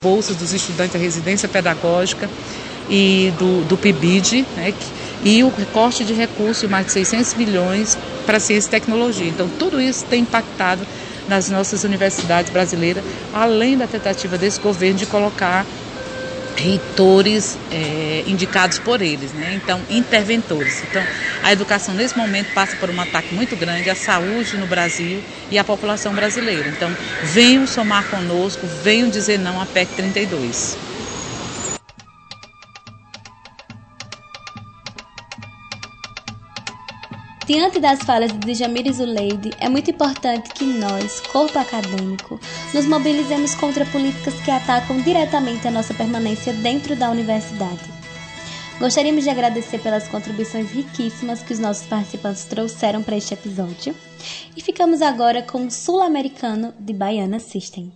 bolsas dos estudantes da residência pedagógica e do, do PIBID, né, e o recorte de recursos mais de 600 milhões para ciência e tecnologia. Então, tudo isso tem impactado nas nossas universidades brasileiras, além da tentativa desse governo de colocar reitores é, indicados por eles, né? então interventores. Então a educação nesse momento passa por um ataque muito grande à saúde no Brasil e à população brasileira. Então venham somar conosco, venham dizer não à PEC 32. Diante das falas de Jamir Zuleide, é muito importante que nós, corpo acadêmico, nos mobilizemos contra políticas que atacam diretamente a nossa permanência dentro da universidade. Gostaríamos de agradecer pelas contribuições riquíssimas que os nossos participantes trouxeram para este episódio e ficamos agora com o sul-americano de Baiana System.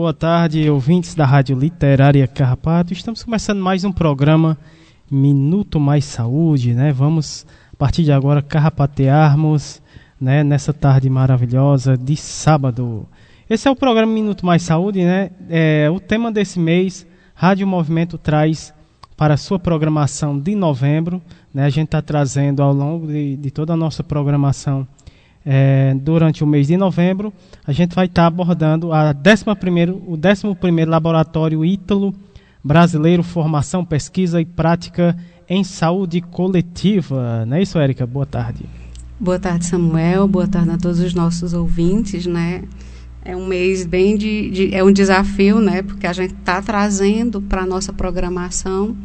Boa tarde, ouvintes da Rádio Literária Carrapato. Estamos começando mais um programa Minuto Mais Saúde, né? Vamos, a partir de agora, carrapatearmos né, nessa tarde maravilhosa de sábado. Esse é o programa Minuto Mais Saúde, né? É, o tema desse mês, Rádio Movimento traz para a sua programação de novembro. Né? A gente está trazendo ao longo de, de toda a nossa programação é, durante o mês de novembro, a gente vai estar tá abordando a 11 primeiro, o 11 Laboratório Ítalo Brasileiro Formação, Pesquisa e Prática em Saúde Coletiva. Não é isso, Érica? Boa tarde. Boa tarde, Samuel. Boa tarde a todos os nossos ouvintes, né? É um mês bem de, de é um desafio, né? Porque a gente está trazendo para a nossa programação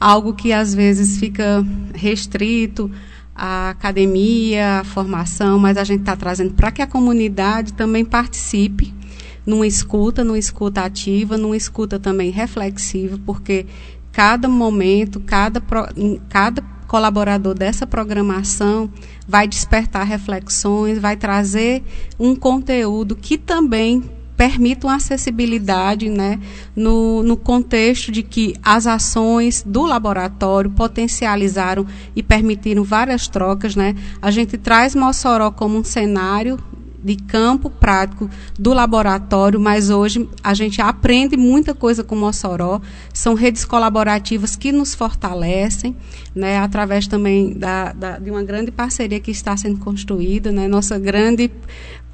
algo que às vezes fica restrito a academia, a formação, mas a gente está trazendo para que a comunidade também participe numa escuta, numa escuta ativa, numa escuta também reflexiva, porque cada momento, cada, cada colaborador dessa programação vai despertar reflexões, vai trazer um conteúdo que também permitam acessibilidade né, no, no contexto de que as ações do laboratório potencializaram e permitiram várias trocas. Né? A gente traz Mossoró como um cenário de campo prático do laboratório, mas hoje a gente aprende muita coisa com Mossoró. São redes colaborativas que nos fortalecem, né, através também da, da, de uma grande parceria que está sendo construída. Né, nossa grande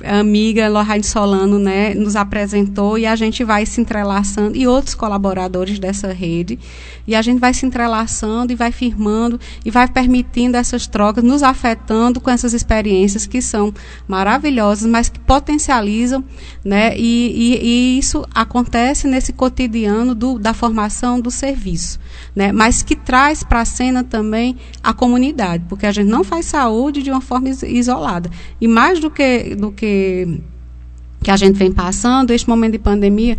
amiga Lorraine Solano né, nos apresentou e a gente vai se entrelaçando, e outros colaboradores dessa rede, e a gente vai se entrelaçando e vai firmando e vai permitindo essas trocas, nos afetando com essas experiências que são maravilhosas, mas que potencializam, né, e, e, e isso acontece nesse cotidiano do, da formação do serviço, né, mas que traz para a cena também a comunidade, porque a gente não faz saúde de uma forma isolada. E mais do que, do que que, que a gente vem passando, este momento de pandemia,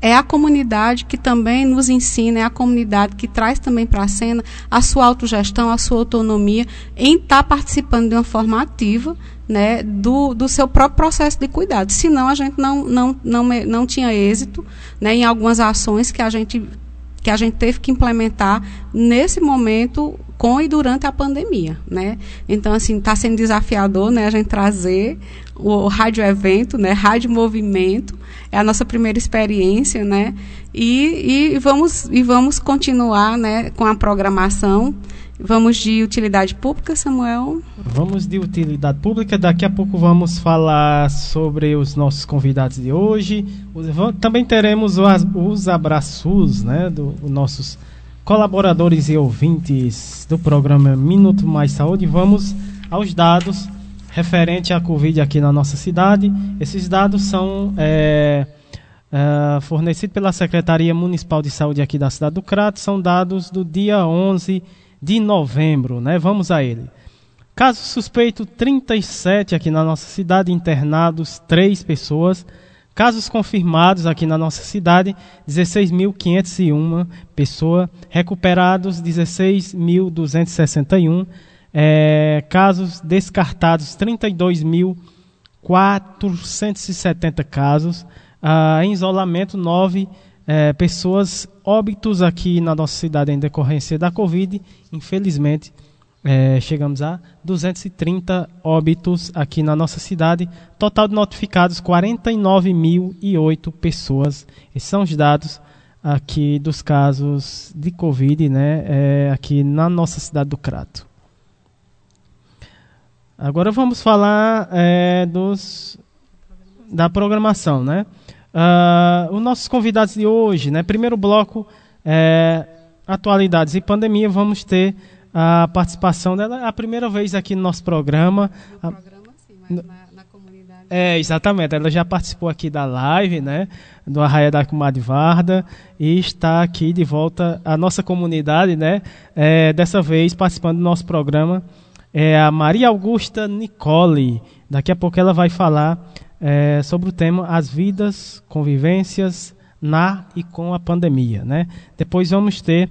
é a comunidade que também nos ensina, é a comunidade que traz também para a cena a sua autogestão, a sua autonomia em estar tá participando de uma forma ativa né, do, do seu próprio processo de cuidado. Senão a gente não, não, não, não tinha êxito né, em algumas ações que a gente que a gente teve que implementar nesse momento com e durante a pandemia, né? Então assim está sendo desafiador, né? A gente trazer o rádio evento, né? Rádio movimento é a nossa primeira experiência, né? E, e vamos e vamos continuar, né? Com a programação. Vamos de utilidade pública, Samuel? Vamos de utilidade pública. Daqui a pouco vamos falar sobre os nossos convidados de hoje. Também teremos os abraços, né? Dos do nossos colaboradores e ouvintes do programa Minuto Mais Saúde. Vamos aos dados referente à Covid aqui na nossa cidade. Esses dados são é, é, fornecidos pela Secretaria Municipal de Saúde aqui da cidade do Crato. São dados do dia 11 de novembro, né? Vamos a ele. Caso suspeito 37 aqui na nossa cidade, internados 3 pessoas. Casos confirmados aqui na nossa cidade, 16.501 pessoas. Recuperados, 16.261. É, casos descartados, 32.470 casos. Ah, em isolamento, 9 é, pessoas óbitos aqui na nossa cidade em decorrência da Covid. Infelizmente, é, chegamos a 230 óbitos aqui na nossa cidade. Total de notificados 49.008 pessoas. Esses são os dados aqui dos casos de Covid, né? É, aqui na nossa cidade do Crato. Agora vamos falar é, dos da programação, né? Uh, os nossos convidados de hoje, né? Primeiro bloco, é, atualidades e pandemia, vamos ter a participação dela, a primeira vez aqui no nosso programa. No programa sim, mas na, na, comunidade. É, exatamente. Ela já participou aqui da live, né? Do Arraia da Comadre Varda e está aqui de volta à nossa comunidade, né? É, dessa vez participando do nosso programa é a Maria Augusta Nicole. Daqui a pouco ela vai falar é, sobre o tema As Vidas, Convivências na e com a Pandemia. Né? Depois vamos ter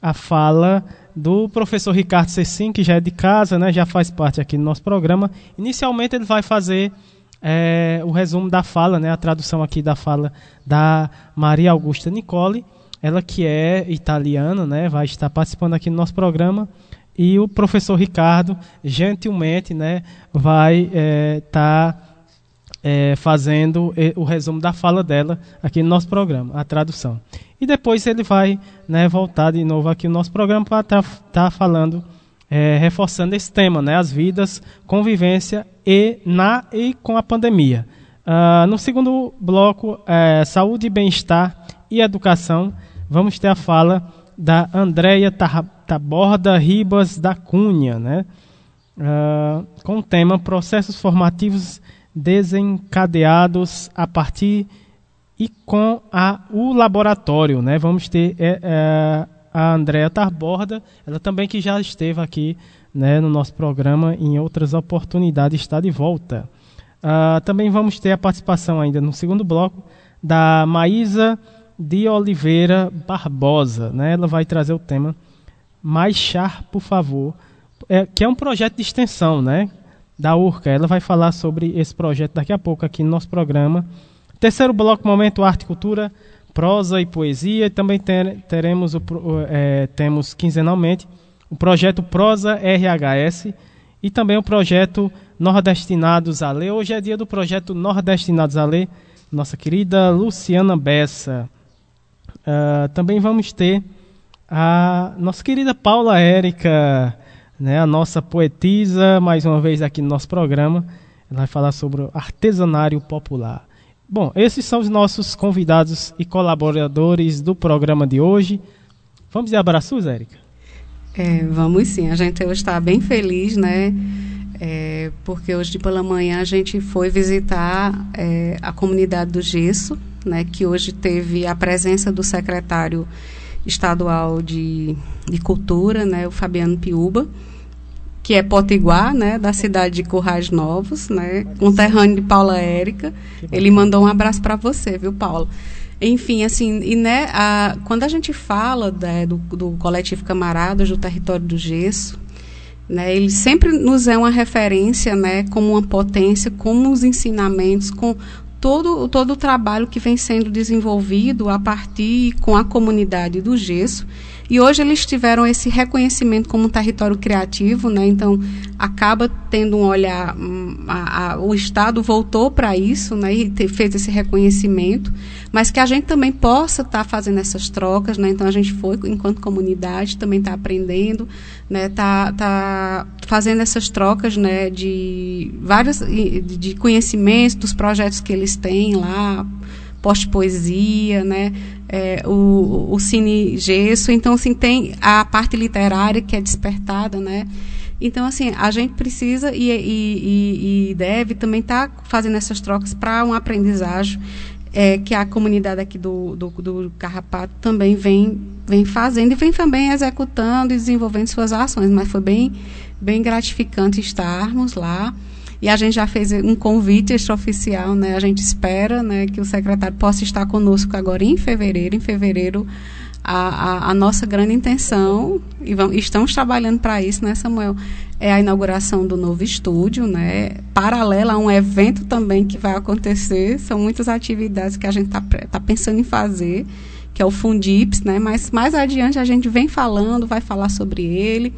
a fala do professor Ricardo Cecim, que já é de casa, né, já faz parte aqui do nosso programa. Inicialmente ele vai fazer é, o resumo da fala, né, a tradução aqui da fala da Maria Augusta Nicole, ela que é italiana, né, vai estar participando aqui do nosso programa e o professor Ricardo gentilmente né, vai estar é, tá, é, fazendo o resumo da fala dela aqui no nosso programa, a tradução. E depois ele vai né, voltar de novo aqui no nosso programa para estar tá, tá falando, é, reforçando esse tema, né, as vidas, convivência e na e com a pandemia. Uh, no segundo bloco, é, saúde, bem-estar e educação, vamos ter a fala da Andréia Taborda Ribas da Cunha, né? Uh, com o tema Processos Formativos Desencadeados a partir e com a, o laboratório, né? Vamos ter é, é, a Andréa Taborda, ela também que já esteve aqui né, no nosso programa em outras oportunidades, está de volta. Uh, também vamos ter a participação ainda no segundo bloco da Maísa de Oliveira Barbosa, né? Ela vai trazer o tema Mais Char, por favor, é, que é um projeto de extensão, né? Da URCA. Ela vai falar sobre esse projeto daqui a pouco aqui no nosso programa. Terceiro bloco, momento arte e cultura, prosa e poesia. Também ter, teremos o, é, temos quinzenalmente o projeto Prosa RHS e também o projeto Nordestinados a Ler. Hoje é dia do projeto Nordestinados a Ler. Nossa querida Luciana Bessa. Uh, também vamos ter a nossa querida Paula Érica, né, a nossa poetisa, mais uma vez aqui no nosso programa. Ela vai falar sobre o artesanário popular. Bom, esses são os nossos convidados e colaboradores do programa de hoje. Vamos de abraços, Érica? É, vamos sim. A gente hoje está bem feliz, né? É, porque hoje pela manhã a gente foi visitar é, a comunidade do Gesso, né? Que hoje teve a presença do secretário estadual de, de cultura, né? O Fabiano Piuba que é Potiguar, né, da cidade de Currais Novos, né, conterrâneo de Paula Érica. Ele mandou um abraço para você, viu, Paulo? Enfim, assim, e né, a, quando a gente fala né, do, do coletivo Camaradas do Território do Gesso, né, ele sempre nos é uma referência, né, como uma potência, como os ensinamentos, com todo, todo o trabalho que vem sendo desenvolvido a partir com a comunidade do gesso e hoje eles tiveram esse reconhecimento como um território criativo, né? Então acaba tendo um olhar, hum, a, a, o Estado voltou para isso, né? E ter, fez esse reconhecimento, mas que a gente também possa estar tá fazendo essas trocas, né? Então a gente foi enquanto comunidade também está aprendendo, né? Tá, tá fazendo essas trocas, né? De vários de conhecimentos dos projetos que eles têm lá post-poesia, né? É, o, o cine gesso, então assim tem a parte literária que é despertada, né? Então assim a gente precisa e, e, e deve também estar tá fazendo essas trocas para uma aprendizagem é, que a comunidade aqui do, do, do, Carrapato também vem, vem fazendo e vem também executando e desenvolvendo suas ações, mas foi bem, bem gratificante estarmos lá. E a gente já fez um convite extraoficial, né? A gente espera né, que o secretário possa estar conosco agora em fevereiro. Em fevereiro, a, a, a nossa grande intenção, e vamos, estamos trabalhando para isso, né, Samuel? É a inauguração do novo estúdio, né? Paralela a um evento também que vai acontecer. São muitas atividades que a gente está tá pensando em fazer, que é o Fundips, né? Mas mais adiante a gente vem falando, vai falar sobre ele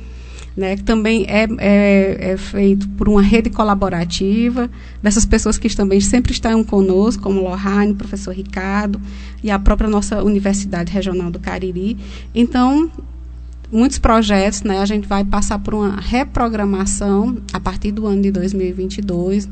né, que também é, é, é, feito por uma rede colaborativa, dessas pessoas que também sempre estão conosco, como Lohane, professor Ricardo e a própria nossa Universidade Regional do Cariri. Então, muitos projetos, né, a gente vai passar por uma reprogramação a partir do ano de 2022,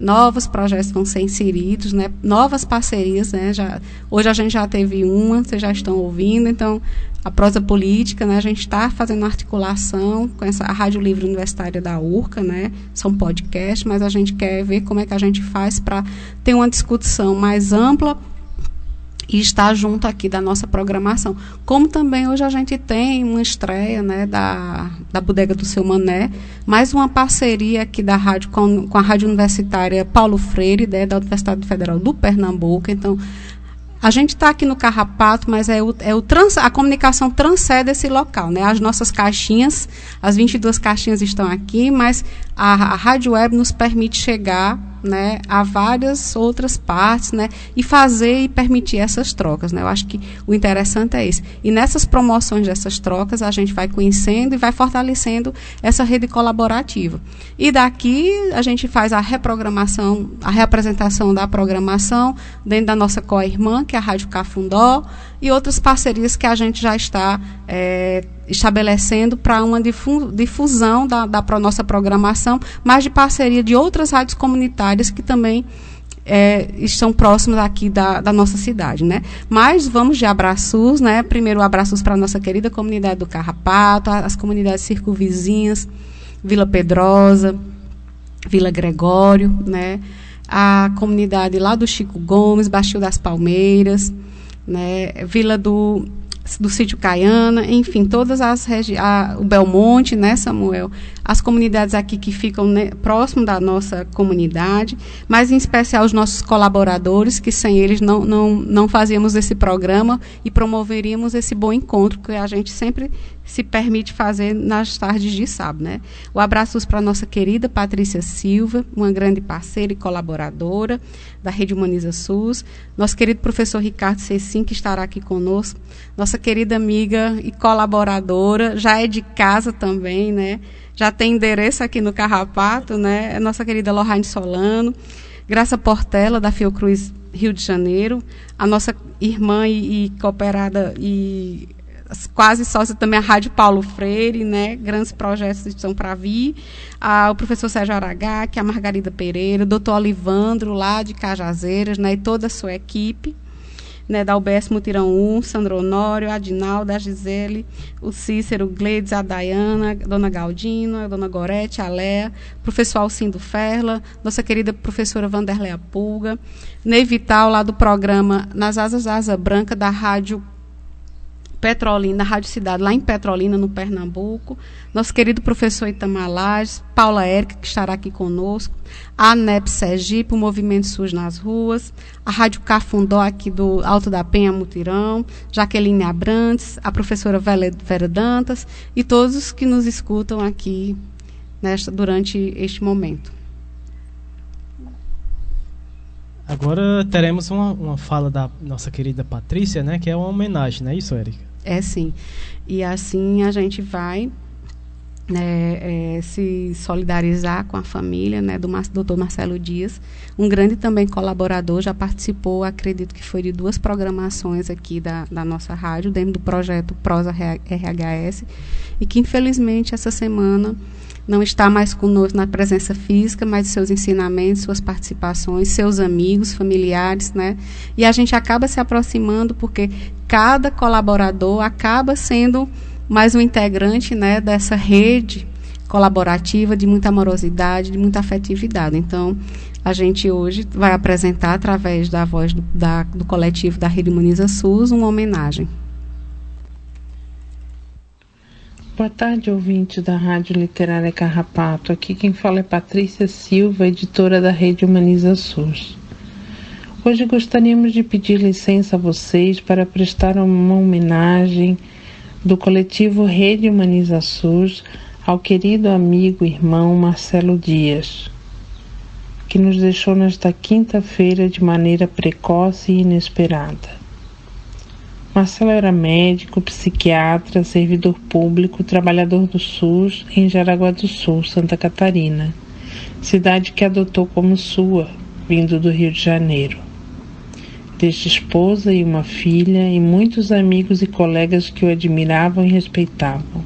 novos projetos vão ser inseridos, né? novas parcerias. Né? Já, hoje a gente já teve uma, vocês já estão ouvindo, então a prosa política, né? a gente está fazendo articulação com essa, a Rádio Livre Universitária da URCA, né? são podcasts, mas a gente quer ver como é que a gente faz para ter uma discussão mais ampla e estar junto aqui da nossa programação. Como também hoje a gente tem uma estreia né, da, da Bodega do Seu Mané, mais uma parceria aqui da rádio com, com a Rádio Universitária Paulo Freire, né, da Universidade Federal do Pernambuco. Então, a gente está aqui no Carrapato, mas é o, é o trans, a comunicação transcende esse local. Né? As nossas caixinhas, as 22 caixinhas estão aqui, mas a, a rádio web nos permite chegar né, a várias outras partes, né, e fazer e permitir essas trocas, né. Eu acho que o interessante é isso. E nessas promoções dessas trocas a gente vai conhecendo e vai fortalecendo essa rede colaborativa. E daqui a gente faz a reprogramação, a reapresentação da programação dentro da nossa co-irmã, que é a Rádio Cafundó, e outras parcerias que a gente já está é, estabelecendo para uma difusão da, da nossa programação, mas de parceria de outras rádios comunitárias que também é, estão próximas aqui da, da, nossa cidade, né? Mas vamos de abraços, né? Primeiro abraços para a nossa querida comunidade do Carrapato, as comunidades circunvizinhas, Vila Pedrosa, Vila Gregório, né? A comunidade lá do Chico Gomes, Baixio das Palmeiras, né? Vila do do sítio Caiana, enfim, todas as regiões, o Belmonte, né, Samuel, as comunidades aqui que ficam né, próximo da nossa comunidade, mas em especial os nossos colaboradores, que sem eles não, não, não fazíamos esse programa e promoveríamos esse bom encontro que a gente sempre se permite fazer nas tardes de sábado. Né? O abraço para a nossa querida Patrícia Silva, uma grande parceira e colaboradora da Rede Humaniza SUS, nosso querido professor Ricardo Cecim, que estará aqui conosco, nossa querida amiga e colaboradora, já é de casa também, né? já tem endereço aqui no Carrapato, né? É nossa querida Lohane Solano, Graça Portela, da Fiocruz Rio de Janeiro, a nossa irmã e, e cooperada e quase sócia também a Rádio Paulo Freire, né? Grandes projetos estão para vir. Ah, o professor Sérgio Aragá, que é a Margarida Pereira, o doutor Olivandro, lá de Cajazeiras, né? E toda a sua equipe né, da UBS Mutirão 1, Sandro Honório, Adinaldo, a Gisele, o Cícero, o a Dayana, a Dona Galdina, a Dona Gorete, a Léa, professor Alcindo Ferla, nossa querida professora Vanderleia Pulga, Ney Vital, lá do programa Nas Asas da Asa Branca, da Rádio Petrolina, Rádio Cidade, lá em Petrolina, no Pernambuco. Nosso querido professor Itamar Lages, Paula Érica, que estará aqui conosco. A ANEP Sergipe, o Movimento SUS nas ruas. A Rádio Cafundó, aqui do Alto da Penha, Mutirão. Jaqueline Abrantes, a professora Vera Dantas e todos os que nos escutam aqui nesta, durante este momento. Agora teremos uma, uma fala da nossa querida Patrícia, né, que é uma homenagem, não é isso, Érica? É sim. E assim a gente vai né, é, se solidarizar com a família né, do Dr. Marcelo Dias, um grande também colaborador, já participou, acredito que foi de duas programações aqui da, da nossa rádio, dentro do projeto Prosa RHS, e que infelizmente essa semana não está mais conosco na presença física, mas seus ensinamentos, suas participações, seus amigos, familiares, né? E a gente acaba se aproximando porque cada colaborador acaba sendo mais um integrante, né, dessa rede colaborativa de muita amorosidade, de muita afetividade. Então, a gente hoje vai apresentar através da voz do, da, do coletivo da Rede Muniza SUS uma homenagem. Boa tarde, ouvintes da Rádio Literária Carrapato. Aqui quem fala é Patrícia Silva, editora da Rede Humaniza SUS. Hoje gostaríamos de pedir licença a vocês para prestar uma homenagem do coletivo Rede Humaniza SUS ao querido amigo e irmão Marcelo Dias, que nos deixou nesta quinta-feira de maneira precoce e inesperada. Marcelo era médico, psiquiatra, servidor público, trabalhador do SUS em Jaraguá do Sul, Santa Catarina, cidade que adotou como sua, vindo do Rio de Janeiro. Deixa esposa e uma filha e muitos amigos e colegas que o admiravam e respeitavam.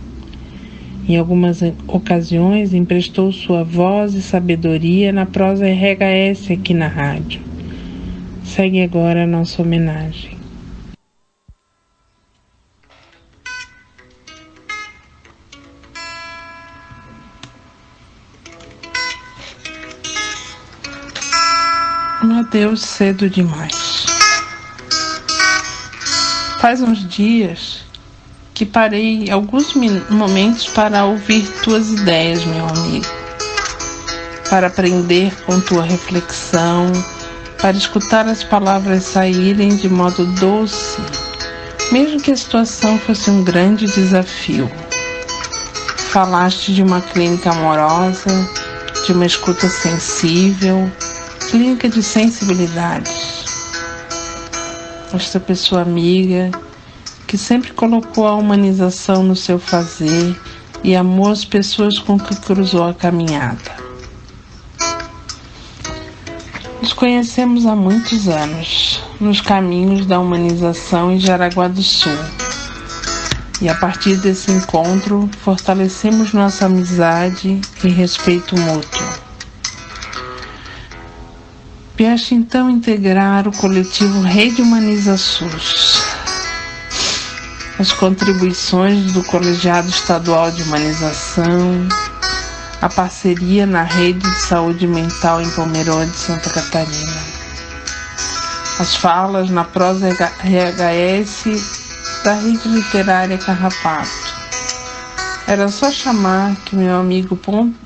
Em algumas ocasiões emprestou sua voz e sabedoria na prosa RHS aqui na rádio. Segue agora a nossa homenagem. Adeus cedo demais. Faz uns dias que parei alguns momentos para ouvir tuas ideias, meu amigo, para aprender com tua reflexão, para escutar as palavras saírem de modo doce, mesmo que a situação fosse um grande desafio. Falaste de uma clínica amorosa, de uma escuta sensível, clínica de sensibilidades. Esta pessoa amiga que sempre colocou a humanização no seu fazer e amou as pessoas com que cruzou a caminhada. Nos conhecemos há muitos anos, nos caminhos da humanização em Jaraguá do Sul. E a partir desse encontro, fortalecemos nossa amizade e respeito mútuo. Vieste então integrar o coletivo Rede Humaniza SUS. As contribuições do Colegiado Estadual de Humanização, a parceria na Rede de Saúde Mental em Pomerode, Santa Catarina. As falas na prosa RHS da Rede Literária Carrapato. Era só chamar que meu amigo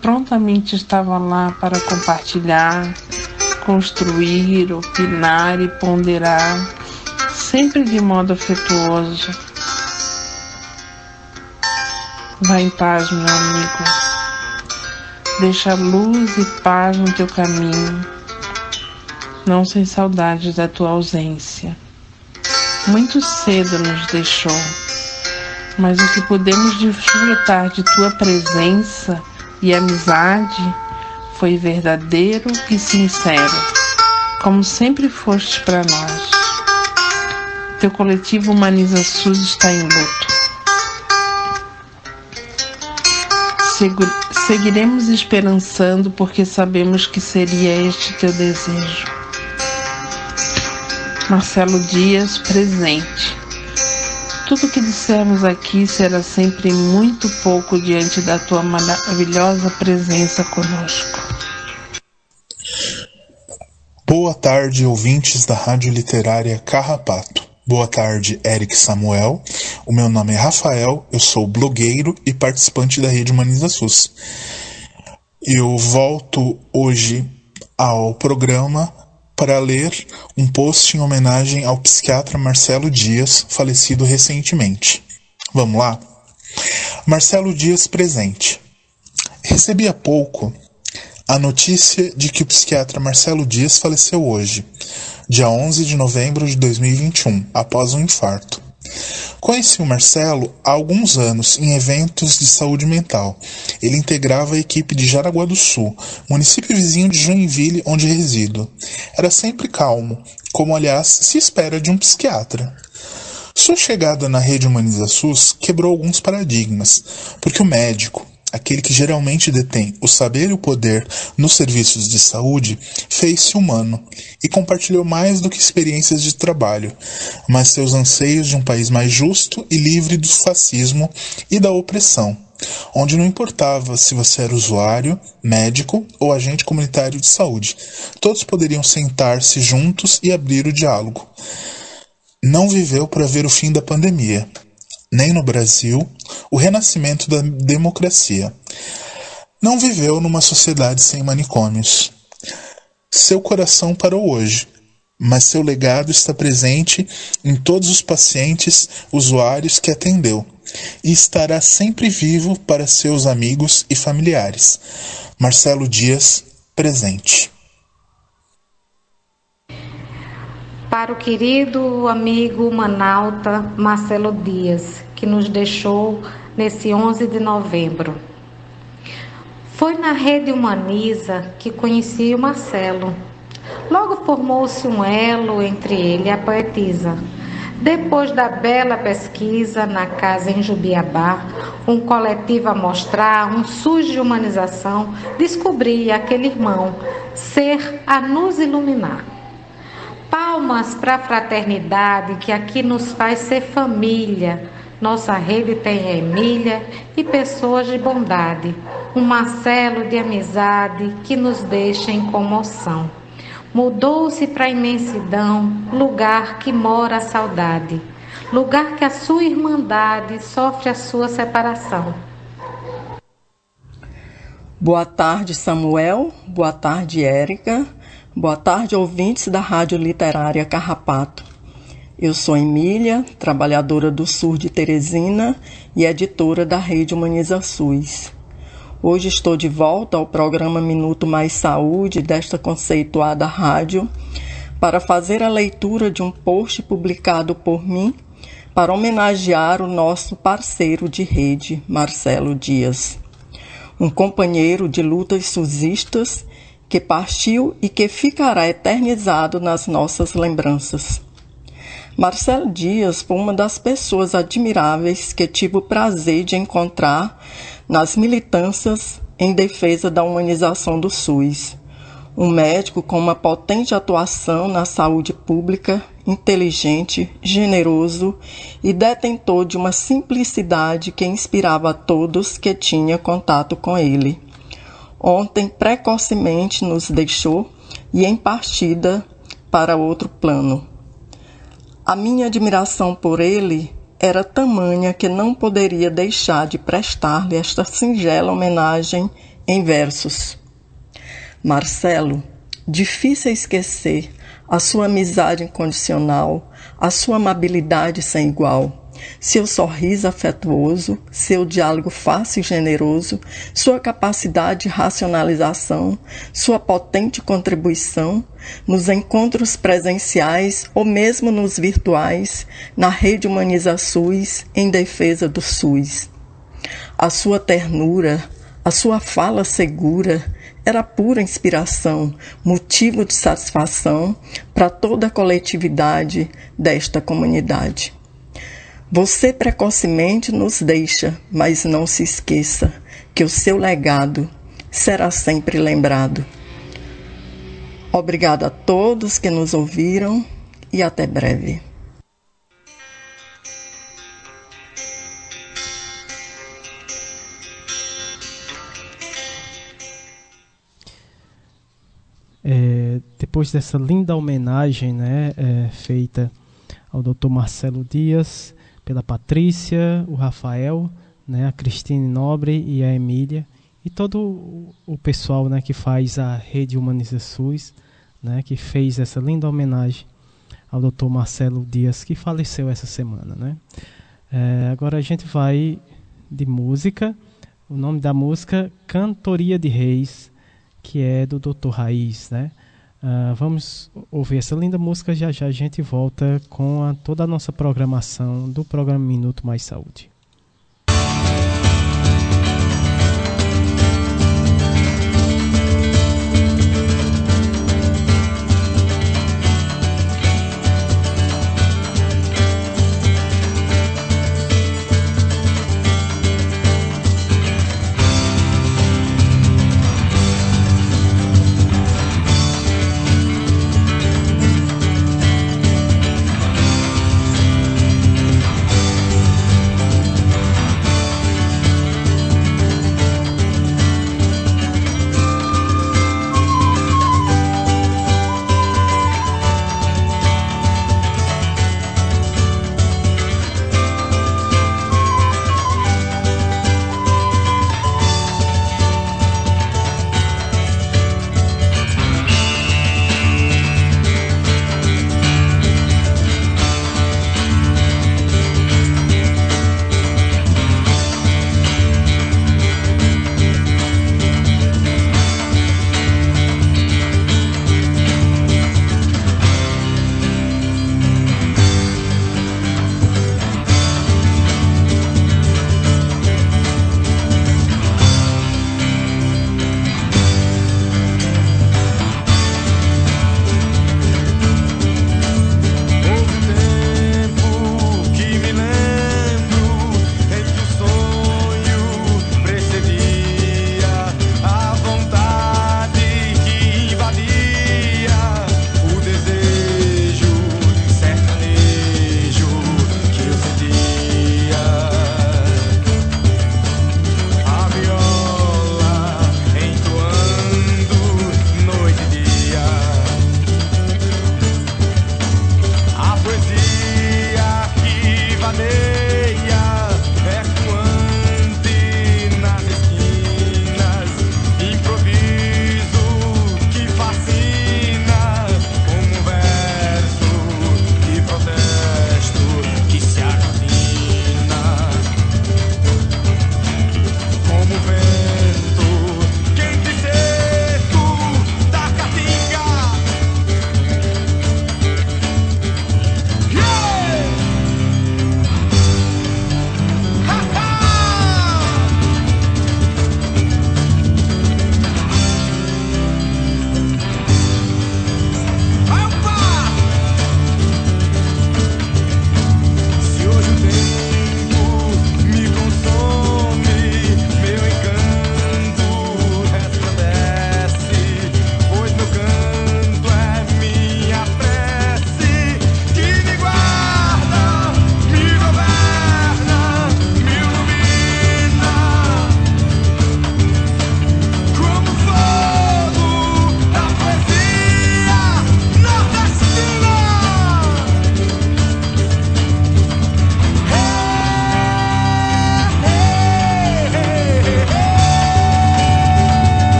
prontamente estava lá para compartilhar construir, opinar e ponderar, sempre de modo afetuoso. Vá em paz, meu amigo. Deixa luz e paz no teu caminho, não sem saudade da tua ausência. Muito cedo nos deixou, mas o que podemos desfrutar de tua presença e amizade foi verdadeiro e sincero, como sempre foste para nós. Teu coletivo Humaniza SUS está em luto. Seguiremos esperançando porque sabemos que seria este teu desejo. Marcelo Dias, presente. Tudo que dissermos aqui será sempre muito pouco diante da tua maravilhosa presença conosco. Boa tarde, ouvintes da Rádio Literária Carrapato. Boa tarde, Eric Samuel. O meu nome é Rafael, eu sou blogueiro e participante da Rede Humaniza SUS. Eu volto hoje ao programa para ler um post em homenagem ao psiquiatra Marcelo Dias, falecido recentemente. Vamos lá? Marcelo Dias presente. Recebi há pouco a notícia de que o psiquiatra Marcelo Dias faleceu hoje, dia 11 de novembro de 2021, após um infarto. Conheci o Marcelo há alguns anos em eventos de saúde mental. Ele integrava a equipe de Jaraguá do Sul, município vizinho de Joinville, onde resido. Era sempre calmo, como aliás se espera de um psiquiatra. Sua chegada na rede Humaniza SUS quebrou alguns paradigmas, porque o médico, aquele que geralmente detém o saber e o poder nos serviços de saúde, fez-se humano e compartilhou mais do que experiências de trabalho, mas seus anseios de um país mais justo e livre do fascismo e da opressão, onde não importava se você era usuário, médico ou agente comunitário de saúde, todos poderiam sentar-se juntos e abrir o diálogo. Não viveu para ver o fim da pandemia, nem no Brasil, o renascimento da democracia. Não viveu numa sociedade sem manicômios. Seu coração parou hoje, mas seu legado está presente em todos os pacientes, usuários que atendeu, e estará sempre vivo para seus amigos e familiares. Marcelo Dias, presente. Para o querido amigo manauta Marcelo Dias, que nos deixou nesse 11 de novembro. Foi na rede Humaniza que conheci o Marcelo. Logo formou-se um elo entre ele e a poetisa. Depois da bela pesquisa na casa em Jubiabá, um coletivo a mostrar um SUS de humanização, descobri aquele irmão ser a nos iluminar. Palmas para a fraternidade que aqui nos faz ser família. Nossa rede tem Emília e pessoas de bondade, um Marcelo de amizade que nos deixa em comoção. Mudou-se para a imensidão, lugar que mora a saudade, lugar que a sua irmandade sofre a sua separação. Boa tarde, Samuel. Boa tarde, Érica. Boa tarde, ouvintes da Rádio Literária Carrapato. Eu sou Emília, trabalhadora do Sul de Teresina e editora da Rede Humaniza SUS. Hoje estou de volta ao programa Minuto Mais Saúde desta conceituada rádio para fazer a leitura de um post publicado por mim para homenagear o nosso parceiro de rede, Marcelo Dias, um companheiro de lutas suzistas que partiu e que ficará eternizado nas nossas lembranças. Marcelo Dias foi uma das pessoas admiráveis que tive o prazer de encontrar nas militâncias em defesa da humanização do SUS. Um médico com uma potente atuação na saúde pública, inteligente, generoso e detentor de uma simplicidade que inspirava a todos que tinha contato com ele ontem precocemente nos deixou e em partida para outro plano. A minha admiração por ele era tamanha que não poderia deixar de prestar-lhe esta singela homenagem em versos. Marcelo, difícil esquecer a sua amizade incondicional, a sua amabilidade sem igual seu sorriso afetuoso, seu diálogo fácil e generoso, sua capacidade de racionalização, sua potente contribuição nos encontros presenciais ou mesmo nos virtuais, na rede Humaniza SUS em defesa do SUS. A sua ternura, a sua fala segura, era pura inspiração, motivo de satisfação para toda a coletividade desta comunidade. Você precocemente nos deixa, mas não se esqueça que o seu legado será sempre lembrado. Obrigada a todos que nos ouviram e até breve. É, depois dessa linda homenagem né, é, feita ao Dr. Marcelo Dias, pela Patrícia, o Rafael, né, a Cristine Nobre e a Emília, e todo o pessoal né, que faz a Rede Humaniza SUS, né, que fez essa linda homenagem ao Dr. Marcelo Dias, que faleceu essa semana. Né? É, agora a gente vai de música. O nome da música Cantoria de Reis, que é do Dr. Raiz. Né? Uh, vamos ouvir essa linda música. Já já a gente volta com a, toda a nossa programação do programa Minuto Mais Saúde.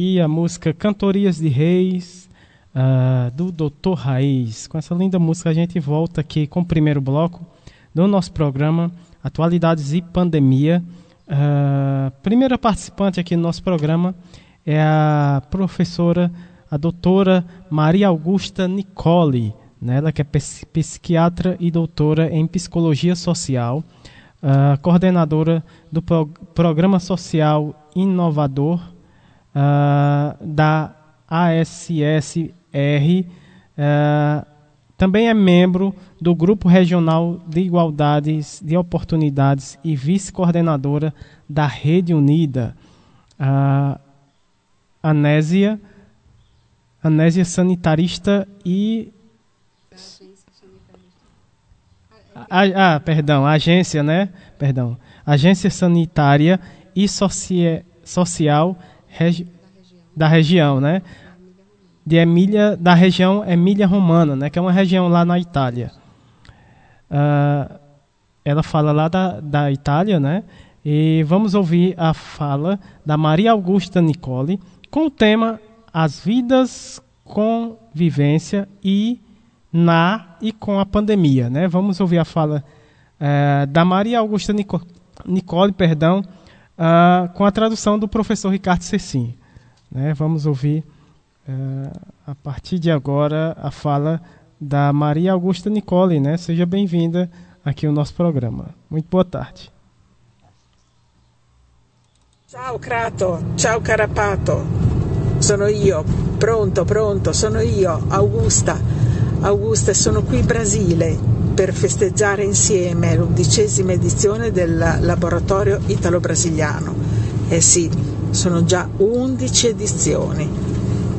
Aí a música Cantorias de Reis, uh, do Doutor Raiz. Com essa linda música a gente volta aqui com o primeiro bloco do nosso programa Atualidades e Pandemia. Uh, primeira participante aqui no nosso programa é a professora, a doutora Maria Augusta Nicole, né? ela que é psiquiatra e doutora em psicologia social, uh, coordenadora do pro Programa Social Inovador uh, da ASSR, uh, também é membro do Grupo Regional de Igualdades de Oportunidades e vice-coordenadora da Rede Unida, a Anésia, Anésia Sanitarista e. Ah, ah, perdão, agência, né? Perdão. Agência Sanitária e Social regi da região, né? de Emília, da região Emília Romana, né, que é uma região lá na Itália. Uh, ela fala lá da, da Itália, né? E vamos ouvir a fala da Maria Augusta Nicole com o tema As Vidas com Vivência e na e com a pandemia, né? Vamos ouvir a fala uh, da Maria Augusta Nicole, Nicole perdão, uh, com a tradução do professor Ricardo Cecim. Né? Vamos ouvir é, a partir de agora, a fala da Maria Augusta Nicole, né? Seja bem-vinda aqui ao nosso programa. Muito boa tarde. Ciao Crato, ciao Carapato, sono io, pronto, pronto, sono io, Augusta. Augusta, sono qui in Brasile per festeggiare insieme l'undicesima edizione del laboratorio italo-brasiliano. Eh sì, sono già 11 edizioni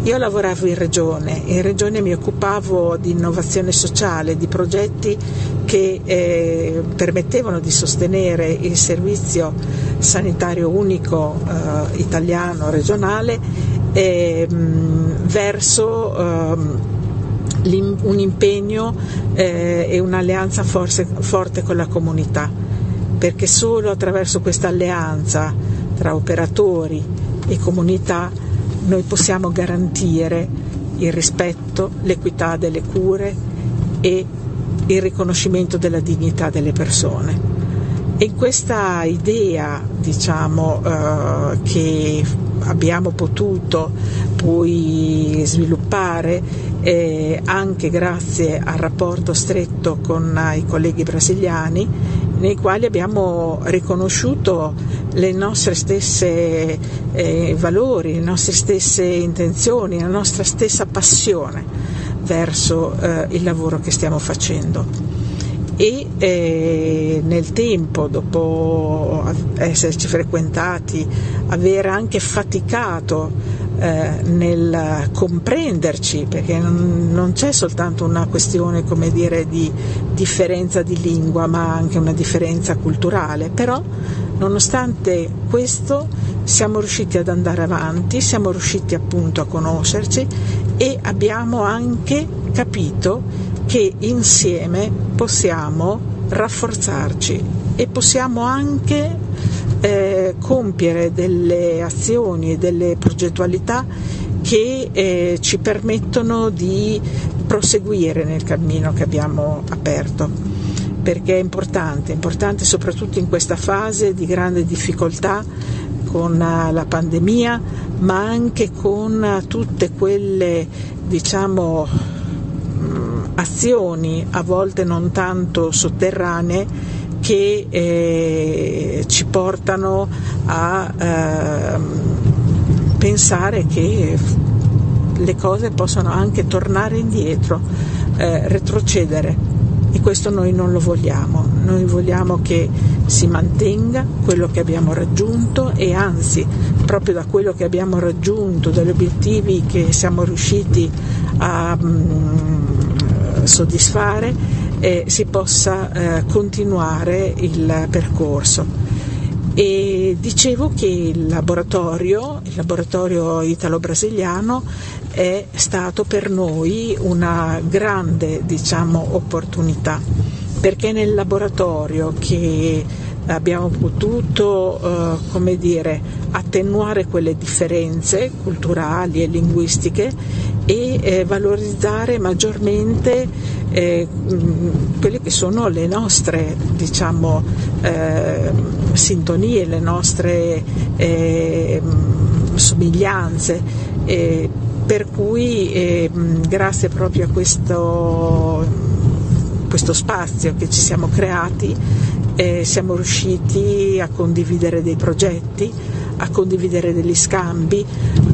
io lavoravo in regione, in regione mi occupavo di innovazione sociale, di progetti che eh, permettevano di sostenere il servizio sanitario unico eh, italiano regionale eh, verso ehm, un impegno eh, e un'alleanza forse, forte con la comunità, perché solo attraverso questa alleanza tra operatori e comunità noi possiamo garantire il rispetto, l'equità delle cure e il riconoscimento della dignità delle persone. E in questa idea, diciamo, eh, che abbiamo potuto poi sviluppare eh, anche grazie al rapporto stretto con i colleghi brasiliani nei quali abbiamo riconosciuto le nostre stesse eh, valori, le nostre stesse intenzioni, la nostra stessa passione verso eh, il lavoro che stiamo facendo. E eh, nel tempo, dopo esserci frequentati, aver anche faticato eh, nel comprenderci, perché non, c'è soltanto una questione dire, di differenza di lingua, ma anche una differenza culturale, però nonostante questo siamo riusciti ad andare avanti, siamo riusciti appunto a conoscerci e abbiamo anche capito che insieme possiamo rafforzarci e possiamo anche eh, compiere delle azioni e delle progettualità che eh, ci permettono di proseguire nel cammino che abbiamo aperto. Perché è importante, importante soprattutto in questa fase di grande difficoltà con la pandemia, ma anche con tutte quelle diciamo, azioni a volte non tanto sotterranee che eh, ci portano a eh, pensare che le cose possono anche tornare indietro, eh, retrocedere. E questo noi non lo vogliamo, noi vogliamo che si mantenga quello che abbiamo raggiunto e anzi proprio da quello che abbiamo raggiunto, dagli obiettivi che siamo riusciti a mm, soddisfare, eh, si possa eh, continuare il percorso. E dicevo che il laboratorio, il laboratorio italo-brasiliano, è stato per noi una grande diciamo, opportunità, perché nel laboratorio che abbiamo potuto come dire, attenuare quelle differenze culturali e linguistiche e eh, valorizzare maggiormente eh, quelle che sono le nostre diciamo, eh, sintonie, le nostre eh, somiglianze. per cui ehm, grazie proprio a questo, questo spazio che ci siamo creati eh, siamo riusciti a condividere dei progetti, a condividere degli scambi,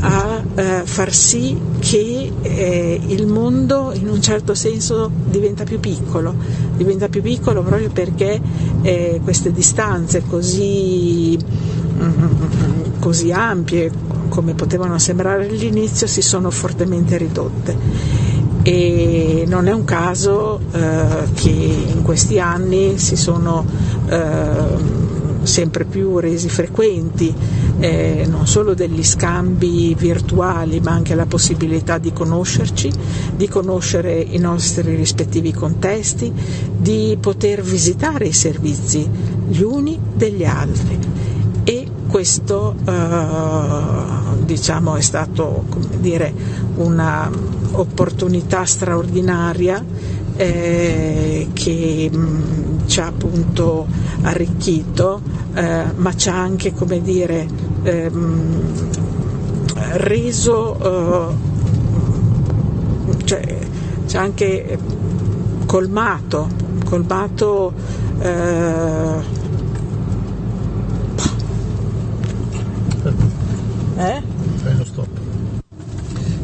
a eh, far sì che eh, il mondo in un certo senso diventa più piccolo, diventa più piccolo proprio perché eh, queste distanze così, mm, così ampie come potevano sembrare all'inizio si sono fortemente ridotte. E non è un caso eh, che in questi anni si sono eh, sempre più resi frequenti eh, non solo degli scambi virtuali ma anche la possibilità di conoscerci, di conoscere i nostri rispettivi contesti, di poter visitare i servizi gli uni degli altri. E questo eh, diciamo è stato un'opportunità straordinaria eh, che mh, mm, ci ha appunto arricchito, eh, ma ci ha anche come dire, ehm, reso, eh, cioè, ci ha anche colmato, colmato eh, Eh?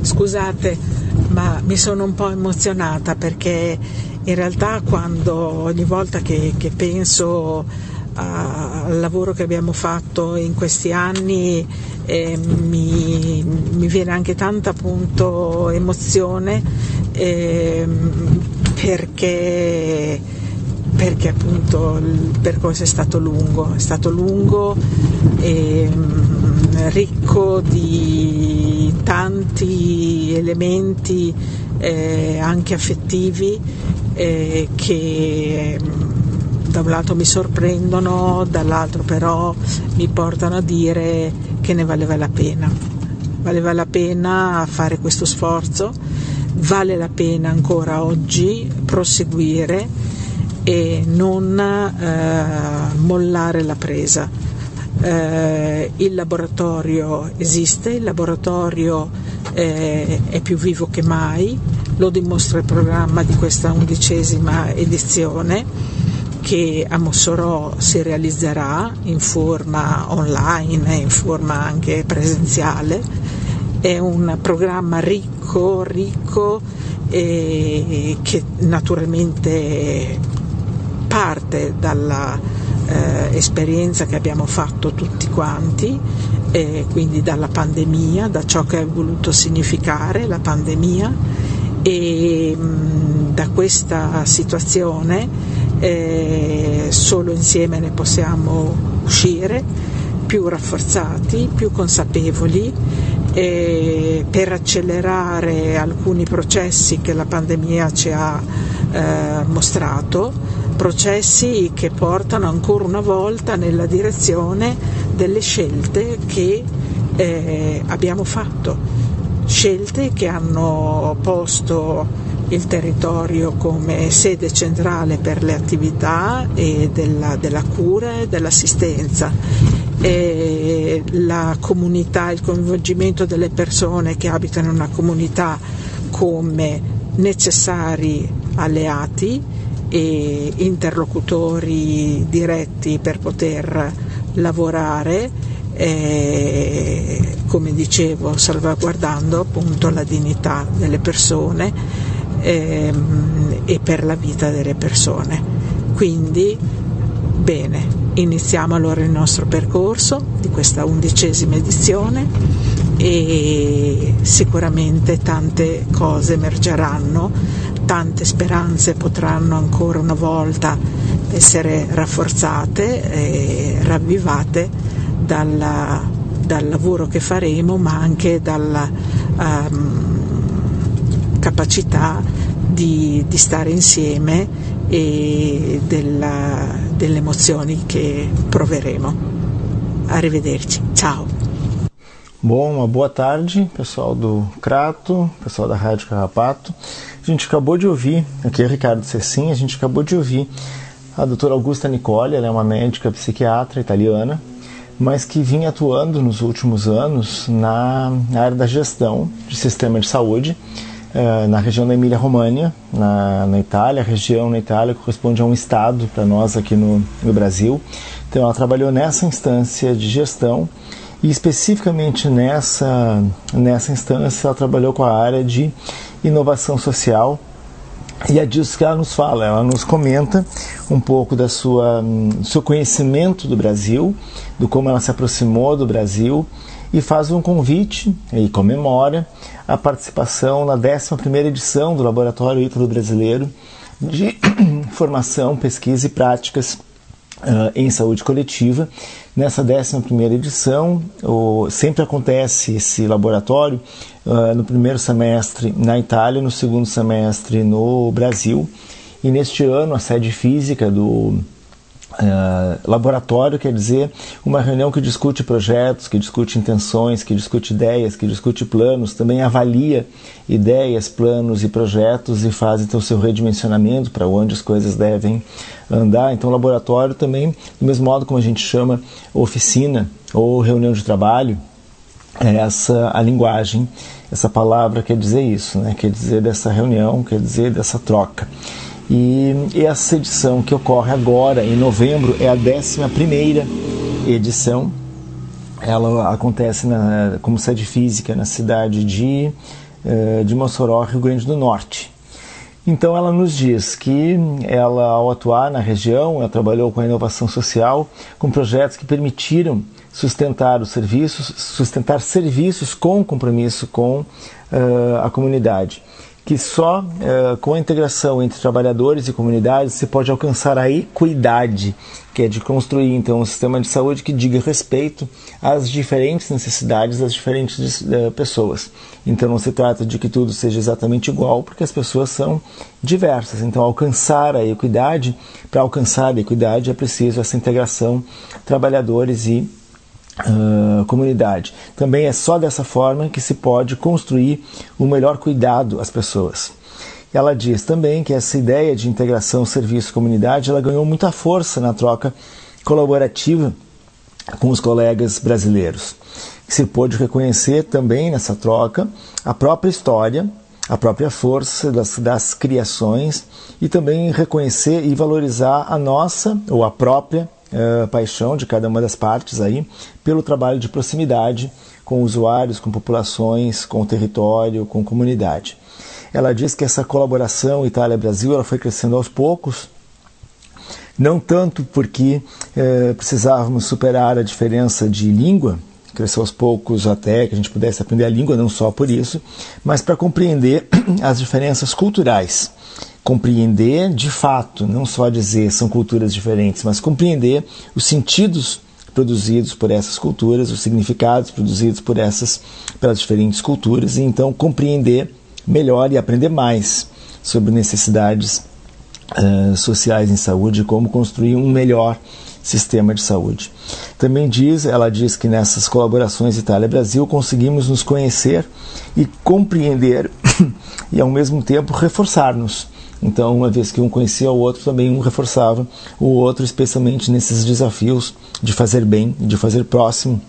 Scusate, ma mi sono un po' emozionata perché in realtà quando ogni volta che, che penso a, al lavoro che abbiamo fatto in questi anni eh, mi, mi, viene anche tanta appunto emozione eh, perché perché appunto il percorso è stato lungo, è stato lungo e ricco di tanti elementi eh, anche affettivi eh, che mm, da un lato mi sorprendono, dall'altro però mi portano a dire che ne valeva la pena. Valeva la pena fare questo sforzo, vale la pena ancora oggi proseguire e non eh, mollare la presa. Eh, il laboratorio esiste, il laboratorio eh, è più vivo che mai, lo dimostra il programma di questa undicesima edizione che a Mossorò si realizzerà in forma online e in forma anche presenziale. È un programma ricco, ricco e che naturalmente parte dall'esperienza eh, che abbiamo fatto tutti quanti, eh, quindi dalla pandemia, da ciò che ha voluto significare la pandemia e mh, da questa situazione eh, solo insieme ne possiamo uscire più rafforzati, più consapevoli per accelerare alcuni processi che la pandemia ci ha eh, mostrato processi che portano ancora una volta nella direzione delle scelte che eh, abbiamo fatto, scelte che hanno posto il territorio come sede centrale per le attività della, della cura e dell'assistenza. E la comunità, il coinvolgimento delle persone che abitano in una comunità come necessari alleati e interlocutori diretti per poter lavorare, eh, come dicevo, salvaguardando appunto la dignità delle persone ehm, e per la vita delle persone. Quindi, bene, iniziamo allora il nostro percorso di questa undicesima edizione e sicuramente tante cose emergeranno tante speranze potranno ancora una volta essere rafforzate e ravvivate dalla, dal lavoro che faremo, ma anche dalla um, capacità di, di, stare insieme e della, delle emozioni che proveremo. Arrivederci, ciao. Bom, uma boa tarde, pessoal do Crato, pessoal da Rádio Carrapato. A gente acabou de ouvir, aqui é Ricardo Cecim, a gente acabou de ouvir a doutora Augusta Nicole, ela é uma médica psiquiatra italiana, mas que vinha atuando nos últimos anos na, área da gestão de sistema de saúde uh, na região da Emília-Romagna, na, na Itália. A região na Itália corresponde a um estado para nós aqui no, no Brasil. Então ela trabalhou nessa instância de gestão e especificamente nessa, nessa instância ela trabalhou com a área de inovação social. E é disso que ela nos fala, ela nos comenta um pouco da sua do seu conhecimento do Brasil, do como ela se aproximou do Brasil e faz um convite e comemora a participação na 11ª edição do Laboratório Ítalo Brasileiro de Formação, Pesquisa e Práticas uh, em Saúde Coletiva. Nessa 11ª edição, o, sempre acontece esse laboratório uh, no primeiro semestre na Itália, no segundo semestre no Brasil. E neste ano, a sede física do Uh, laboratório quer dizer uma reunião que discute projetos, que discute intenções, que discute ideias, que discute planos, também avalia ideias, planos e projetos e faz então seu redimensionamento para onde as coisas devem andar. Então, laboratório também, do mesmo modo como a gente chama oficina ou reunião de trabalho, é essa a linguagem, essa palavra quer dizer isso, né? quer dizer dessa reunião, quer dizer dessa troca. E essa edição que ocorre agora, em novembro, é a 11 edição. Ela acontece na, como sede física na cidade de, eh, de Mossoró, Rio Grande do Norte. Então ela nos diz que ela, ao atuar na região, ela trabalhou com a inovação social, com projetos que permitiram sustentar os serviços, sustentar serviços com compromisso com uh, a comunidade que só uh, com a integração entre trabalhadores e comunidades se pode alcançar a equidade, que é de construir então um sistema de saúde que diga respeito às diferentes necessidades das diferentes uh, pessoas. Então não se trata de que tudo seja exatamente igual, porque as pessoas são diversas. Então alcançar a equidade, para alcançar a equidade é preciso essa integração trabalhadores e Uh, comunidade. Também é só dessa forma que se pode construir o um melhor cuidado às pessoas. Ela diz também que essa ideia de integração serviço-comunidade ela ganhou muita força na troca colaborativa com os colegas brasileiros. Se pôde reconhecer também nessa troca a própria história, a própria força das, das criações e também reconhecer e valorizar a nossa ou a própria uh, paixão de cada uma das partes aí pelo trabalho de proximidade com usuários, com populações, com território, com comunidade. Ela diz que essa colaboração Itália-Brasil ela foi crescendo aos poucos, não tanto porque eh, precisávamos superar a diferença de língua, cresceu aos poucos até que a gente pudesse aprender a língua, não só por isso, mas para compreender as diferenças culturais compreender de fato, não só dizer são culturas diferentes, mas compreender os sentidos produzidos por essas culturas, os significados produzidos por essas pelas diferentes culturas e então compreender melhor e aprender mais sobre necessidades uh, sociais em saúde e como construir um melhor sistema de saúde. Também diz, ela diz que nessas colaborações Itália-Brasil conseguimos nos conhecer e compreender e ao mesmo tempo reforçar-nos então, uma vez que um conhecia o outro, também um reforçava o outro, especialmente nesses desafios de fazer bem, de fazer próximo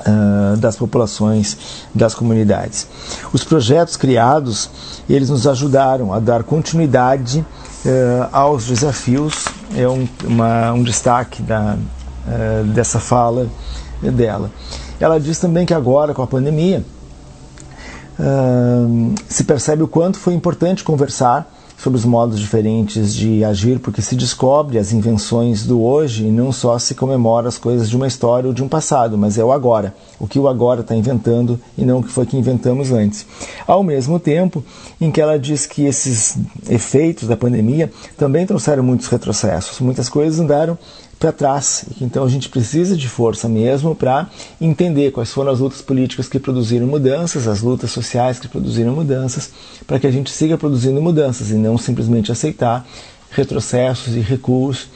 uh, das populações, das comunidades. Os projetos criados, eles nos ajudaram a dar continuidade uh, aos desafios. É um, uma, um destaque da, uh, dessa fala dela. Ela diz também que agora, com a pandemia, se percebe o quanto foi importante conversar sobre os modos diferentes de agir, porque se descobre as invenções do hoje e não só se comemora as coisas de uma história ou de um passado, mas é o agora, o que o agora está inventando e não o que foi que inventamos antes. Ao mesmo tempo em que ela diz que esses efeitos da pandemia também trouxeram muitos retrocessos, muitas coisas andaram para trás. Então a gente precisa de força mesmo para entender quais foram as lutas políticas que produziram mudanças, as lutas sociais que produziram mudanças, para que a gente siga produzindo mudanças e não simplesmente aceitar retrocessos e recuos,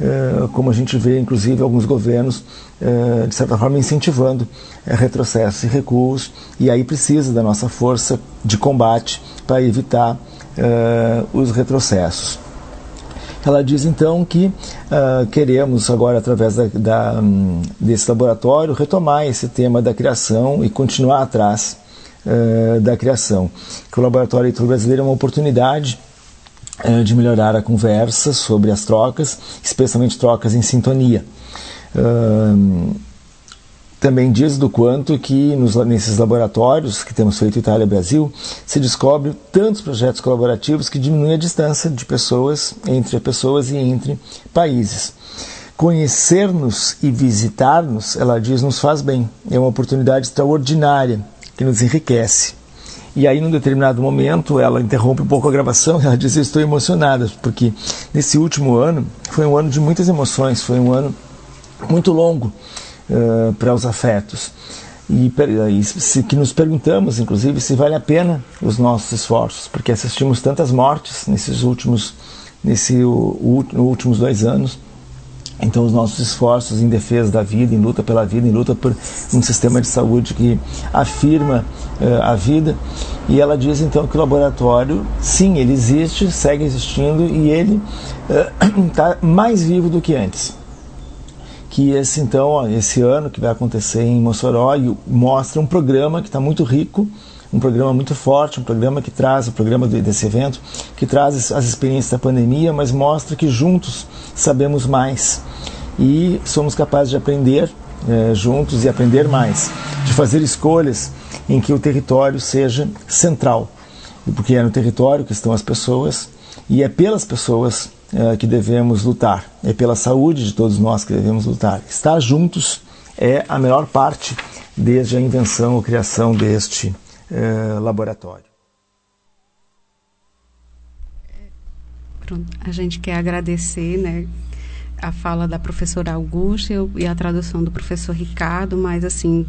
uh, como a gente vê, inclusive, alguns governos, uh, de certa forma, incentivando retrocessos e recuos, e aí precisa da nossa força de combate para evitar os retrocessos. Ela diz então que uh, queremos agora, através da, da, um, desse laboratório, retomar esse tema da criação e continuar atrás uh, da criação. Que o Laboratório Heitor Brasileiro é uma oportunidade uh, de melhorar a conversa sobre as trocas, especialmente trocas em sintonia também diz do quanto que nos, nesses laboratórios que temos feito Itália Brasil se descobre tantos projetos colaborativos que diminuem a distância de pessoas entre pessoas e entre países. Conhecer-nos e visitar-nos, ela diz, nos faz bem. É uma oportunidade extraordinária que nos enriquece. E aí, num determinado momento, ela interrompe um pouco a gravação e ela diz: estou emocionada, porque nesse último ano foi um ano de muitas emoções, foi um ano muito longo uh, para os afetos. E, e se, que nos perguntamos, inclusive, se vale a pena os nossos esforços, porque assistimos tantas mortes nesses últimos, nesse, o, o, últimos dois anos. Então, os nossos esforços em defesa da vida, em luta pela vida, em luta por um sistema de saúde que afirma uh, a vida. E ela diz então que o laboratório, sim, ele existe, segue existindo e ele está uh, mais vivo do que antes que esse então esse ano que vai acontecer em Mossoró mostra um programa que está muito rico um programa muito forte um programa que traz o programa desse evento que traz as experiências da pandemia mas mostra que juntos sabemos mais. E somos capazes de aprender é, juntos e aprender mais de fazer escolhas em que o território seja central. Porque é no território que estão as pessoas e é pelas pessoas é, que devemos lutar, é pela saúde de todos nós que devemos lutar. Estar juntos é a melhor parte desde a invenção ou criação deste é, laboratório. Pronto, a gente quer agradecer, né, a fala da professora Augusta e a tradução do professor Ricardo, mas assim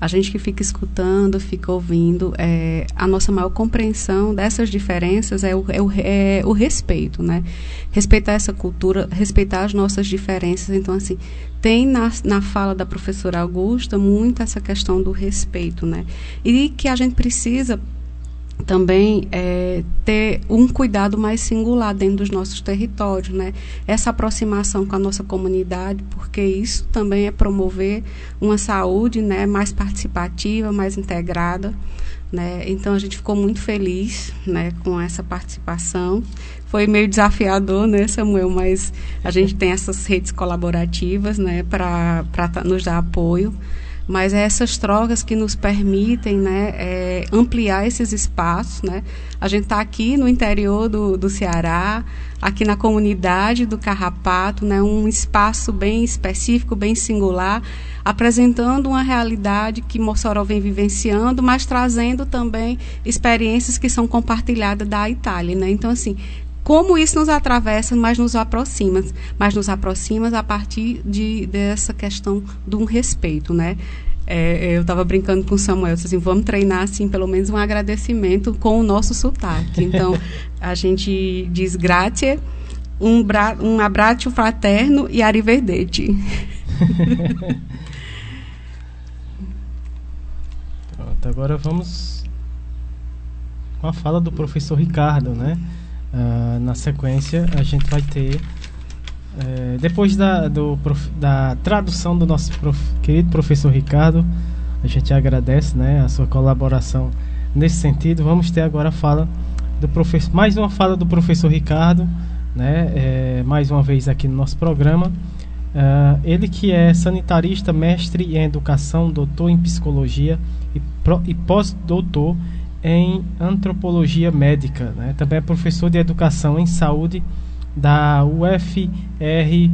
a gente que fica escutando, fica ouvindo, é, a nossa maior compreensão dessas diferenças é o, é, o, é o respeito, né? Respeitar essa cultura, respeitar as nossas diferenças. Então, assim, tem na, na fala da professora Augusta muito essa questão do respeito, né? E que a gente precisa também é, ter um cuidado mais singular dentro dos nossos territórios, né? Essa aproximação com a nossa comunidade, porque isso também é promover uma saúde, né, mais participativa, mais integrada, né? Então a gente ficou muito feliz, né, com essa participação. Foi meio desafiador, né, Samuel, mas a gente tem essas redes colaborativas, né, para nos dar apoio mas é essas trocas que nos permitem né, é, ampliar esses espaços. Né? A gente está aqui no interior do, do Ceará, aqui na comunidade do Carrapato, né, um espaço bem específico, bem singular, apresentando uma realidade que Mossoró vem vivenciando, mas trazendo também experiências que são compartilhadas da Itália. Né? Então, assim, como isso nos atravessa, mas nos aproxima, mas nos aproxima a partir de, dessa questão de um respeito, né? É, eu estava brincando com o Samuel, assim, vamos treinar assim pelo menos um agradecimento com o nosso sotaque. Então a gente diz grazie, um, bra um abraço fraterno e arrivederci. Pronto, agora vamos com a fala do professor Ricardo, né? Uh, na sequência, a gente vai ter, é, depois da, do, da tradução do nosso prof, querido professor Ricardo, a gente agradece né, a sua colaboração nesse sentido. Vamos ter agora a fala do professor, mais uma fala do professor Ricardo, né, é, mais uma vez aqui no nosso programa. Uh, ele que é sanitarista, mestre em educação, doutor em psicologia e, e pós-doutor em antropologia médica. Né? Também é professor de educação em saúde da UFRGS.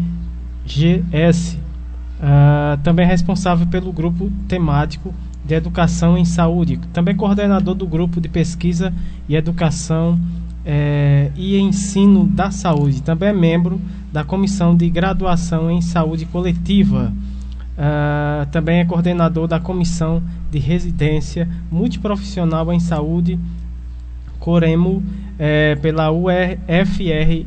Uh, ah, também é responsável pelo grupo temático de educação em saúde. Também é coordenador do grupo de pesquisa e educação eh, e ensino da saúde. Também é membro da comissão de graduação em saúde coletiva. Uh, também é coordenador da comissão de residência multiprofissional em saúde Coremo é, pela UFRGS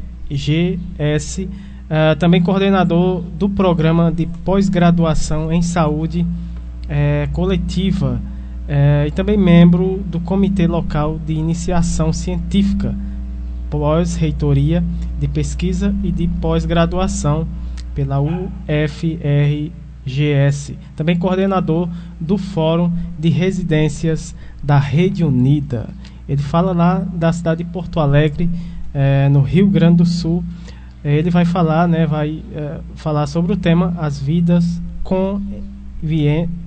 uh, também coordenador do programa de pós-graduação em saúde uh, coletiva uh, e também membro do Comitê Local de Iniciação Científica, pós-reitoria de pesquisa e de pós-graduação pela UFRGS, também coordenador do Fórum de Residências da Rede Unida. Ele fala lá da cidade de Porto Alegre, no Rio Grande do Sul, ele vai falar, né, vai uh, falar sobre o tema as vidas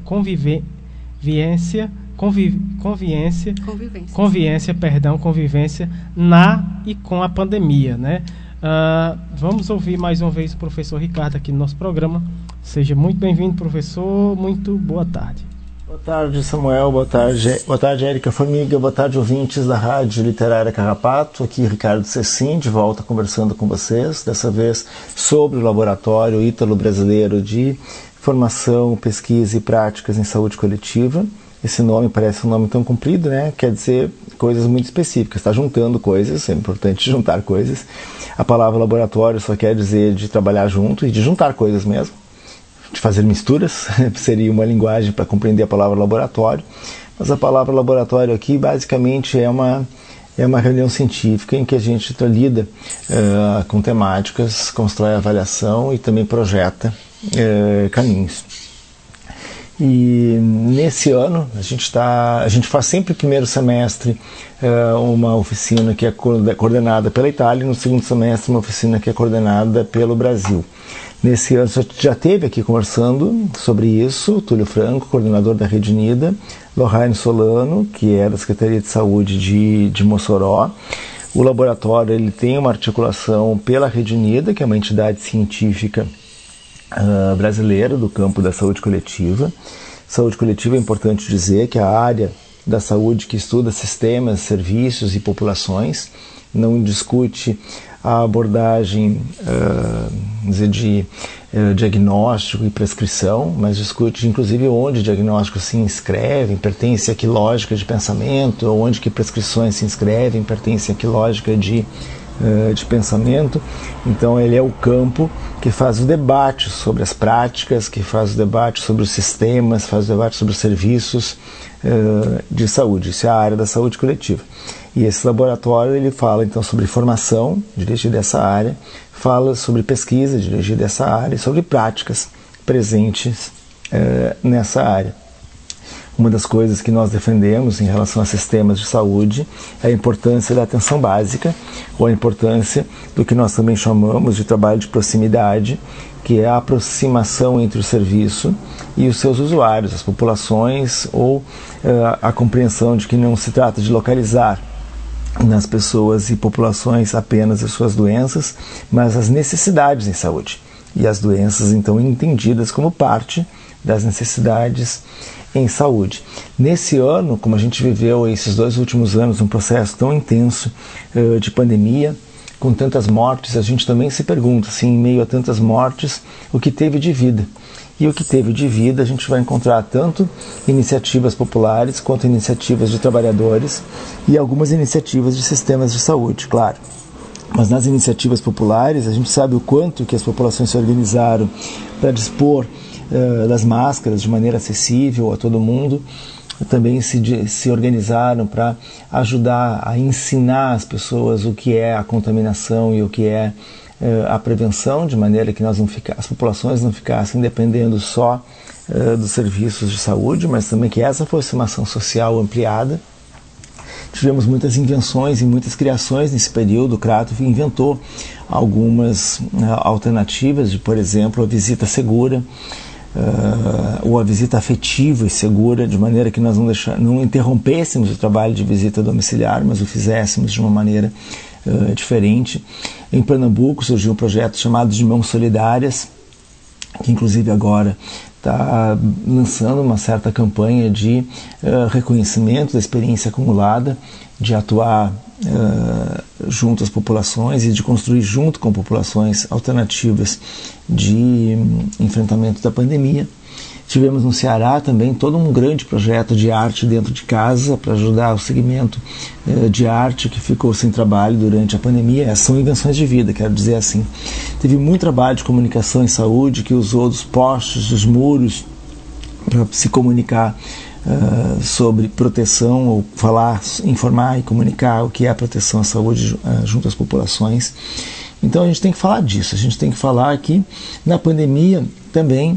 convivência, convivência, convivência, convivência, perdão, convivência na e com a pandemia, né? Uh, vamos ouvir mais uma vez o professor Ricardo aqui no nosso programa. Seja muito bem-vindo, professor. Muito boa tarde. Boa tarde, Samuel. Boa tarde, boa tarde, Érica Formiga. Boa tarde, ouvintes da Rádio Literária Carrapato. Aqui, Ricardo Cecim, de volta conversando com vocês, dessa vez sobre o Laboratório Ítalo-Brasileiro de Formação, Pesquisa e Práticas em Saúde Coletiva. Esse nome parece um nome tão comprido, né? Quer dizer coisas muito específicas. Está juntando coisas, é importante juntar coisas. A palavra laboratório só quer dizer de trabalhar junto e de juntar coisas mesmo de fazer misturas, seria uma linguagem para compreender a palavra laboratório. Mas a palavra laboratório aqui basicamente é uma, é uma reunião científica em que a gente lida uh, com temáticas, constrói avaliação e também projeta uh, caminhos. E nesse ano a gente está, a gente faz sempre primeiro semestre uh, uma oficina que é coordenada pela Itália e no segundo semestre uma oficina que é coordenada pelo Brasil. Nesse ano já teve aqui conversando sobre isso, Túlio Franco, coordenador da Rede Unida, Lorraine Solano, que é da Secretaria de Saúde de, de Mossoró. O laboratório ele tem uma articulação pela Rede Unida, que é uma entidade científica uh, brasileira do campo da saúde coletiva. Saúde coletiva é importante dizer que é a área da saúde que estuda sistemas, serviços e populações, não discute a abordagem uh, de uh, diagnóstico e prescrição, mas discute inclusive onde diagnóstico se inscreve, pertence a que lógica de pensamento, onde que prescrições se inscrevem, pertence a que lógica de, uh, de pensamento. Então ele é o campo que faz o debate sobre as práticas, que faz o debate sobre os sistemas, faz o debate sobre os serviços de saúde. Isso é a área da saúde coletiva. E esse laboratório ele fala então sobre formação dirigida dessa área, fala sobre pesquisa dirigida dessa área e sobre práticas presentes eh, nessa área. Uma das coisas que nós defendemos em relação a sistemas de saúde é a importância da atenção básica, ou a importância do que nós também chamamos de trabalho de proximidade, que é a aproximação entre o serviço e os seus usuários, as populações, ou uh, a compreensão de que não se trata de localizar nas pessoas e populações apenas as suas doenças, mas as necessidades em saúde. E as doenças, então, entendidas como parte das necessidades em saúde. Nesse ano, como a gente viveu esses dois últimos anos, um processo tão intenso uh, de pandemia, com tantas mortes, a gente também se pergunta, assim, em meio a tantas mortes, o que teve de vida. E o que teve de vida a gente vai encontrar tanto iniciativas populares quanto iniciativas de trabalhadores e algumas iniciativas de sistemas de saúde, claro. Mas nas iniciativas populares a gente sabe o quanto que as populações se organizaram para dispor uh, das máscaras de maneira acessível a todo mundo também se, se organizaram para ajudar a ensinar as pessoas o que é a contaminação e o que é eh, a prevenção, de maneira que nós não fica, as populações não ficassem dependendo só uh, dos serviços de saúde, mas também que essa fosse uma ação social ampliada. Tivemos muitas invenções e muitas criações nesse período. O Crato inventou algumas uh, alternativas, de, por exemplo, a visita segura, Uh, ou a visita afetiva e segura, de maneira que nós não, deixar, não interrompêssemos o trabalho de visita domiciliar, mas o fizéssemos de uma maneira uh, diferente. Em Pernambuco surgiu um projeto chamado de Mãos Solidárias, que inclusive agora está lançando uma certa campanha de uh, reconhecimento da experiência acumulada, de atuar uh, junto às populações e de construir junto com populações alternativas de um, enfrentamento da pandemia. Tivemos no Ceará também todo um grande projeto de arte dentro de casa para ajudar o segmento eh, de arte que ficou sem trabalho durante a pandemia. Essas são invenções de vida, quero dizer assim. Teve muito trabalho de comunicação em saúde que usou dos postes, dos muros para se comunicar Uh, sobre proteção ou falar, informar e comunicar o que é a proteção à saúde uh, junto às populações. Então a gente tem que falar disso. A gente tem que falar que na pandemia também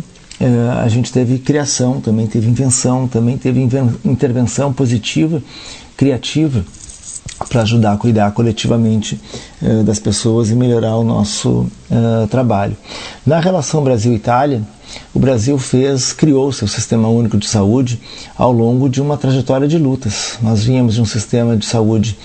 a gente teve criação, também teve invenção, também teve intervenção positiva, criativa para ajudar a cuidar coletivamente das pessoas e melhorar o nosso trabalho. Na relação Brasil-Itália, o Brasil fez, criou seu sistema único de saúde ao longo de uma trajetória de lutas. Nós vínhamos de um sistema de saúde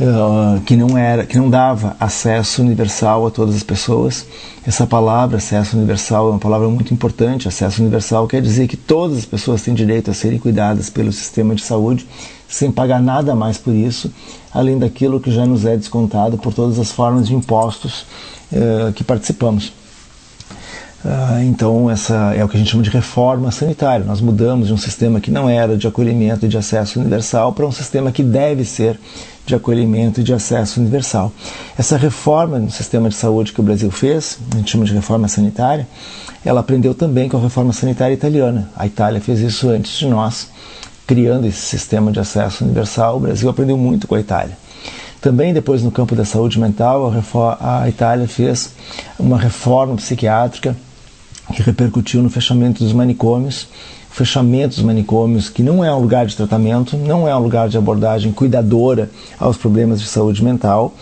uh, que não era, que não dava acesso universal a todas as pessoas. Essa palavra, acesso universal, é uma palavra muito importante. Acesso universal quer dizer que todas as pessoas têm direito a serem cuidadas pelo sistema de saúde sem pagar nada mais por isso, além daquilo que já nos é descontado por todas as formas de impostos uh, que participamos. Ah, então, essa é o que a gente chama de reforma sanitária. Nós mudamos de um sistema que não era de acolhimento e de acesso universal para um sistema que deve ser de acolhimento e de acesso universal. Essa reforma no sistema de saúde que o Brasil fez, a gente chama de reforma sanitária, ela aprendeu também com a reforma sanitária italiana. A Itália fez isso antes de nós, criando esse sistema de acesso universal. O Brasil aprendeu muito com a Itália. Também depois no campo da saúde mental, a, a Itália fez uma reforma psiquiátrica que repercutiu no fechamento dos manicômios. O fechamento dos manicômios, que não é um lugar de tratamento, não é um lugar de abordagem cuidadora aos problemas de saúde mental.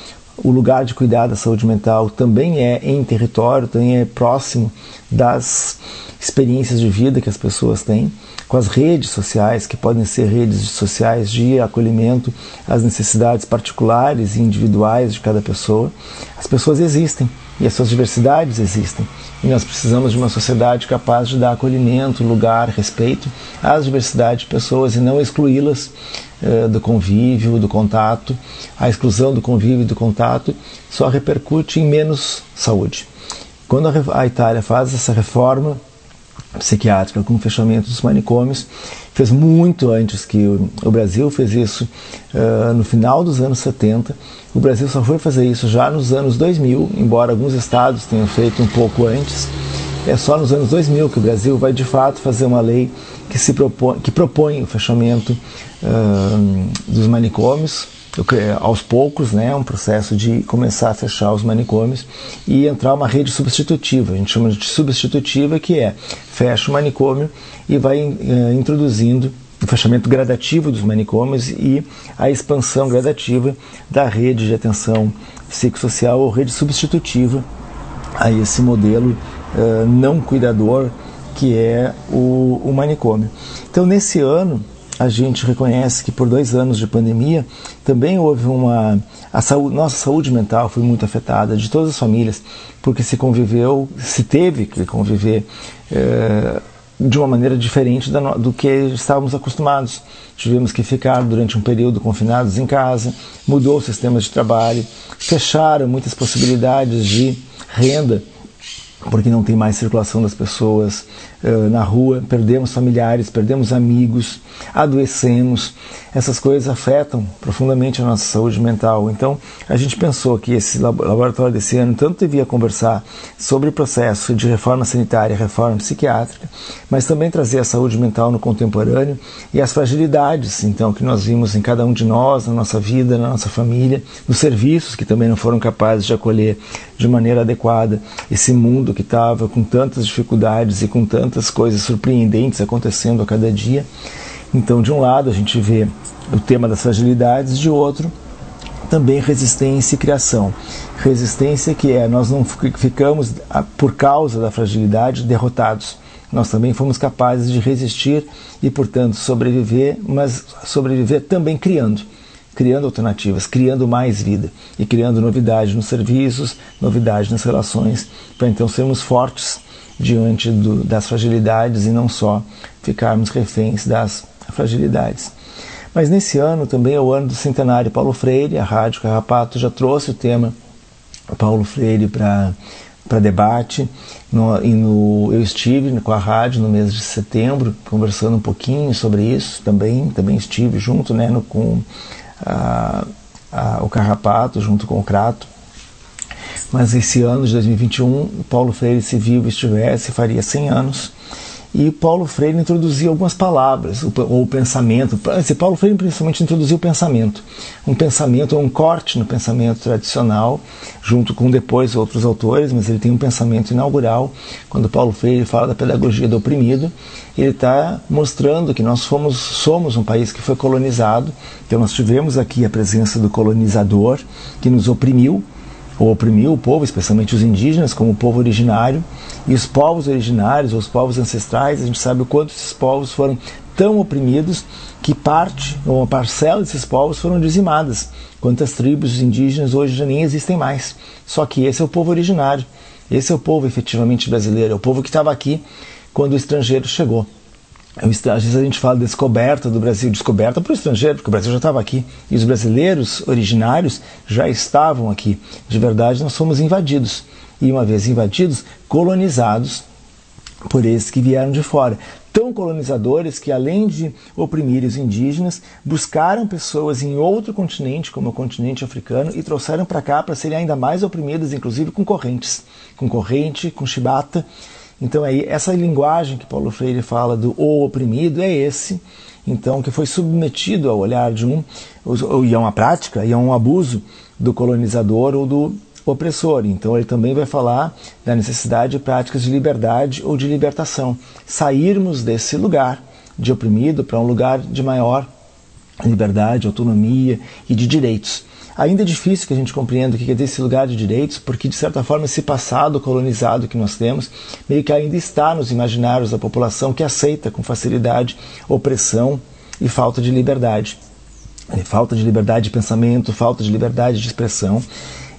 O lugar de cuidar da saúde mental também é em território, também é próximo das experiências de vida que as pessoas têm, com as redes sociais, que podem ser redes sociais de acolhimento às necessidades particulares e individuais de cada pessoa. As pessoas existem e as suas diversidades existem. E nós precisamos de uma sociedade capaz de dar acolhimento, lugar, respeito às diversidades de pessoas e não excluí-las eh, do convívio, do contato. A exclusão do convívio e do contato só repercute em menos saúde. Quando a, a Itália faz essa reforma psiquiátrica com o fechamento dos manicômios, fez muito antes que o, Brasil fez isso uh, no final dos anos 70. O Brasil só foi fazer isso já nos anos 2000, embora alguns estados tenham feito um pouco antes. É só nos anos 2000 que o Brasil vai de fato fazer uma lei que, se propõe, que propõe o fechamento uh, dos manicômios aos poucos, né, um processo de começar a fechar os manicômios e entrar uma rede substitutiva. A gente chama de substitutiva, que é fecha o manicômio e vai uh, introduzindo o fechamento gradativo dos manicômios e a expansão gradativa da rede de atenção psicossocial ou rede substitutiva a esse modelo uh, não cuidador que é o, o manicômio. Então, nesse ano, a gente reconhece que por dois anos de pandemia também houve uma a saúde, nossa saúde mental foi muito afetada de todas as famílias porque se conviveu se teve que conviver é, de uma maneira diferente do que estávamos acostumados. Tivemos que ficar durante um período confinados em casa mudou o sistema de trabalho fecharam muitas possibilidades de renda porque não tem mais circulação das pessoas na rua, perdemos familiares, perdemos amigos, adoecemos. Essas coisas afetam profundamente a nossa saúde mental. Então, a gente pensou que esse laboratório desse ano tanto devia conversar sobre o processo de reforma sanitária, reforma psiquiátrica, mas também trazer a saúde mental no contemporâneo e as fragilidades, então, que nós vimos em cada um de nós, na nossa vida, na nossa família, nos serviços que também não foram capazes de acolher de maneira adequada esse mundo que estava com tantas dificuldades e com tantas coisas surpreendentes acontecendo a cada dia. Então, de um lado, a gente vê o tema das fragilidades, de outro, também resistência e criação. Resistência que é nós não ficamos por causa da fragilidade derrotados. Nós também fomos capazes de resistir e, portanto, sobreviver, mas sobreviver também criando criando alternativas, criando mais vida e criando novidade nos serviços, novidade nas relações, para então sermos fortes diante do, das fragilidades e não só ficarmos reféns das fragilidades. Mas nesse ano também é o ano do centenário Paulo Freire, a Rádio Carrapato já trouxe o tema Paulo Freire para para debate. No, e no, eu estive com a rádio no mês de setembro conversando um pouquinho sobre isso também. Também estive junto né, no, com a, a, o Carrapato, junto com o Crato. Mas esse ano de 2021, Paulo Freire, se vivo estivesse, faria 100 anos e Paulo Freire introduziu algumas palavras, ou pensamento. Esse Paulo Freire principalmente introduziu o pensamento, um pensamento, um corte no pensamento tradicional, junto com depois outros autores, mas ele tem um pensamento inaugural. Quando Paulo Freire fala da pedagogia do oprimido, ele está mostrando que nós fomos, somos um país que foi colonizado, então nós tivemos aqui a presença do colonizador que nos oprimiu, ou oprimiu o povo, especialmente os indígenas, como o povo originário, e os povos originários, ou os povos ancestrais, a gente sabe o quanto esses povos foram tão oprimidos que parte, ou uma parcela desses povos foram dizimadas. Quantas tribos indígenas hoje já nem existem mais. Só que esse é o povo originário, esse é o povo efetivamente brasileiro, é o povo que estava aqui quando o estrangeiro chegou. Às vezes a gente fala de descoberta do Brasil, descoberta para o estrangeiro, porque o Brasil já estava aqui. E os brasileiros originários já estavam aqui. De verdade, nós fomos invadidos. E uma vez invadidos, colonizados por esses que vieram de fora. Tão colonizadores que, além de oprimir os indígenas, buscaram pessoas em outro continente, como o continente africano, e trouxeram para cá para serem ainda mais oprimidas, inclusive com correntes. Com corrente, com chibata então aí essa linguagem que Paulo Freire fala do o oprimido é esse, então que foi submetido ao olhar de um e a uma prática e a um abuso do colonizador ou do opressor. Então ele também vai falar da necessidade de práticas de liberdade ou de libertação, sairmos desse lugar de oprimido para um lugar de maior liberdade, autonomia e de direitos. Ainda é difícil que a gente compreenda o que é desse lugar de direitos, porque de certa forma esse passado colonizado que nós temos meio que ainda está nos imaginários da população que aceita com facilidade opressão e falta de liberdade. Falta de liberdade de pensamento, falta de liberdade de expressão.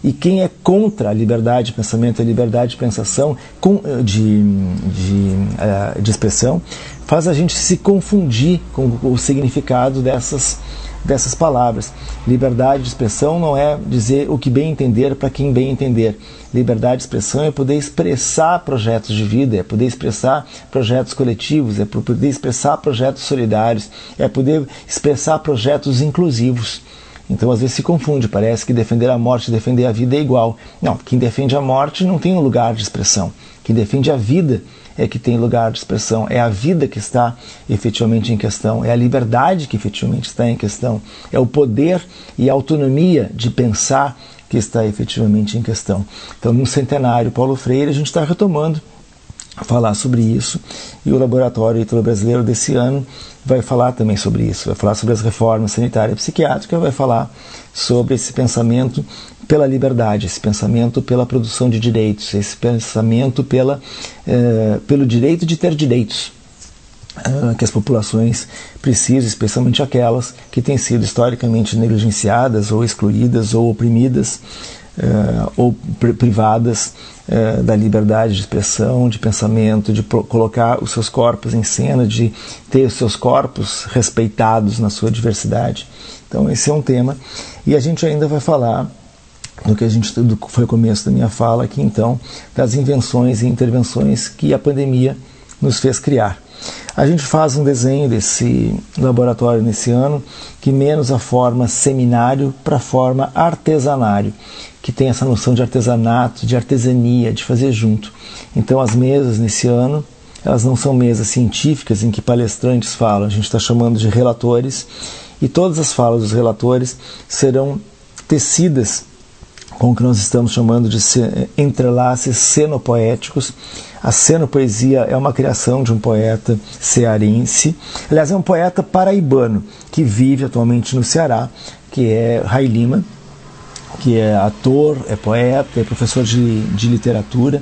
E quem é contra a liberdade de pensamento e a liberdade de pensação, eh, de, de, eh, de expressão, faz a gente se confundir com o significado dessas dessas palavras. Liberdade de expressão não é dizer o que bem entender para quem bem entender. Liberdade de expressão é poder expressar projetos de vida, é poder expressar projetos coletivos, é poder expressar projetos solidários, é poder expressar projetos inclusivos. Então, às vezes se confunde, parece que defender a morte e defender a vida é igual. Não, quem defende a morte não tem um lugar de expressão. Quem defende a vida é que tem lugar de expressão, é a vida que está efetivamente em questão, é a liberdade que efetivamente está em questão, é o poder e a autonomia de pensar que está efetivamente em questão. Então, no centenário Paulo Freire, a gente está retomando falar sobre isso e o Laboratório Ítalo Brasileiro desse ano vai falar também sobre isso, vai falar sobre as reformas sanitárias e psiquiátricas, vai falar sobre esse pensamento pela liberdade, esse pensamento pela produção de direitos, esse pensamento pela, eh, pelo direito de ter direitos eh, que as populações precisam, especialmente aquelas que têm sido historicamente negligenciadas ou excluídas ou oprimidas eh, ou privadas da liberdade de expressão, de pensamento, de colocar os seus corpos em cena, de ter os seus corpos respeitados na sua diversidade. Então esse é um tema e a gente ainda vai falar do que a gente do, foi o começo da minha fala aqui então das invenções e intervenções que a pandemia nos fez criar. A gente faz um desenho desse laboratório nesse ano que menos a forma seminário para a forma artesanário, que tem essa noção de artesanato, de artesania, de fazer junto. Então as mesas nesse ano elas não são mesas científicas em que palestrantes falam, a gente está chamando de relatores e todas as falas dos relatores serão tecidas com o que nós estamos chamando de entrelaces cenopoéticos. A cenopoesia é uma criação de um poeta cearense, aliás, é um poeta paraibano que vive atualmente no Ceará, que é Rai Lima, que é ator, é poeta, é professor de, de literatura.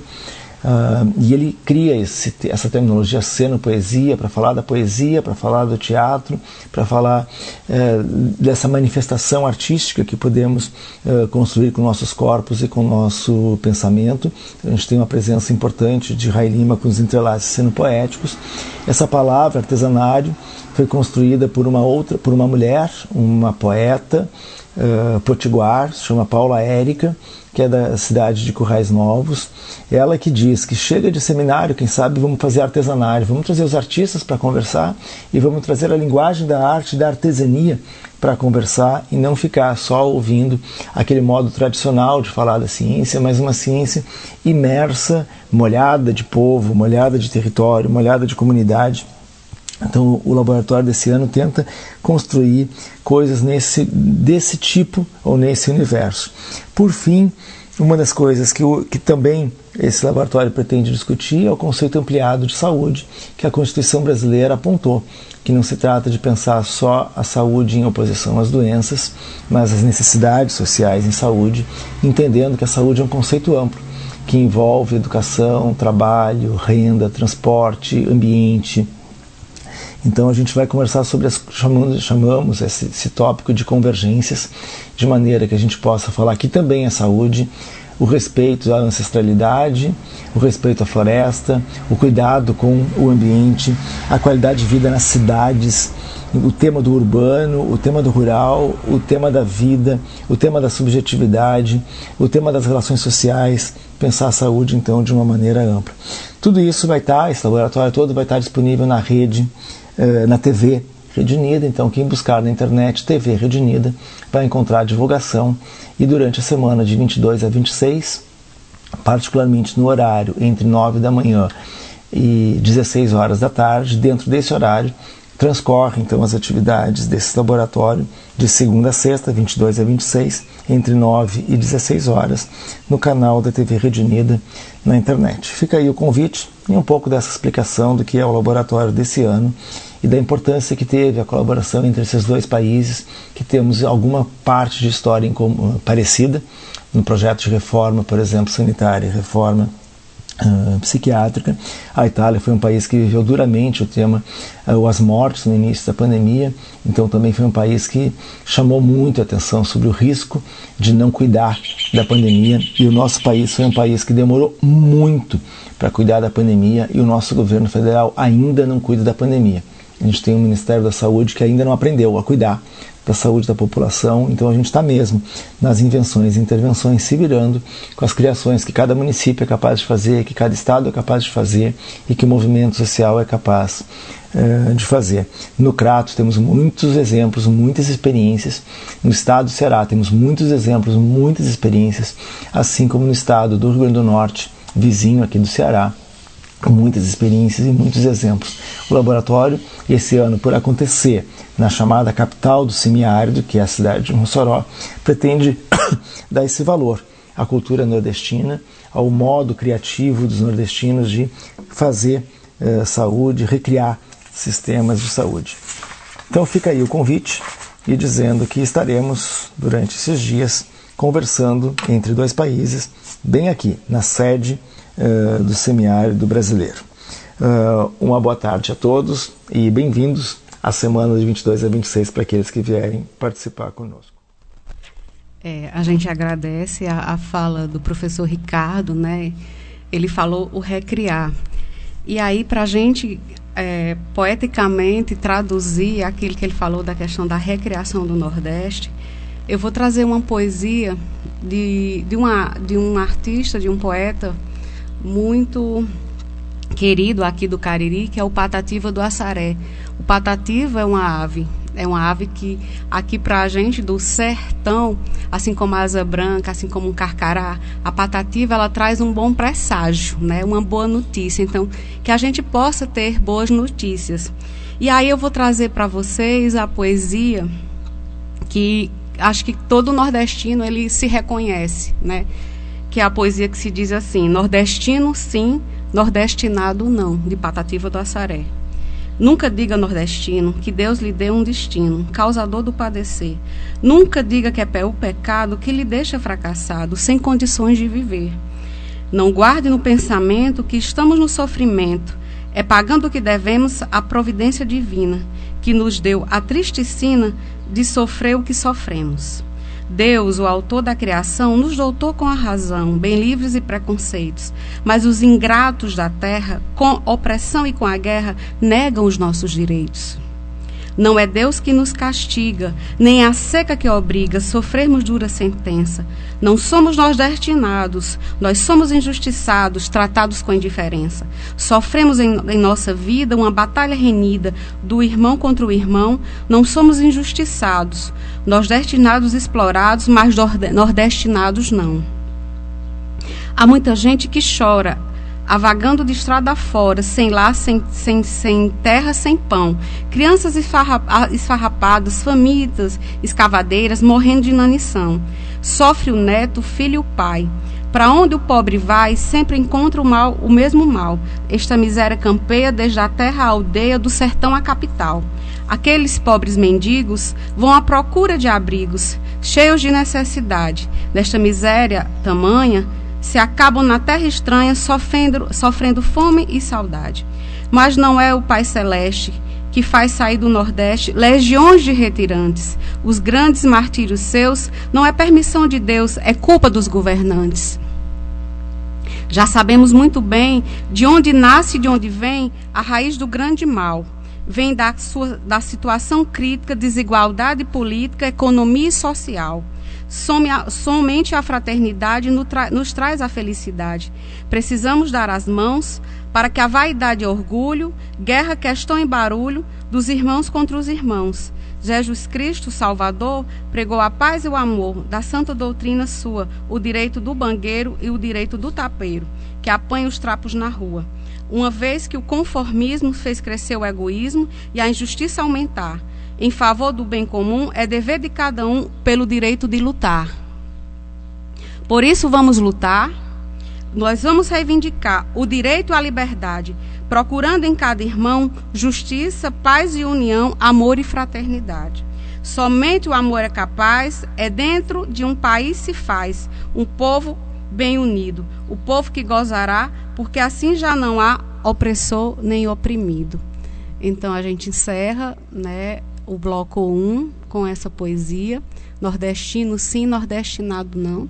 Uh, e ele cria esse, essa terminologia ceno-poesia para falar da poesia, para falar do teatro, para falar uh, dessa manifestação artística que podemos uh, construir com nossos corpos e com nosso pensamento. A gente tem uma presença importante de Rai Lima com os entrelaces seno-poéticos. Essa palavra, artesanário, foi construída por uma outra, por uma mulher, uma poeta uh, potiguar, se chama Paula Érica, que é da cidade de Currais Novos. Ela que diz que chega de seminário, quem sabe vamos fazer artesanato, vamos trazer os artistas para conversar e vamos trazer a linguagem da arte, da artesania para conversar e não ficar só ouvindo aquele modo tradicional de falar da ciência, mas uma ciência imersa, molhada de povo, molhada de território, molhada de comunidade. Então, o laboratório desse ano tenta construir coisas nesse, desse tipo ou nesse universo. Por fim, uma das coisas que, o, que também esse laboratório pretende discutir é o conceito ampliado de saúde que a Constituição brasileira apontou, que não se trata de pensar só a saúde em oposição às doenças, mas as necessidades sociais em saúde, entendendo que a saúde é um conceito amplo que envolve educação, trabalho, renda, transporte, ambiente, então a gente vai conversar sobre as chamamos, chamamos esse, esse tópico de convergências, de maneira que a gente possa falar que também é saúde, o respeito à ancestralidade, o respeito à floresta, o cuidado com o ambiente, a qualidade de vida nas cidades, o tema do urbano, o tema do rural, o tema da vida, o tema da subjetividade, o tema das relações sociais, pensar a saúde então de uma maneira ampla. Tudo isso vai estar, esse laboratório todo vai estar disponível na rede eh, na TV Rede Unida. Então, quem buscar na internet TV Rede Unida vai encontrar divulgação. E durante a semana de 22 a 26, particularmente no horário entre 9 da manhã e 16 horas da tarde, dentro desse horário, transcorrem então as atividades desse laboratório de segunda a sexta, 22 a 26, entre 9 e 16 horas, no canal da TV Rede Unida na internet. Fica aí o convite e um pouco dessa explicação do que é o laboratório desse ano e da importância que teve a colaboração entre esses dois países, que temos alguma parte de história em comum, parecida, no projeto de reforma, por exemplo, sanitária, reforma Uh, psiquiátrica. A Itália foi um país que viveu duramente o tema uh, as mortes no início da pandemia, então também foi um país que chamou muito a atenção sobre o risco de não cuidar da pandemia e o nosso país foi um país que demorou muito para cuidar da pandemia e o nosso governo federal ainda não cuida da pandemia. A gente tem um Ministério da Saúde que ainda não aprendeu a cuidar da saúde da população, então a gente está mesmo nas invenções e intervenções se virando com as criações que cada município é capaz de fazer, que cada estado é capaz de fazer e que o movimento social é capaz uh, de fazer. No Crato temos muitos exemplos, muitas experiências. No estado do Ceará temos muitos exemplos, muitas experiências, assim como no estado do Rio Grande do Norte, vizinho aqui do Ceará muitas experiências e muitos exemplos. O laboratório, esse ano, por acontecer na chamada capital do semiárido, que é a cidade de Mossoró, pretende dar esse valor à cultura nordestina, ao modo criativo dos nordestinos de fazer eh, saúde, recriar sistemas de saúde. Então fica aí o convite e dizendo que estaremos durante esses dias conversando entre dois países, bem aqui na sede uh, do semiárido brasileiro. Uh, uma boa tarde a todos e bem-vindos à semana de 22 a 26 para aqueles que vierem participar conosco. É, a gente agradece a, a, fala do professor Ricardo, né? Ele falou o recriar. E aí, para a gente é, poeticamente traduzir aquilo que ele falou da questão da recriação do Nordeste, eu vou trazer uma poesia de, de, uma, de um artista, de um poeta muito querido aqui do Cariri, que é o patativa do Assaré. O patativa é uma ave, é uma ave que aqui para a gente do sertão, assim como a asa branca, assim como um carcará, a patativa ela traz um bom presságio, né? Uma boa notícia. Então, que a gente possa ter boas notícias. E aí eu vou trazer para vocês a poesia que acho que todo nordestino ele se reconhece, né? Que é a poesia que se diz assim: nordestino sim, nordestinado não, de Patativa do Assaré. Nunca diga nordestino que Deus lhe deu um destino, causador do padecer. Nunca diga que é o pecado que lhe deixa fracassado, sem condições de viver. Não guarde no pensamento que estamos no sofrimento, é pagando o que devemos à providência divina, que nos deu a triste sina de sofrer o que sofremos. Deus, o autor da criação, nos doutou com a razão, bem livres e preconceitos. Mas os ingratos da terra, com opressão e com a guerra, negam os nossos direitos. Não é Deus que nos castiga, nem a seca que obriga sofrermos dura sentença. Não somos nós destinados, nós somos injustiçados, tratados com indiferença. Sofremos em, em nossa vida uma batalha renhida do irmão contra o irmão, não somos injustiçados, nós destinados explorados, mas nordestinados não. Há muita gente que chora, avagando de estrada fora, sem lar, sem, sem, sem terra, sem pão. Crianças esfarrapadas, famintas, escavadeiras, morrendo de inanição. Sofre o neto, o filho e o pai. Para onde o pobre vai, sempre encontra o mal, o mesmo mal. Esta miséria campeia desde a terra à aldeia, do sertão à capital. Aqueles pobres mendigos vão à procura de abrigos, cheios de necessidade. Desta miséria tamanha, se acabam na terra estranha sofrendo, sofrendo fome e saudade. Mas não é o Pai Celeste que faz sair do Nordeste legiões de retirantes. Os grandes martírios seus não é permissão de Deus, é culpa dos governantes. Já sabemos muito bem de onde nasce e de onde vem a raiz do grande mal. Vem da, sua, da situação crítica, desigualdade política, economia e social. Somente a fraternidade nos traz a felicidade. Precisamos dar as mãos para que a vaidade e orgulho, guerra, questão e barulho dos irmãos contra os irmãos. Jesus Cristo, Salvador, pregou a paz e o amor da santa doutrina sua, o direito do bangueiro e o direito do tapeiro, que apanha os trapos na rua. Uma vez que o conformismo fez crescer o egoísmo e a injustiça aumentar, em favor do bem comum, é dever de cada um pelo direito de lutar. Por isso, vamos lutar. Nós vamos reivindicar o direito à liberdade, procurando em cada irmão justiça, paz e união, amor e fraternidade. Somente o amor é capaz, é dentro de um país se faz, um povo bem unido, o povo que gozará, porque assim já não há opressor nem oprimido. Então a gente encerra, né, o bloco 1 com essa poesia. Nordestino sim, nordestinado não.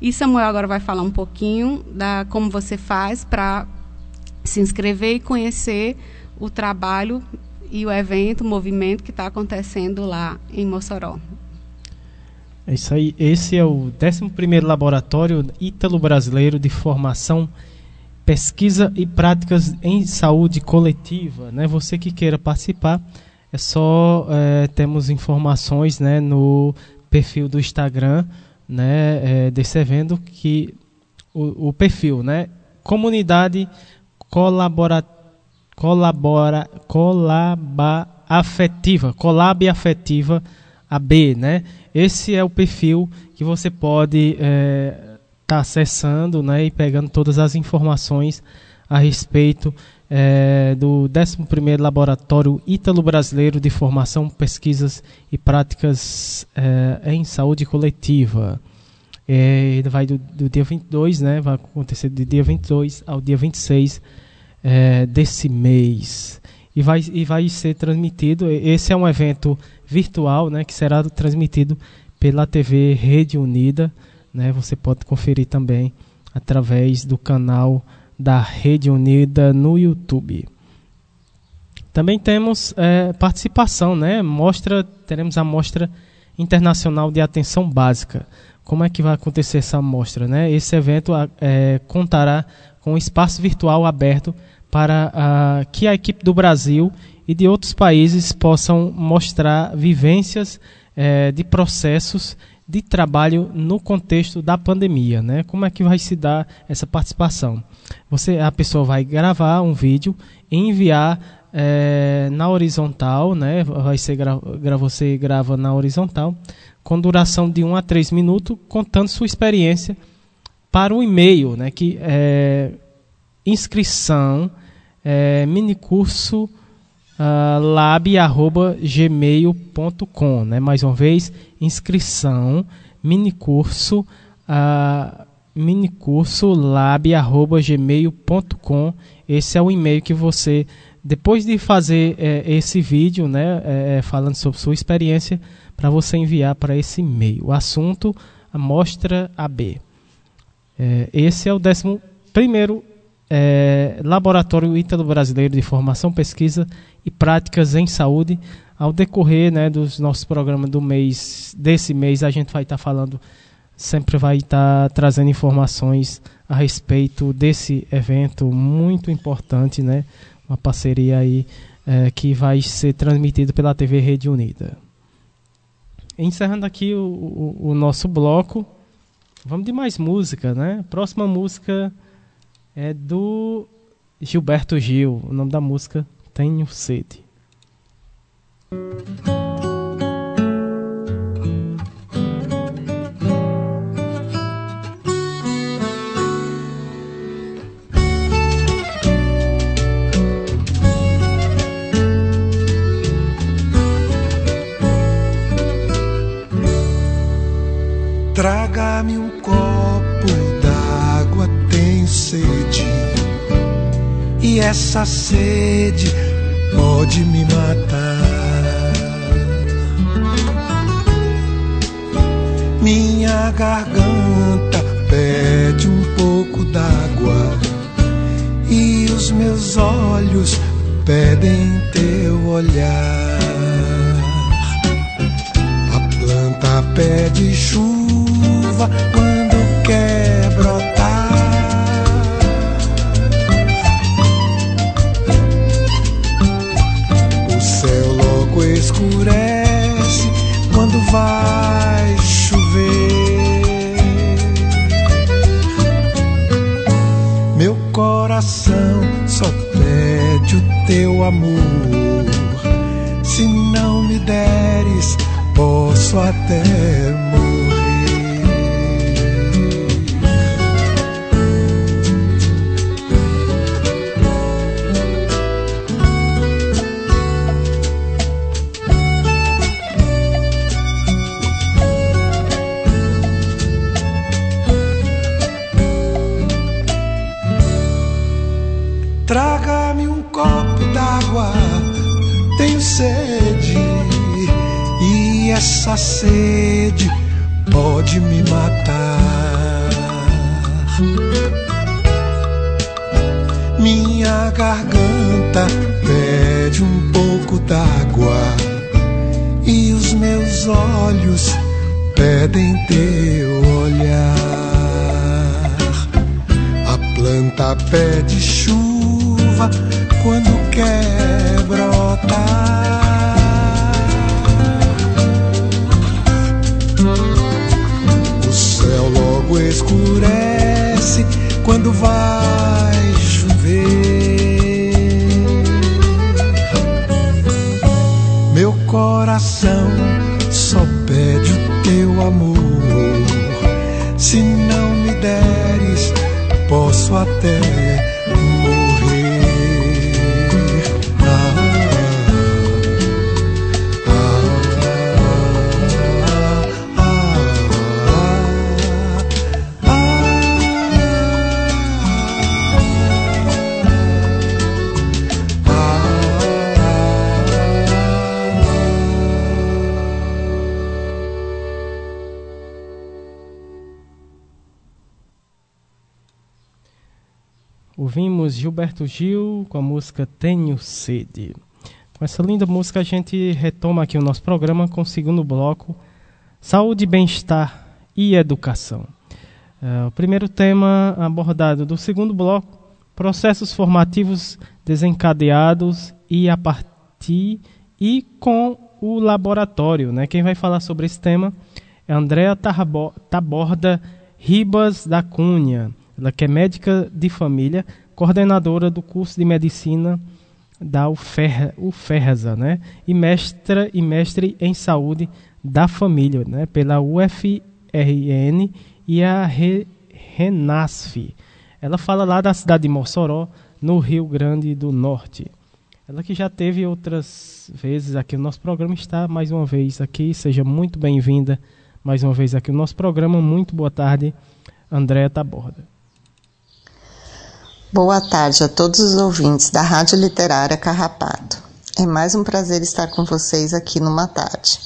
E Samuel agora vai falar um pouquinho da como você faz para se inscrever e conhecer o trabalho e o evento, o movimento que está acontecendo lá em Mossoró. É isso aí. Esse é o 11º Laboratório Ítalo-Brasileiro de Formação, Pesquisa e Práticas em Saúde Coletiva. Né? Você que queira participar, é só é, temos informações né, no perfil do Instagram né, é, desse evento que o, o, perfil, né? Comunidade colabora, colabora, colaba afetiva, colab afetiva AB, né? Esse é o perfil que você pode estar é, tá acessando, né, e pegando todas as informações a respeito é, do 11º Laboratório Ítalo-Brasileiro de Formação, Pesquisas e Práticas é, em Saúde Coletiva. É, vai do, do, dia 22, né, vai acontecer do dia 22 ao dia 26 é, desse mês. E vai, e vai ser transmitido, esse é um evento virtual, né, que será transmitido pela TV Rede Unida, né, você pode conferir também através do canal da Rede Unida no YouTube. Também temos é, participação, né? Mostra, teremos a mostra internacional de atenção básica. Como é que vai acontecer essa mostra, né? Esse evento é, contará com um espaço virtual aberto para a, que a equipe do Brasil e de outros países possam mostrar vivências é, de processos de trabalho no contexto da pandemia, né? Como é que vai se dar essa participação? Você, a pessoa vai gravar um vídeo enviar é, na horizontal, né? Vai ser gra você grava na horizontal com duração de 1 a 3 minutos, contando sua experiência para o e-mail, né? Que é inscrição é, minicurso uh, ah, lab.gmail.com, né? Mais uma vez, inscrição, minicurso, uh, minicurso lab.gmail.com. Esse é o e-mail que você, depois de fazer é, esse vídeo, né, é, falando sobre sua experiência, para você enviar para esse e-mail. O assunto, Amostra AB. É, esse é o décimo primeiro é, Laboratório Ítalo Brasileiro de Formação, Pesquisa e Práticas em Saúde, ao decorrer né, dos nossos programas do mês, desse mês, a gente vai estar tá falando, sempre vai estar tá trazendo informações a respeito desse evento muito importante, né? Uma parceria aí é, que vai ser transmitido pela TV Rede Unida. Encerrando aqui o, o, o nosso bloco, vamos de mais música, né? Próxima música é do Gilberto Gil. O nome da música Tenho Sede. Traga-me um copo sede. E essa sede pode me matar. Minha garganta pede um pouco d'água. E os meus olhos pedem teu olhar. A planta pede chuva quando quer escurece quando vai chover. Meu coração só pede o teu amor. Se não me deres, posso até essa sede pode me matar. Minha garganta pede um pouco d'água e os meus olhos pedem teu olhar. A planta pede chuva quando quer brotar. Escurece quando vai chover. Meu coração só pede o teu amor. Se não me deres, posso até Gilberto Gil com a música Tenho Sede. Com essa linda música a gente retoma aqui o nosso programa com o segundo bloco, Saúde, Bem-Estar e Educação. É, o primeiro tema abordado do segundo bloco, processos formativos desencadeados e a partir e com o laboratório. Né? Quem vai falar sobre esse tema é Andréa Taborda Ribas da Cunha. Ela que é médica de família, coordenadora do curso de medicina da UFER, UFERSA, né? E mestra e mestre em saúde da família, né? Pela UFRN e a Re, Renasf. Ela fala lá da cidade de Mossoró, no Rio Grande do Norte. Ela que já teve outras vezes aqui no nosso programa está mais uma vez aqui. Seja muito bem-vinda mais uma vez aqui no nosso programa. Muito boa tarde, Andréa Taborda. Boa tarde a todos os ouvintes da Rádio Literária Carrapato. É mais um prazer estar com vocês aqui numa tarde.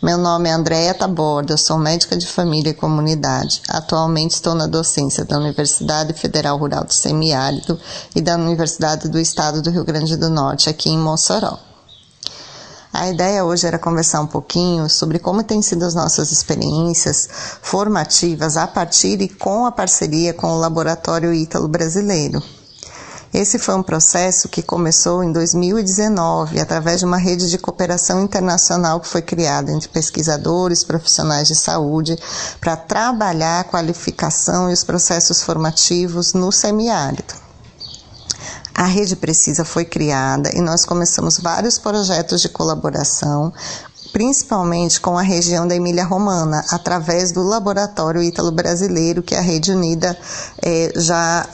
Meu nome é Andréia Taborda, eu sou médica de família e comunidade. Atualmente estou na docência da Universidade Federal Rural do Semiárido e da Universidade do Estado do Rio Grande do Norte, aqui em Mossoró. A ideia hoje era conversar um pouquinho sobre como têm sido as nossas experiências formativas a partir e com a parceria com o Laboratório Ítalo Brasileiro. Esse foi um processo que começou em 2019, através de uma rede de cooperação internacional que foi criada entre pesquisadores, profissionais de saúde, para trabalhar a qualificação e os processos formativos no semiárido. A Rede Precisa foi criada e nós começamos vários projetos de colaboração principalmente com a região da Emília Romana, através do Laboratório Ítalo Brasileiro, que a Rede Unida eh, já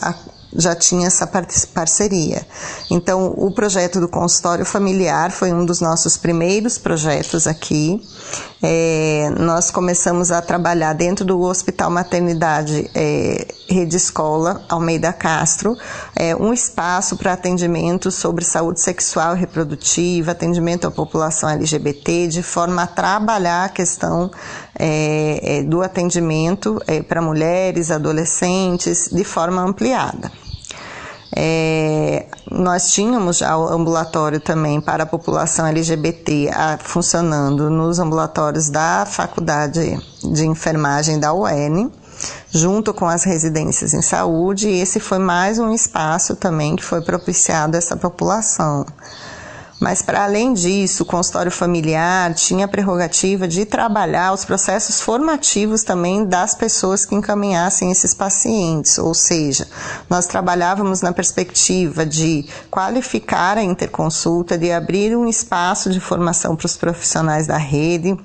já tinha essa parceria. Então, o projeto do consultório familiar foi um dos nossos primeiros projetos aqui. É, nós começamos a trabalhar dentro do Hospital Maternidade é, Rede Escola Almeida Castro, é, um espaço para atendimento sobre saúde sexual e reprodutiva, atendimento à população LGBT, de forma a trabalhar a questão é, é, do atendimento é, para mulheres, adolescentes, de forma ampliada. É, nós tínhamos já o ambulatório também para a população LGBT a, funcionando nos ambulatórios da Faculdade de Enfermagem da UEN, junto com as residências em saúde, e esse foi mais um espaço também que foi propiciado a essa população. Mas, para além disso, o consultório familiar tinha a prerrogativa de trabalhar os processos formativos também das pessoas que encaminhassem esses pacientes, ou seja, nós trabalhávamos na perspectiva de qualificar a interconsulta, de abrir um espaço de formação para os profissionais da rede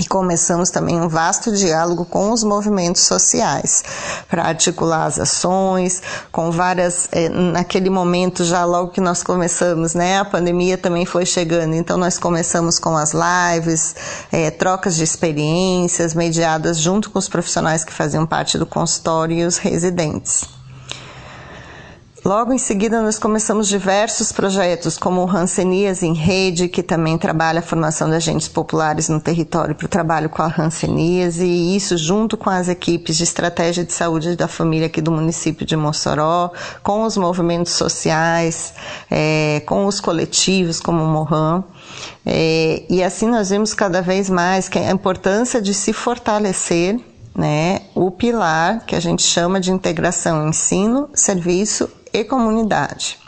e começamos também um vasto diálogo com os movimentos sociais para articular as ações, com várias é, naquele momento já logo que nós começamos, né? A pandemia também foi chegando, então nós começamos com as lives, é, trocas de experiências mediadas junto com os profissionais que faziam parte do consultório e os residentes. Logo em seguida, nós começamos diversos projetos, como o Hansenias em Rede, que também trabalha a formação de agentes populares no território para o trabalho com a Hansenias, e isso junto com as equipes de estratégia de saúde da família aqui do município de Mossoró, com os movimentos sociais, é, com os coletivos como o Mohan. É, e assim nós vemos cada vez mais que a importância de se fortalecer né, o pilar que a gente chama de integração ensino, serviço e comunidade.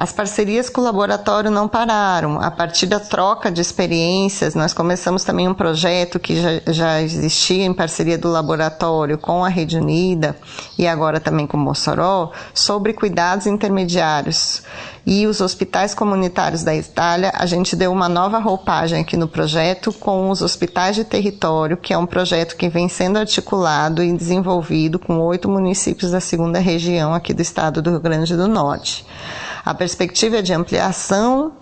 As parcerias com o laboratório não pararam. A partir da troca de experiências, nós começamos também um projeto que já, já existia em parceria do laboratório com a Rede Unida e agora também com Mossoró, sobre cuidados intermediários. E os hospitais comunitários da Itália, a gente deu uma nova roupagem aqui no projeto com os hospitais de território, que é um projeto que vem sendo articulado e desenvolvido com oito municípios da segunda região aqui do estado do Rio Grande do Norte. A perspectiva é de ampliação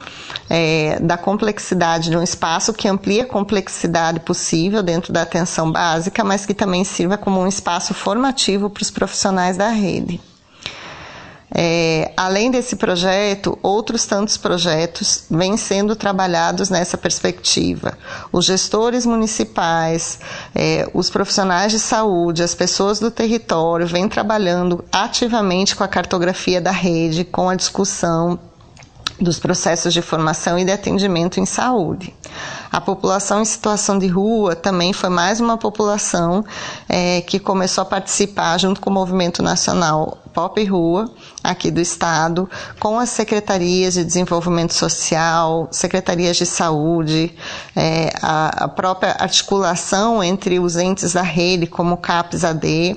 é, da complexidade de um espaço que amplia a complexidade possível dentro da atenção básica, mas que também sirva como um espaço formativo para os profissionais da rede. É, além desse projeto, outros tantos projetos vêm sendo trabalhados nessa perspectiva. Os gestores municipais, é, os profissionais de saúde, as pessoas do território vêm trabalhando ativamente com a cartografia da rede, com a discussão dos processos de formação e de atendimento em saúde. A população em situação de rua também foi mais uma população é, que começou a participar junto com o Movimento Nacional Pop Rua, aqui do Estado, com as secretarias de desenvolvimento social, secretarias de saúde, é, a, a, própria articulação entre os entes da rede, como o CAPS-AD,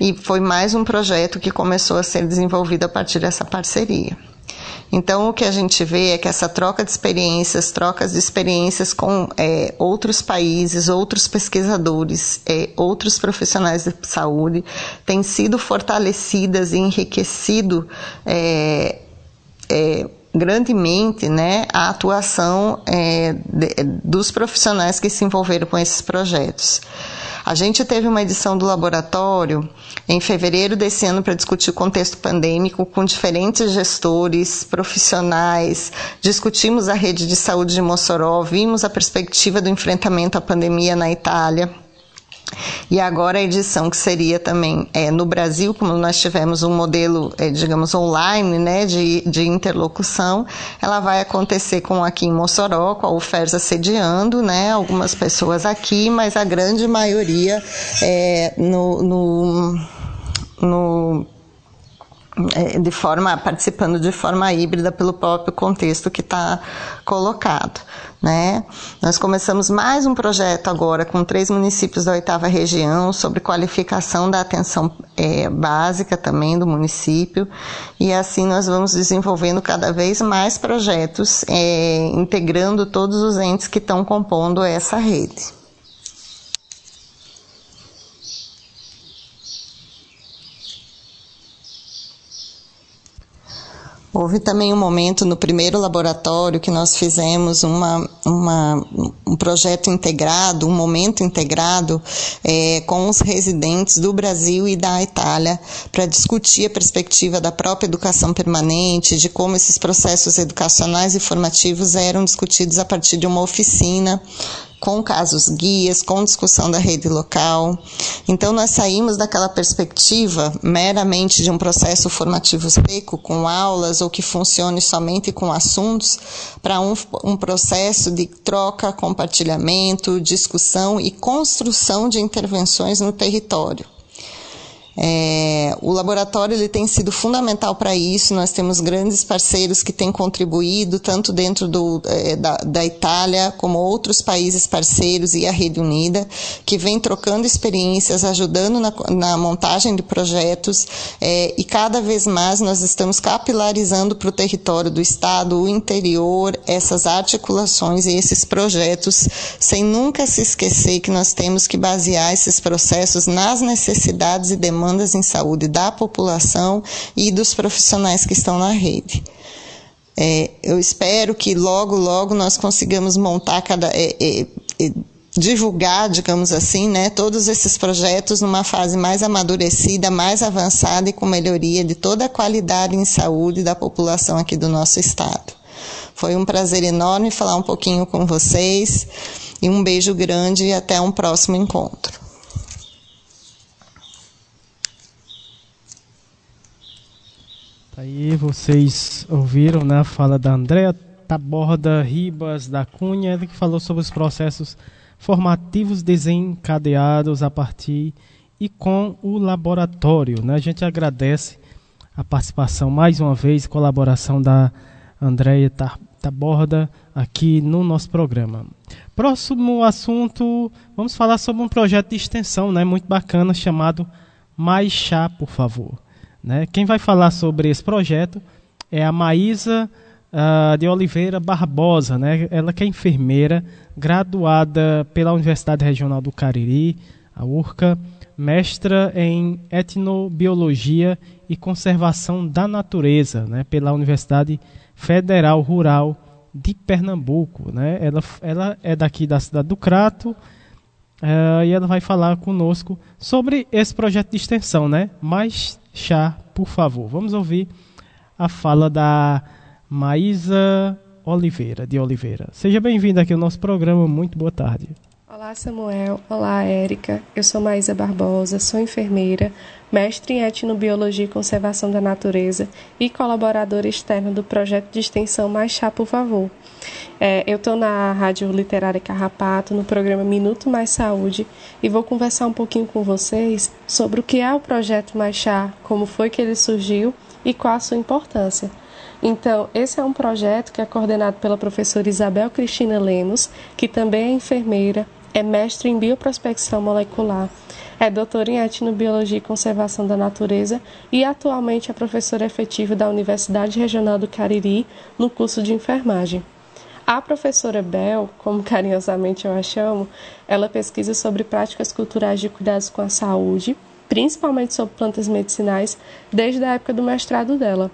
e foi mais um projeto que começou a ser desenvolvido a partir dessa parceria. Então, o que a gente vê é que essa troca de experiências, trocas de experiências com é, outros países, outros pesquisadores, é, outros profissionais de saúde, têm sido fortalecidas e enriquecido é, é grandemente né, a atuação é, de, dos profissionais que se envolveram com esses projetos. A gente teve uma edição do laboratório em fevereiro desse ano para discutir o contexto pandêmico com diferentes gestores, profissionais, discutimos a rede de saúde de Mossoró, vimos a perspectiva do enfrentamento à pandemia na Itália E agora a edição que seria também é, no Brasil, como nós tivemos um modelo, é, digamos, online, né, de, de interlocução, ela vai acontecer com aqui em Mossoró, com a UFERS sediando, né, algumas pessoas aqui, mas a grande maioria é, no, no, no é, de forma participando de forma híbrida pelo próprio contexto que está colocado, né? Nós começamos mais um projeto agora com três municípios da oitava região sobre qualificação da atenção é, básica também do município e assim nós vamos desenvolvendo cada vez mais projetos é, integrando todos os entes que estão compondo essa rede. Houve também um momento no primeiro laboratório que nós fizemos uma, uma um projeto integrado, um momento integrado é, com os residentes do Brasil e da Itália para discutir a perspectiva da própria educação permanente, de como esses processos educacionais e formativos eram discutidos a partir de uma oficina com casos guias, com discussão da rede local. Então, nós saímos daquela perspectiva meramente de um processo formativo seco, com aulas ou que funcione somente com assuntos, para um, um processo de troca, compartilhamento, discussão e construção de intervenções no território. É, o laboratório ele tem sido fundamental para isso. Nós temos grandes parceiros que têm contribuído, tanto dentro do, é, da, da, Itália como outros países parceiros e a Rede Unida, que vem trocando experiências, ajudando na, na montagem de projetos é, e cada vez mais nós estamos capilarizando para o território do Estado, o interior, essas articulações e esses projetos, sem nunca se esquecer que nós temos que basear esses processos nas necessidades e demandas demandas em saúde da população e dos profissionais que estão na rede. É, eu espero que logo, logo nós consigamos montar cada. É, é, é, divulgar, digamos assim, né, todos esses projetos numa fase mais amadurecida, mais avançada e com melhoria de toda a qualidade em saúde da população aqui do nosso estado. Foi um prazer enorme falar um pouquinho com vocês e um beijo grande e até um próximo encontro. Aí vocês ouviram né, a fala da Andréa Taborda Ribas da Cunha, que falou sobre os processos formativos desencadeados a partir e com o laboratório. Né? A gente agradece a participação mais uma vez, colaboração da Andréia Taborda aqui no nosso programa. Próximo assunto, vamos falar sobre um projeto de extensão né, muito bacana chamado Mais Chá, por favor. Né? Quem vai falar sobre esse projeto é a Maísa uh, de Oliveira Barbosa, né? ela que é enfermeira, graduada pela Universidade Regional do Cariri, a URCA, mestra em etnobiologia e conservação da natureza, né? pela Universidade Federal Rural de Pernambuco. Né? Ela, ela é daqui da cidade do Crato, uh, e ela vai falar conosco sobre esse projeto de extensão, né? Mais chá, por favor. Vamos ouvir a fala da Maísa Oliveira, de Oliveira. Seja bem-vinda aqui ao nosso programa. Muito boa tarde. Olá, Samuel. Olá, Érica. Eu sou Maísa Barbosa, sou enfermeira, mestre em etnobiologia e conservação da natureza e colaboradora externa do projeto de extensão Mais Chá, por favor. É, eu estou na Rádio Literária Carrapato, no programa Minuto Mais Saúde, e vou conversar um pouquinho com vocês sobre o que é o projeto Mais Chá, como foi que ele surgiu e qual a sua importância. Então, esse é um projeto que é coordenado pela professora Isabel Cristina Lemos, que também é enfermeira, é mestre em bioprospecção molecular, é doutora em etnobiologia e conservação da natureza e atualmente é professora efetiva da Universidade Regional do Cariri no curso de enfermagem. A professora Bel, como carinhosamente eu a chamo, ela pesquisa sobre práticas culturais de cuidados com a saúde, principalmente sobre plantas medicinais, desde a época do mestrado dela.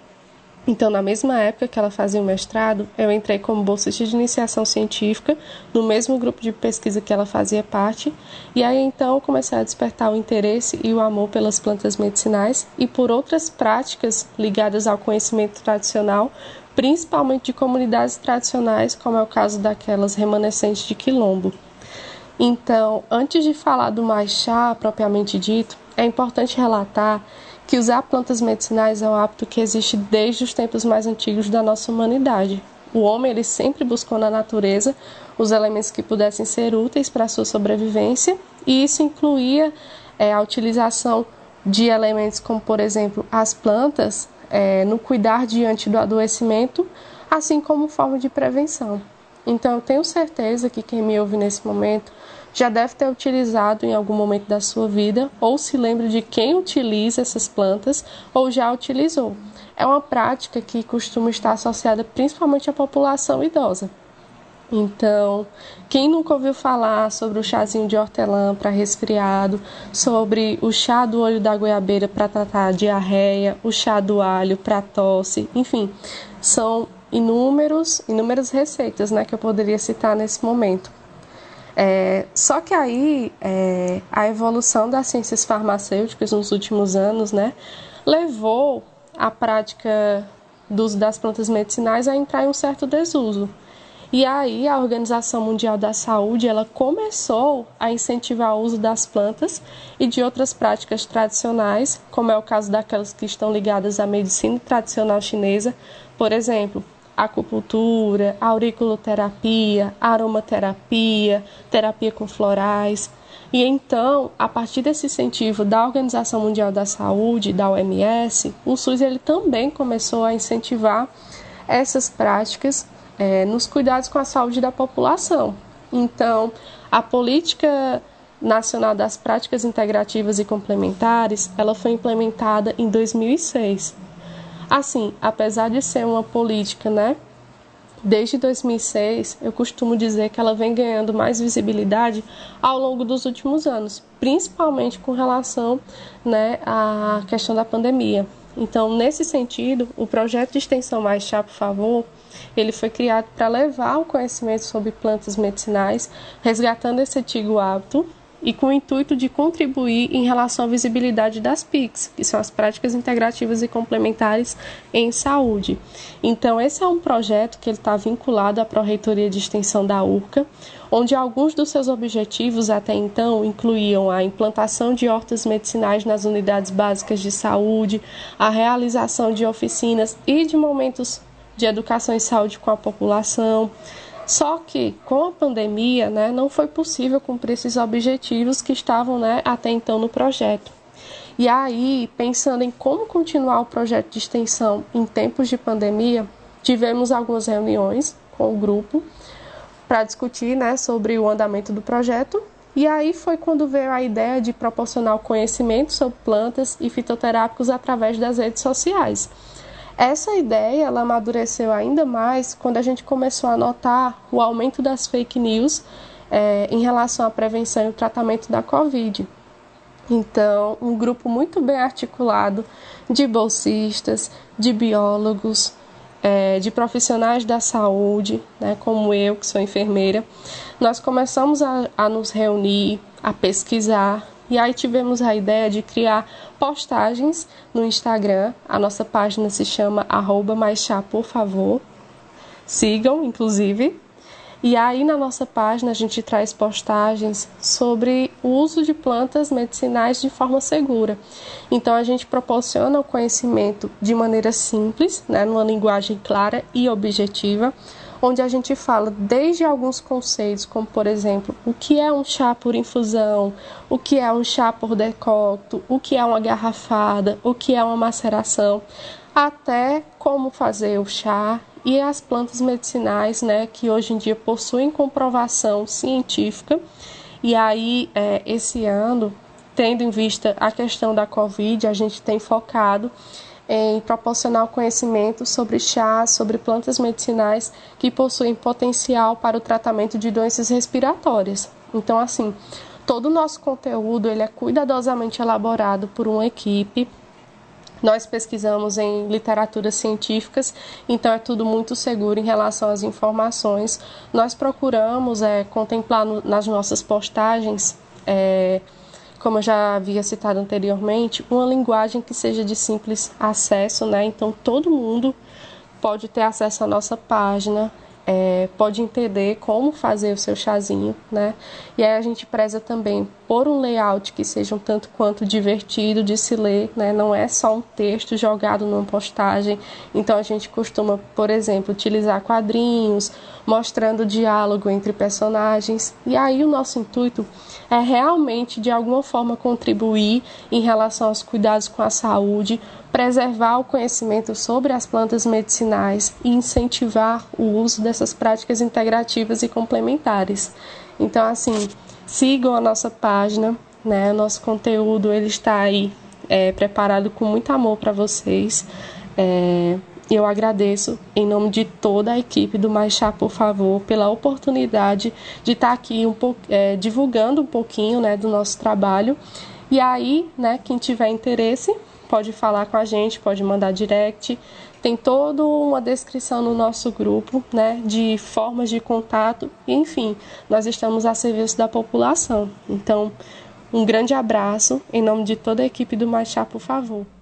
Então, na mesma época que ela fazia o mestrado, eu entrei como bolsista de iniciação científica no mesmo grupo de pesquisa que ela fazia parte, e aí então comecei a despertar o interesse e o amor pelas plantas medicinais e por outras práticas ligadas ao conhecimento tradicional, principalmente de comunidades tradicionais, como é o caso daquelas remanescentes de Quilombo. Então, antes de falar do mais chá propriamente dito, é importante relatar que usar plantas medicinais é um hábito que existe desde os tempos mais antigos da nossa humanidade. O homem ele sempre buscou na natureza os elementos que pudessem ser úteis para a sua sobrevivência, e isso incluía é, a utilização de elementos como, por exemplo, as plantas, é, no cuidar diante do adoecimento, assim como forma de prevenção. Então, eu tenho certeza que quem me ouve nesse momento já deve ter utilizado em algum momento da sua vida, ou se lembra de quem utiliza essas plantas, ou já utilizou. É uma prática que costuma estar associada principalmente à população idosa. Então, quem nunca ouviu falar sobre o chazinho de hortelã para resfriado, sobre o chá do olho da goiabeira para tratar diarreia, o chá do alho para tosse, enfim, são inúmeros, inúmeras receitas né, que eu poderia citar nesse momento. É, só que aí é, a evolução das ciências farmacêuticas nos últimos anos né, levou a prática do uso das plantas medicinais a entrar em um certo desuso. E aí a Organização Mundial da Saúde ela começou a incentivar o uso das plantas e de outras práticas tradicionais, como é o caso daquelas que estão ligadas à medicina tradicional chinesa, por exemplo, acupuntura, auriculoterapia, aromaterapia, terapia com florais. E então, a partir desse incentivo da Organização Mundial da Saúde, da OMS, o SUS ele também começou a incentivar essas práticas é, nos cuidados com a saúde da população. Então, a política nacional das práticas integrativas e complementares, ela foi implementada em 2006. Assim, apesar de ser uma política, né, desde 2006, eu costumo dizer que ela vem ganhando mais visibilidade ao longo dos últimos anos, principalmente com relação, né, à questão da pandemia. Então, nesse sentido, o projeto de extensão Mais Chá, por favor, ele foi criado para levar o conhecimento sobre plantas medicinais, resgatando esse antigo hábito e com o intuito de contribuir em relação à visibilidade das PICs, que são as práticas integrativas e complementares em saúde. Então, esse é um projeto que ele está vinculado à Pró-Reitoria de Extensão da URCA, onde alguns dos seus objetivos até então incluíam a implantação de hortas medicinais nas unidades básicas de saúde, a realização de oficinas e de momentos de educação e saúde com a população. Só que com a pandemia, né, não foi possível cumprir esses objetivos que estavam, né, até então no projeto. E aí, pensando em como continuar o projeto de extensão em tempos de pandemia, tivemos algumas reuniões com o grupo para discutir, né, sobre o andamento do projeto. E aí foi quando veio a ideia de proporcionar o conhecimento sobre plantas e fitoterápicos através das redes sociais. Essa ideia ela amadureceu ainda mais quando a gente começou a notar o aumento das fake news é, em relação à prevenção e o tratamento da Covid. Então, um grupo muito bem articulado de bolsistas, de biólogos, é, de profissionais da saúde, né, como eu, que sou enfermeira, nós começamos a, a nos reunir, a pesquisar, e aí tivemos a ideia de criar postagens no Instagram. A nossa página se chama arroba por favor. Sigam, inclusive. E aí na nossa página a gente traz postagens sobre o uso de plantas medicinais de forma segura. Então a gente proporciona o conhecimento de maneira simples, né, numa linguagem clara e objetiva, onde a gente fala desde alguns conceitos, como por exemplo, o que é um chá por infusão, o que é um chá por decocto, o que é uma garrafada, o que é uma maceração, até como fazer o chá e as plantas medicinais, né, que hoje em dia possuem comprovação científica. E aí, é, esse ano, tendo em vista a questão da Covid, a gente tem focado em proporcionar conhecimento sobre chás, sobre plantas medicinais que possuem potencial para o tratamento de doenças respiratórias. Então, assim, todo o nosso conteúdo ele é cuidadosamente elaborado por uma equipe. Nós pesquisamos em literaturas científicas, então é tudo muito seguro em relação às informações. Nós procuramos é, contemplar no, nas nossas postagens é, como eu já havia citado anteriormente, uma linguagem que seja de simples acesso, né? Então todo mundo pode ter acesso à nossa página. é, pode entender como fazer o seu chazinho, né? E aí a gente preza também por um layout que seja um tanto quanto divertido de se ler, né? Não é só um texto jogado numa postagem. Então a gente costuma, por exemplo, utilizar quadrinhos, mostrando diálogo entre personagens. E aí o nosso intuito é realmente de alguma forma contribuir em relação aos cuidados com a saúde, preservar o conhecimento sobre as plantas medicinais e incentivar o uso dessas práticas integrativas e complementares. Então, assim, sigam a nossa página, né? Nosso conteúdo ele está aí é, preparado com muito amor para vocês. É, eu agradeço em nome de toda a equipe do Mais Chá, por favor, pela oportunidade de estar aqui um é, divulgando um pouquinho né, do nosso trabalho. E aí, né, quem tiver interesse, pode falar com a gente, pode mandar direct. Tem toda uma descrição no nosso grupo, né, de formas de contato. Enfim, nós estamos a serviço da população. Então, um grande abraço em nome de toda a equipe do Mais Chá, por favor.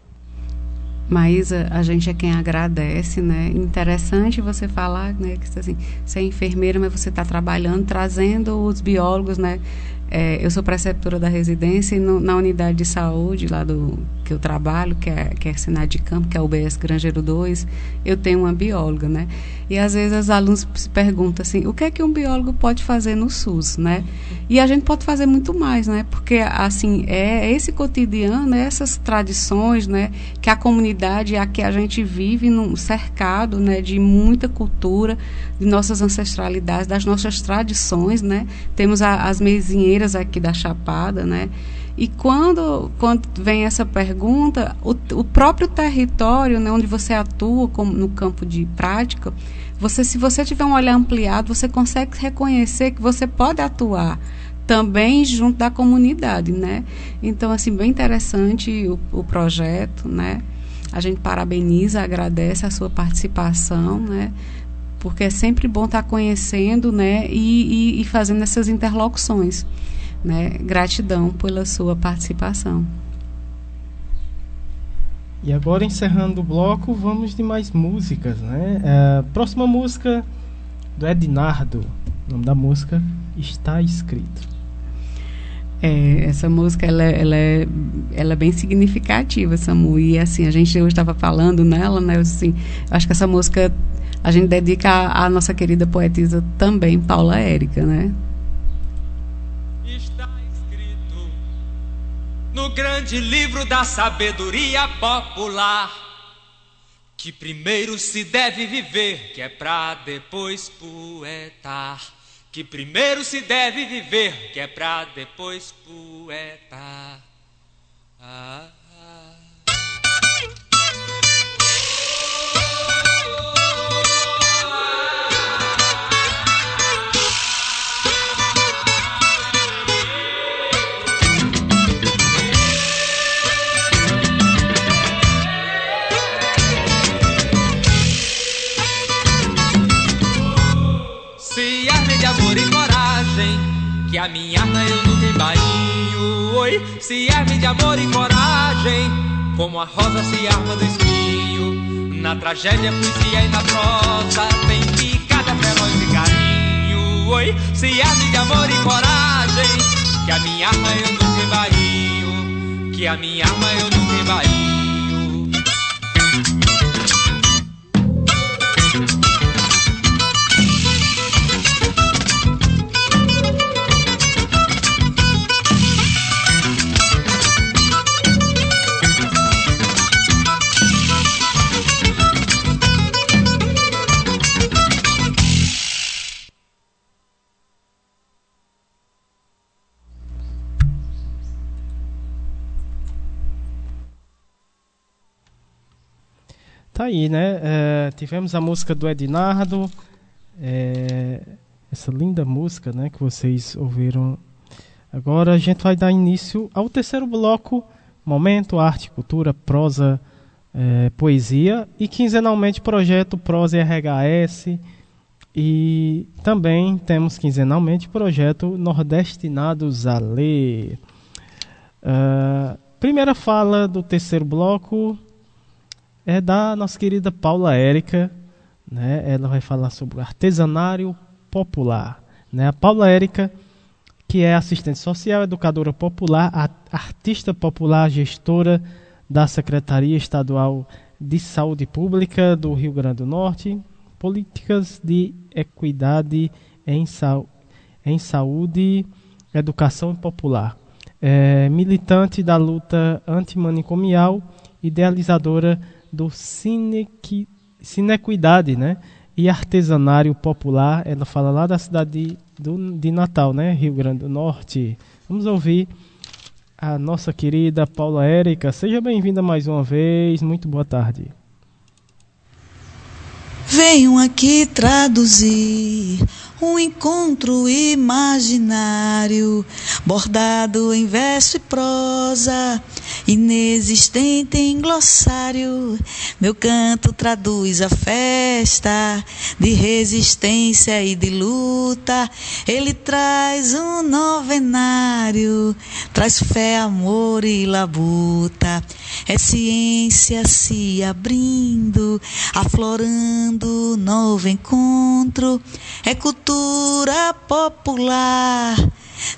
Maísa, a gente é quem agradece, né? Interessante você falar, né? Que assim, você é enfermeira, mas você está trabalhando, trazendo os biólogos, né? É, eu sou preceptora da residência e no, na unidade de saúde lá do que eu trabalho, que é, que é Senado de Campo, que é o UBS Grangeiro 2, eu tenho uma bióloga, né? E às vezes os alunos se perguntam assim, o que é que um biólogo pode fazer no SUS, né? E a gente pode fazer muito mais, né? Porque, assim, é esse cotidiano, é essas tradições, né? Que a comunidade, a que a gente vive num cercado, né? De muita cultura, de nossas ancestralidades, das nossas tradições, né? Temos a, as mesinheiras aqui da Chapada, né? E quando, quando vem essa pergunta, o, o próprio território né, onde você atua como no campo de prática, você, se você tiver um olhar ampliado, você consegue reconhecer que você pode atuar também junto da comunidade, né? Então, assim, bem interessante o, o projeto, né? A gente parabeniza, agradece a sua participação, né? Porque é sempre bom estar conhecendo, né? E, e, e fazendo essas interlocuções. Né? Gratidão pela sua participação. E agora, encerrando o bloco, vamos de mais músicas. Né? É, próxima música do Ednardo. O nome da música está escrito. É, essa música ela, é, ela, é, ela é bem significativa, Samu. E assim, a gente hoje estava falando nela, né? Assim, acho que essa música a gente dedica à, à nossa querida poetisa também, Paula Érica, né? No grande livro da sabedoria popular. Que primeiro se deve viver, que é pra depois poetar. Que primeiro se deve viver, que é pra depois poetar. Ah. Que a minha arma eu nunca embainho Oi, se arme de amor e coragem Como a rosa se arma do espinho. Na tragédia, poesia e na prosa Tem picada, veloz e carinho. Oi, se arme de amor e coragem Que a minha arma eu nunca embainho Que a minha arma eu nunca embainho Tá aí, né? É, tivemos a música do Ednardo, é, essa linda música, né, que vocês ouviram. Agora a gente vai dar início ao terceiro bloco, momento arte, cultura, prosa, é, poesia e quinzenalmente projeto prosa RHS e também temos quinzenalmente projeto nordestinados a ler. Uh, primeira fala do terceiro bloco é da nossa querida Paula Érica, né? Ela vai falar sobre o artesanário popular, né? A Paula Érica, que é assistente social, educadora popular, artista popular, gestora da Secretaria Estadual de Saúde Pública do Rio Grande do Norte, políticas de equidade em, sa em saúde, educação popular. É, militante da luta antimanicomial, idealizadora do Cinequi, Cinequidade, né? E artesanário popular. Ela fala lá da cidade de, de Natal, né? Rio Grande do Norte. Vamos ouvir a nossa querida Paula Érica. Seja bem-vinda mais uma vez. Muito boa tarde. Venham aqui traduzir um encontro imaginário, bordado em verso e prosa, inexistente em glossário. Meu canto traduz a festa de resistência e de luta. Ele traz um novenário, traz fé, amor e labuta. É ciência se abrindo, aflorando novo encontro. É cultura popular,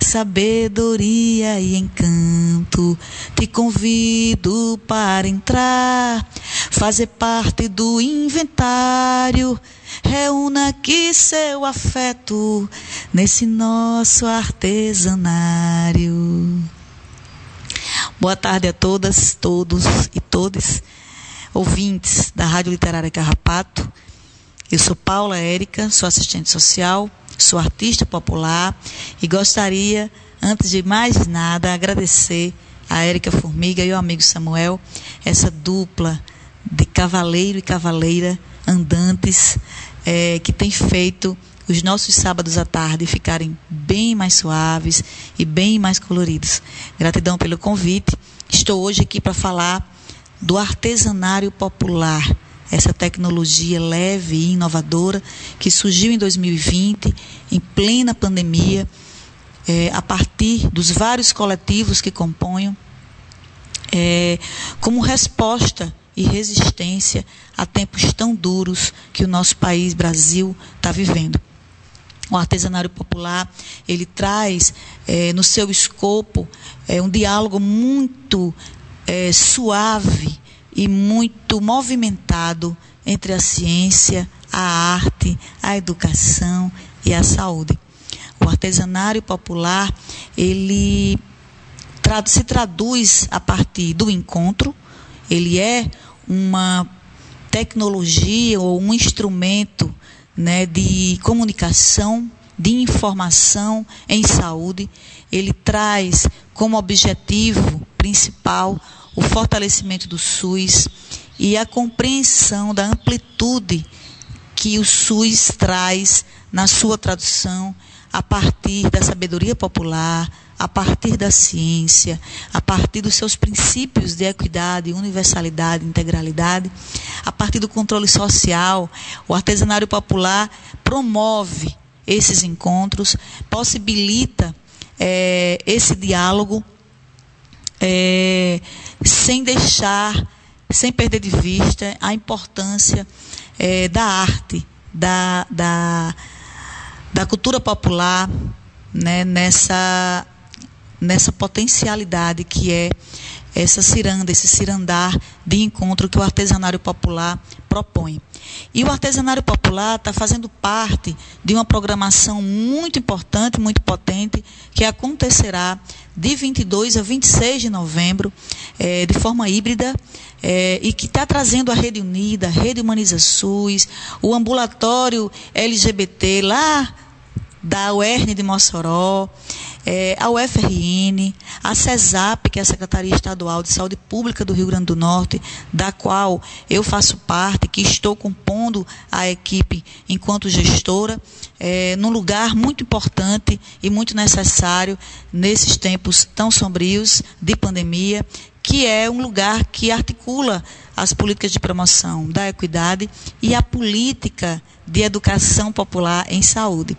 sabedoria e encanto. Te convido para entrar, fazer parte do inventário. Reúna aqui seu afeto nesse nosso artesanário. Boa tarde a todas, todos e todas, ouvintes da Rádio Literária Carrapato. Eu sou Paula Érica, sou assistente social, sou artista popular e gostaria, antes de mais nada, agradecer a Érica Formiga e o amigo Samuel, essa dupla de cavaleiro e cavaleira andantes é, que tem feito os nossos sábados à tarde ficarem bem mais suaves e bem mais coloridos. Gratidão pelo convite. Estou hoje aqui para falar do artesanário popular, essa tecnologia leve e inovadora que surgiu em 2020, em plena pandemia, é, a partir dos vários coletivos que compõem, é, como resposta e resistência a tempos tão duros que o nosso país, Brasil, está vivendo. O artesanário popular ele traz é, no seu escopo é, um diálogo muito é, suave e muito movimentado entre a ciência, a arte, a educação e a saúde. O artesanário popular ele se traduz a partir do encontro. Ele é uma tecnologia ou um instrumento né, de comunicação, de informação em saúde. Ele traz como objetivo principal o fortalecimento do SUS e a compreensão da amplitude que o SUS traz na sua tradução a partir da sabedoria popular, a partir da ciência, a partir dos seus princípios de equidade, universalidade, integralidade, a partir do controle social, o artesanário popular promove esses encontros, possibilita é, esse diálogo é, sem deixar, sem perder de vista a importância é, da arte, da, da, da cultura popular, né, nessa nessa potencialidade que é essa ciranda, esse cirandar de encontro que o artesanário popular propõe. E o artesanário popular está fazendo parte de uma programação muito importante, muito potente, que acontecerá de 22 a 26 de novembro, é, de forma híbrida, é, e que está trazendo a Rede Unida, a Rede Humaniza SUS, o ambulatório LGBT lá da UERN de Mossoró, é, a UFRN, a CESAP, que é a Secretaria Estadual de Saúde Pública do Rio Grande do Norte, da qual eu faço parte, que estou compondo a equipe enquanto gestora, é, num lugar muito importante e muito necessário nesses tempos tão sombrios de pandemia, que é um lugar que articula as políticas de promoção da equidade e a política de educação popular em saúde.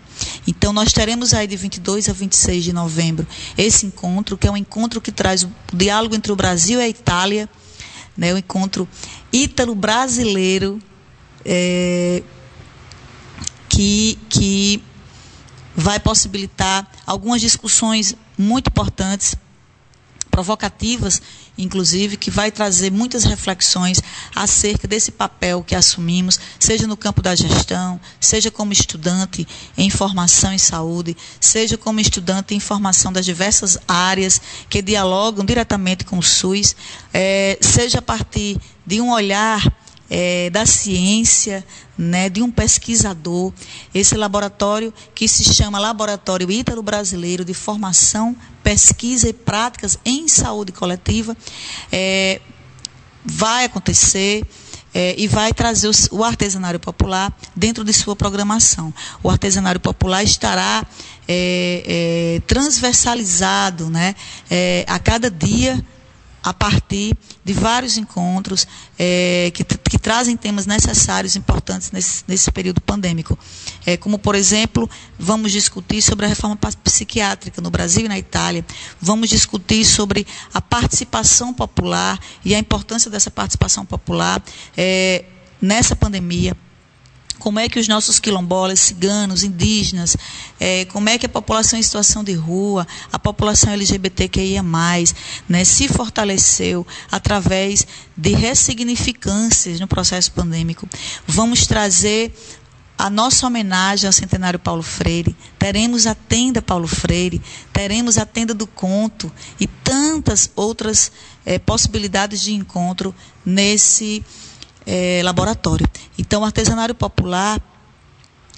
Então, nós teremos aí de 22 a 26 de novembro esse encontro, que é um encontro que traz o diálogo entre o Brasil e a Itália, né, o encontro ítalo-brasileiro, é, que, que vai possibilitar algumas discussões muito importantes, provocativas, inclusive, que vai trazer muitas reflexões acerca desse papel que assumimos, seja no campo da gestão, seja como estudante em formação em saúde, seja como estudante em formação das diversas áreas que dialogam diretamente com o SUS, é, seja a partir de um olhar é, da ciência, né, de um pesquisador. Esse laboratório que se chama Laboratório Ítalo Brasileiro de Formação, Pesquisa e Práticas em Saúde Coletiva, é, vai acontecer. É, e vai trazer o, o, popular dentro de sua programação. O artesanário popular estará é, é, transversalizado né, é, a cada dia a partir de vários encontros é, que, que, trazem temas necessários, importantes nesse, nesse período pandêmico. É, como, por exemplo, vamos discutir sobre a reforma psiquiátrica no Brasil e na Itália, vamos discutir sobre a participação popular e a importância dessa participação popular é, nessa pandemia como é que os nossos quilombolas, ciganos, indígenas, é, como é que a população em situação de rua, a população LGBTQIA+, né, se fortaleceu através de ressignificâncias no processo pandêmico. Vamos trazer a nossa homenagem ao centenário Paulo Freire, teremos a tenda Paulo Freire, teremos a tenda do conto e tantas outras é, possibilidades de encontro nesse é, laboratório. Então, o artesanário popular,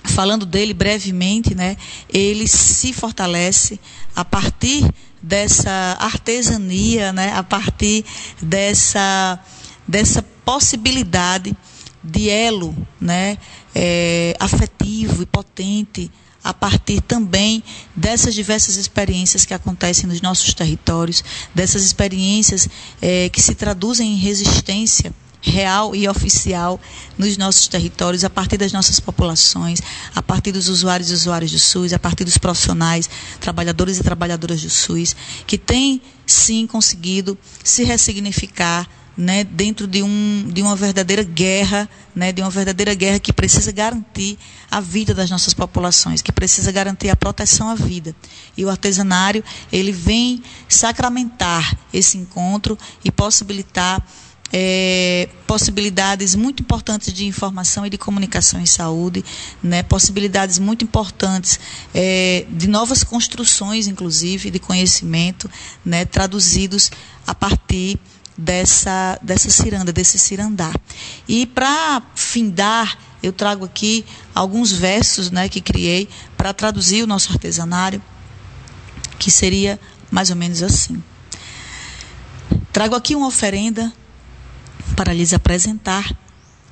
falando dele brevemente, né, ele se fortalece a partir dessa artesania, né, a partir dessa, dessa possibilidade de elo né, é, afetivo e potente a partir também dessas diversas experiências que acontecem nos nossos territórios, dessas experiências é, que se traduzem em resistência real e oficial nos nossos territórios, a partir das nossas populações, a partir dos usuários e usuários do SUS, a partir dos profissionais, trabalhadores e trabalhadoras do SUS, que têm sim conseguido se ressignificar né, dentro de, um, de uma verdadeira guerra, né, de uma verdadeira guerra que precisa garantir a vida das nossas populações, que precisa garantir a proteção à vida. E o artesanário, ele vem sacramentar esse encontro e possibilitar é, possibilidades muito importantes de informação e de comunicação em saúde, né, possibilidades muito importantes é, de novas construções, inclusive, de conhecimento, né, traduzidos a partir dessa, dessa ciranda, desse cirandar. E para findar, eu trago aqui alguns versos né, que criei para traduzir o nosso artesanário, que seria mais ou menos assim. Trago aqui uma oferenda para lhes apresentar,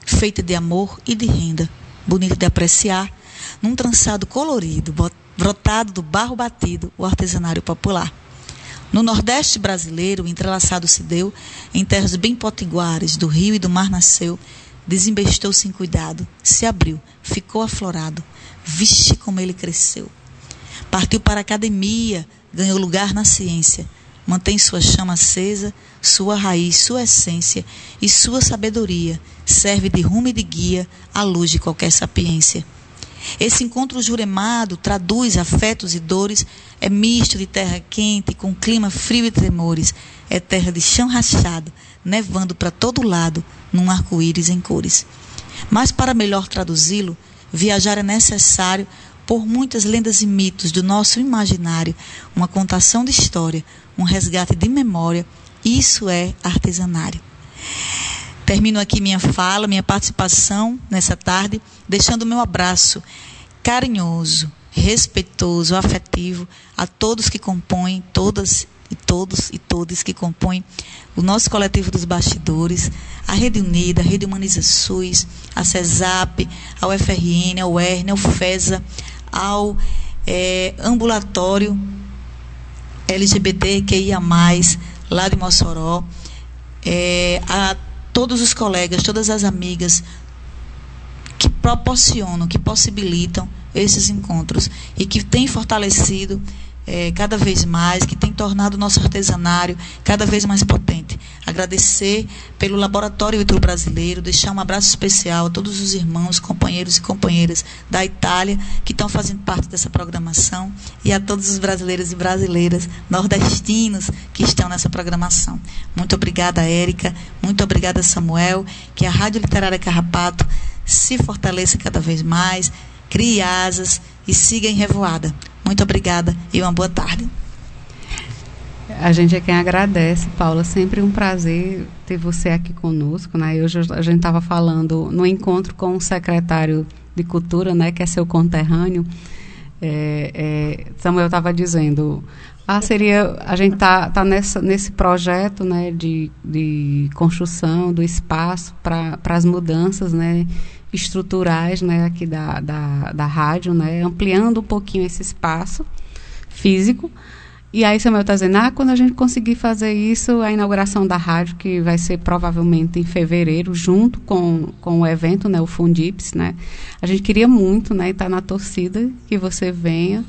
feita de amor e de renda, bonita de apreciar, num trançado colorido, brotado do barro batido, o artesanário popular. No Nordeste brasileiro, o entrelaçado se deu, em terras bem potiguares, do rio e do mar nasceu, desembestou sem cuidado, se abriu, ficou aflorado, vixe como ele cresceu. Partiu para a academia, ganhou lugar na ciência, mantém sua chama acesa, sua raiz, sua essência e sua sabedoria serve de rumo e de guia à luz de qualquer sapiência. Esse encontro juremado traduz afetos e dores, é misto de terra quente com clima frio e tremores, é terra de chão rachado, nevando para todo lado, num arco-íris em cores. Mas para melhor traduzi-lo, viajar é necessário por muitas lendas e mitos do nosso imaginário, uma contação de história, um resgate de memória. Isso é artesanário. Termino aqui minha fala, minha participação nessa tarde, deixando o meu abraço carinhoso, respeitoso, afetivo a todos que compõem, todas e todos e todas que compõem o nosso coletivo dos bastidores, a Rede Unida, a Rede Humaniza SUS, a CESAP, ao FRN, ao ERN, ao FESA, ao é, ambulatório LGBTQIA+, lá de Mossoró, é, a todos os colegas, todas as amigas que proporcionam, que possibilitam esses encontros e que têm fortalecido é, cada vez mais, que tem tornado o nosso artesanário cada vez mais potente. agradecer pelo Laboratório Itro Brasileiro, deixar um abraço especial a todos os irmãos, companheiros e companheiras da Itália que estão fazendo parte dessa programação e a todos os brasileiros e brasileiras nordestinos que estão nessa programação. Muito obrigada, Érica, muito obrigada, Samuel, que a Rádio Literária Carrapato se fortaleça cada vez mais, crie asas e siga em revoada. Muito obrigada e uma boa tarde. A gente é quem agradece, Paula. Sempre um prazer ter você aqui conosco. Né? Hoje a gente estava falando no encontro com o secretário de Cultura, né, que é seu conterrâneo. É, é, Samuel estava dizendo, ah, seria a gente tá, tá nessa, nesse projeto, né, de, de construção do espaço para as mudanças, né, estruturais, né, aqui da, da, da rádio, né, ampliando um pouquinho esse espaço físico e aí Samuel está dizendo, ah, quando a gente conseguir fazer isso, a inauguração da rádio, que vai ser provavelmente em fevereiro, junto com, com o evento, né, o Fundips, né? A gente queria muito, né, estar tá na torcida, que você venha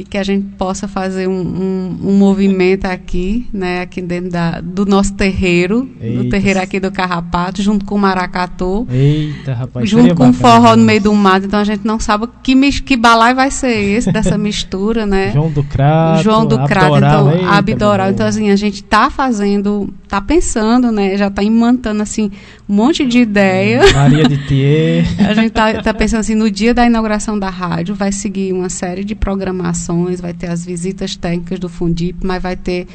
e que a gente possa fazer um, um, um movimento aqui, né, aqui dentro da, do nosso terreiro, Eita. do terreiro aqui do Carrapato, junto com o Maracatu, Eita, rapaz, junto com o forró no meio do mato, então a gente não sabe que, que balai vai ser esse, dessa mistura, né? João do Crato, João do Crato, então, Eita, Abdoral, então assim, a gente está fazendo, está pensando, né, já está imantando assim, um monte de ideia. Maria de Thier. a gente está tá pensando assim, no dia da inauguração da rádio, vai seguir uma série de programações vai ter as visitas técnicas do Fundip, mas vai ter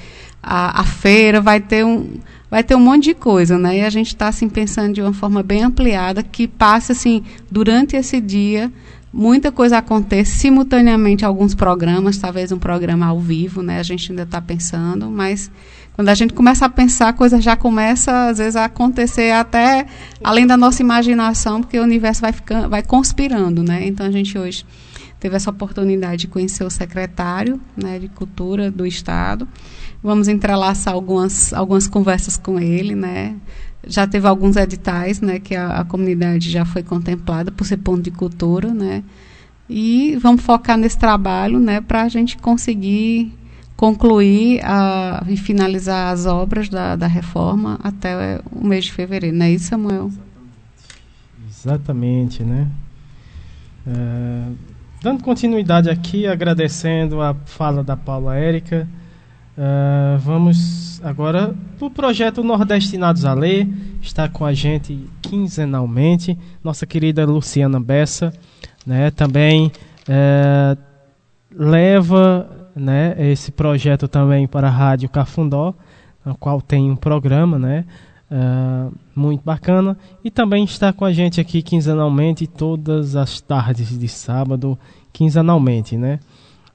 a, a feira, vai ter um vai ter um monte de coisa, né? E a gente está assim pensando de uma forma bem ampliada que passe assim durante esse dia muita coisa acontece simultaneamente alguns programas, talvez um programa ao vivo, né? A gente ainda está pensando, mas quando a gente começa a pensar, a coisa já começa às vezes a acontecer até além da nossa imaginação, porque o universo vai ficando, vai conspirando, né? Então a gente hoje teve essa oportunidade de conhecer o secretário né, de Cultura do Estado. Vamos entrelaçar algumas, algumas conversas com ele, né? Já teve alguns editais, né, que a, a comunidade já foi contemplada por ser ponto de cultura, né? E vamos focar nesse trabalho, né, para a gente conseguir concluir a, e finalizar as obras da, da reforma até o mês de fevereiro, não é isso, Samuel? Exatamente, né? É, Dando continuidade aqui, agradecendo a fala da Paula Érica, uh, vamos agora para o projeto Nordestinados a Ler. Está com a gente quinzenalmente nossa querida Luciana Bessa, né, também uh, leva né, esse projeto também para a Rádio Cafundó, na qual tem um programa, né, Uh, muito bacana. E também está com a gente aqui quinzenalmente, todas as tardes de sábado, quinzenalmente, né?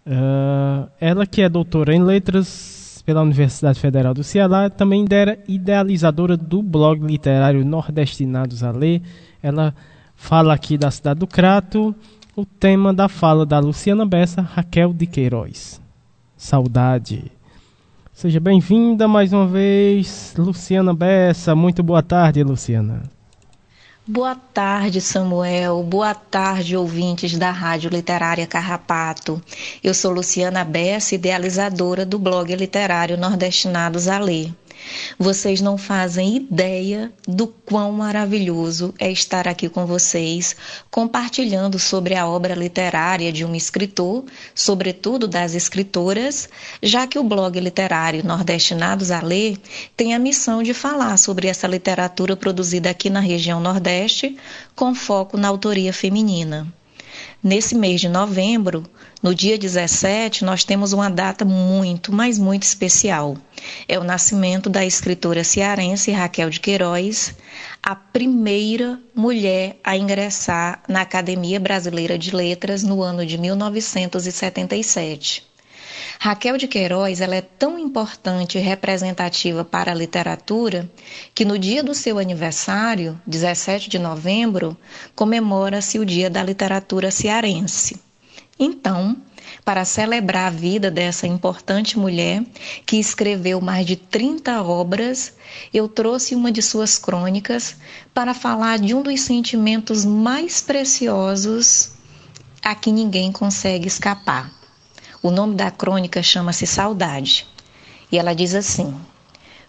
Uh, ela que é doutora em letras pela Universidade Federal do Ceará, também era idealizadora do blog literário Nordestinados a Ler. Ela fala aqui da cidade do Crato, o tema da fala da Luciana Bessa, Raquel de Queiroz. Saudade. Seja bem-vinda mais uma vez, Luciana Bessa. Muito boa tarde, Luciana. Boa tarde, Samuel. Boa tarde, ouvintes da Rádio Literária Carrapato. Eu sou Luciana Bessa, idealizadora do blog literário Nordestinados a Ler. Vocês não fazem ideia do quão maravilhoso é estar aqui com vocês, compartilhando sobre a obra literária de um escritor, sobretudo das escritoras, já que o blog literário Nordestinados a Ler tem a missão de falar sobre essa literatura produzida aqui na região Nordeste, com foco na autoria feminina. Nesse mês de novembro, no dia 17, nós temos uma data muito, mas muito especial. É o nascimento da escritora cearense Raquel de Queiroz, a primeira mulher a ingressar na Academia Brasileira de Letras no ano de 1977. Raquel de Queiroz ela é tão importante e representativa para a literatura que no dia do seu aniversário, 17 de novembro, comemora-se o Dia da Literatura Cearense. Então, para celebrar a vida dessa importante mulher que escreveu mais de 30 obras, eu trouxe uma de suas crônicas para falar de um dos sentimentos mais preciosos a que ninguém consegue escapar o nome da crônica chama-se Saudade. E ela diz assim: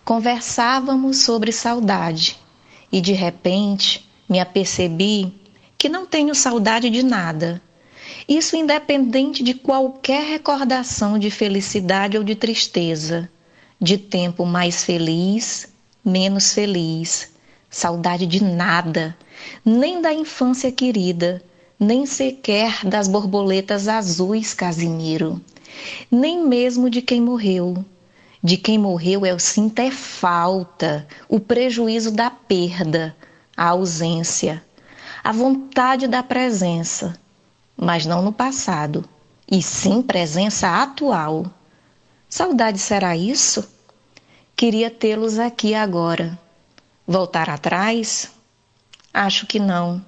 Conversávamos sobre saudade e de repente me apercebi que não tenho saudade de nada. Isso independente de qualquer recordação de felicidade ou de tristeza, de tempo mais feliz, menos feliz, saudade de nada, nem da infância querida, nem sequer das borboletas azuis, Casimiro, nem mesmo de quem morreu. De quem morreu eu sinto é falta, o prejuízo da perda, a ausência, a vontade da presença, mas não no passado, e sim presença atual. Saudade será isso? Queria tê-los aqui agora. Voltar atrás? Acho que não,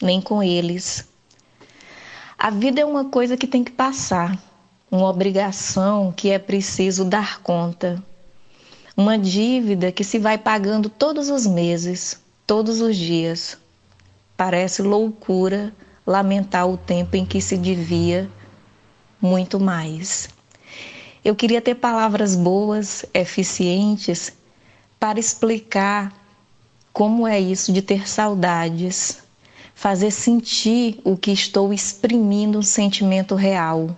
nem com eles. A vida é uma coisa que tem que passar, uma obrigação que é preciso dar conta, uma dívida que se vai pagando todos os meses, todos os dias. Parece loucura lamentar o tempo em que se devia muito mais. Eu queria ter palavras boas, eficientes, para explicar como é isso de ter saudades, fazer sentir o que estou exprimindo um sentimento real,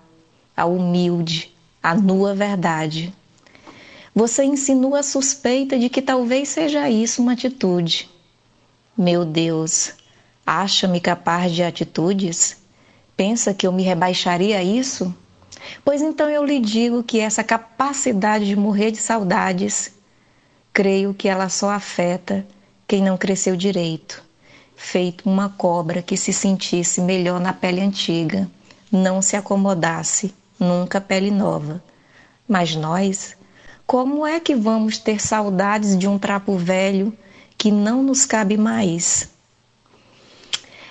a humilde, a nua verdade. Você insinua a suspeita de que talvez seja isso uma atitude. Meu Deus, acha-me capaz de atitudes? Pensa que eu me rebaixaria a isso? Pois então eu lhe digo que essa capacidade de morrer de saudades, creio que ela só afeta quem não cresceu direito, feito uma cobra que se sentisse melhor na pele antiga, não se acomodasse nunca pele nova. Mas nós, como é que vamos ter saudades de um trapo velho que não nos cabe mais?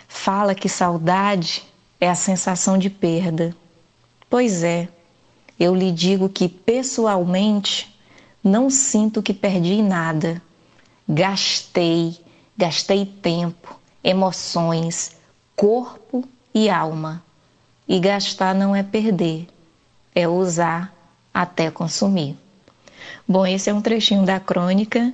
Fala que saudade é a sensação de perda. Pois é, eu lhe digo que pessoalmente não sinto que perdi nada. Gastei, gastei tempo, emoções, corpo e alma. E gastar não é perder, é usar até consumir. Bom, esse é um trechinho da crônica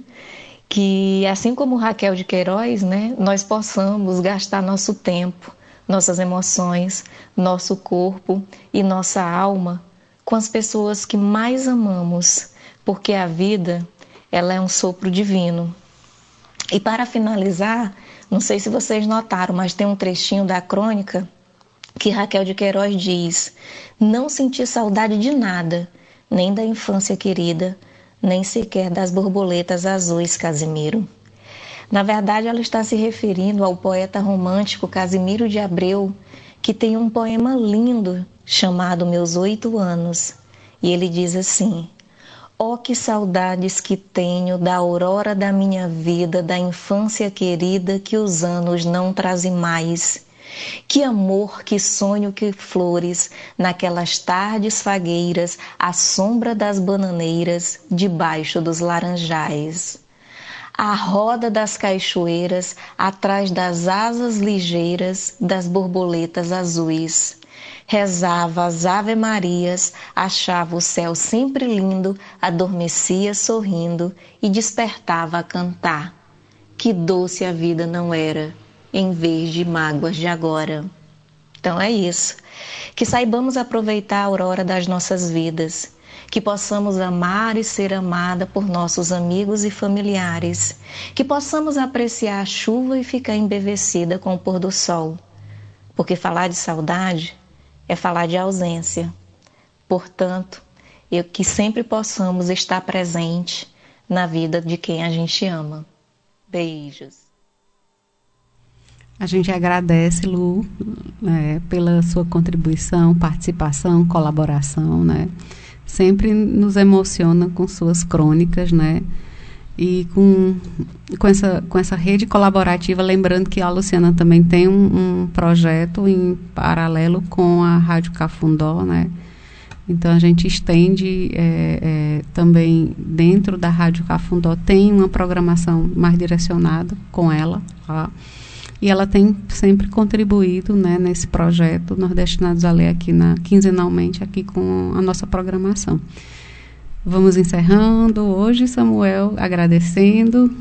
que, assim como Raquel de Queiroz, né, nós possamos gastar nosso tempo, nossas emoções, nosso corpo e nossa alma com as pessoas que mais amamos, porque a vida ela é um sopro divino. E para finalizar, não sei se vocês notaram, mas tem um trechinho da crônica que Raquel de Queiroz diz: Não senti saudade de nada, nem da infância querida, nem sequer das borboletas azuis, Casimiro. Na verdade, ela está se referindo ao poeta romântico Casimiro de Abreu, que tem um poema lindo chamado Meus Oito Anos. E ele diz assim: Oh, que saudades que tenho da aurora da minha vida, da infância querida que os anos não trazem mais. Que amor, que sonho, que flores, naquelas tardes fagueiras, à sombra das bananeiras, debaixo dos laranjais. A roda das cachoeiras, atrás das asas ligeiras das borboletas azuis. Rezava as Ave Marias, achava o céu sempre lindo, adormecia sorrindo e despertava a cantar. Que doce a vida não era em vez de mágoas de agora. Então é isso. Que saibamos aproveitar a aurora das nossas vidas, que possamos amar e ser amada por nossos amigos e familiares, que possamos apreciar a chuva e ficar embevecida com o pôr do sol. Porque falar de saudade é falar de ausência. Portanto, eu que sempre possamos estar presente na vida de quem a gente ama. Beijos. A gente agradece, Lu, né, pela sua contribuição, participação, colaboração, né? Sempre nos emociona com suas crônicas, né? E com, com, essa, com essa rede colaborativa, lembrando que a Luciana também tem um, um projeto em paralelo com a Rádio Cafundó, né? Então a gente estende é, é, também dentro da Rádio Cafundó, tem uma programação mais direcionada com ela. Tá? E ela tem sempre contribuído né, nesse projeto Nordestinados a Ler aqui na, quinzenalmente aqui com a nossa programação. Vamos encerrando hoje, Samuel, agradecendo.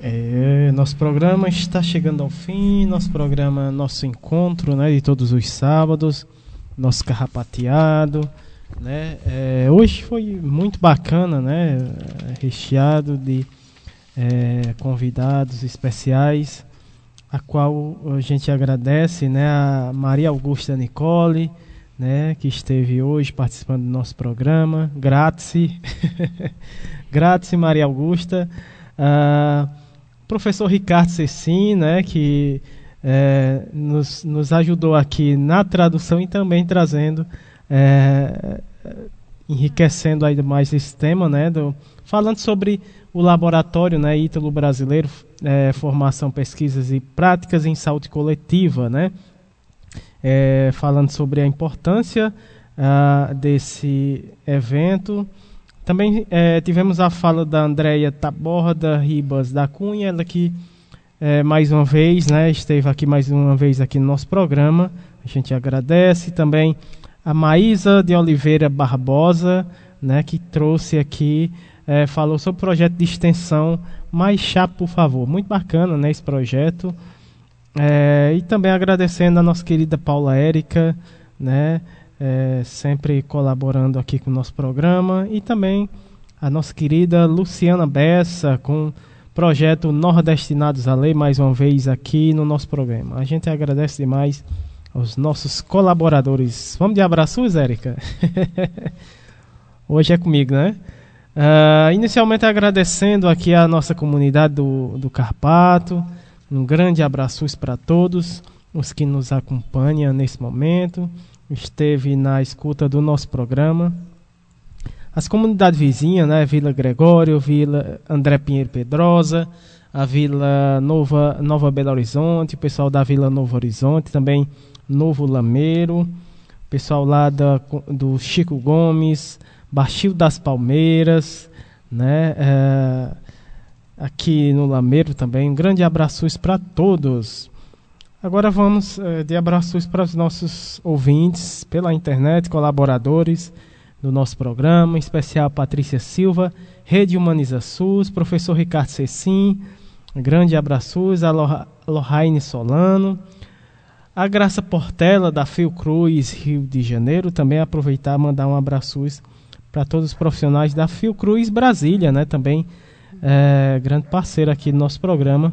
É, nosso programa está chegando ao fim, nosso programa, nosso encontro né, de todos os sábados, nosso carrapateado. Né? É, hoje foi muito bacana, né? recheado de é, convidados especiais, a qual a gente agradece né, a Maria Augusta Nicole, né, que esteve hoje participando do nosso programa. Grazie. Grazie, Maria Augusta. Uh, professor Ricardo Cecim, né, que é, nos, nos ajudou aqui na tradução e também trazendo, é, enriquecendo ainda mais esse tema, né, do, falando sobre o laboratório né, Ítalo Brasileiro, é, Formação, Pesquisas e Práticas em Saúde Coletiva, né, é, falando sobre a importância uh, desse evento. Também é, tivemos a fala da Andréia Taborda Ribas da Cunha, ela que é, mais uma vez né, esteve aqui mais uma vez aqui no nosso programa. A gente agradece também a Maísa de Oliveira Barbosa, né, que trouxe aqui, é, falou sobre o projeto de extensão Mais Chá, por favor. Muito bacana né, esse projeto. É, e também agradecendo a nossa querida Paula Érica, né, é, sempre colaborando aqui com o nosso programa, e também a nossa querida Luciana Bessa, com o projeto Nordestinados à Lei, mais uma vez aqui no nosso programa. A gente agradece demais aos nossos colaboradores. Vamos de abraços, Érica? Hoje é comigo, né? Uh, inicialmente agradecendo aqui a nossa comunidade do, do Carpato, um grande abraço para todos os que nos acompanham nesse momento, esteve na escuta do nosso programa. As comunidades vizinhas, né, Vila Gregório, Vila André Pinheiro Pedrosa, a Vila Nova, Nova Belo Horizonte, o pessoal da Vila Novo Horizonte, também Novo Lameiro, pessoal lá da, do Chico Gomes, Baixio das Palmeiras, né, é, aqui no Lameiro também. Um grande abraço para todos. Agora vamos eh, de abraços para os nossos ouvintes pela internet, colaboradores do nosso programa, em especial Patrícia Silva, Rede Humaniza SUS, professor Ricardo Cecim, grande abraços, a Lohraine Solano, a Graça Portela da Fiocruz Rio de Janeiro, também aproveitar mandar um abraço para todos os profissionais da Fiocruz Brasília, né, também é, grande parceiro aqui do nosso programa.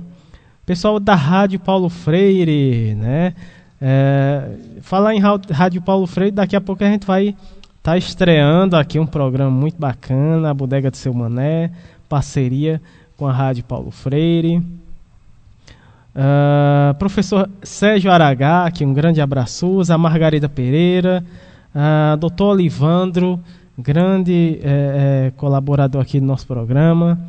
Pessoal da Rádio Paulo Freire, né? É, falar em Rádio Paulo Freire, daqui a pouco a gente vai estar tá estreando aqui um programa muito bacana, a Bodega do Seu Mané, parceria com a Rádio Paulo Freire. Uh, professor Sérgio Aragá, aqui um grande abraço, a Margarida Pereira, uh, doutor Olivandro, grande é, colaborador aqui do nosso programa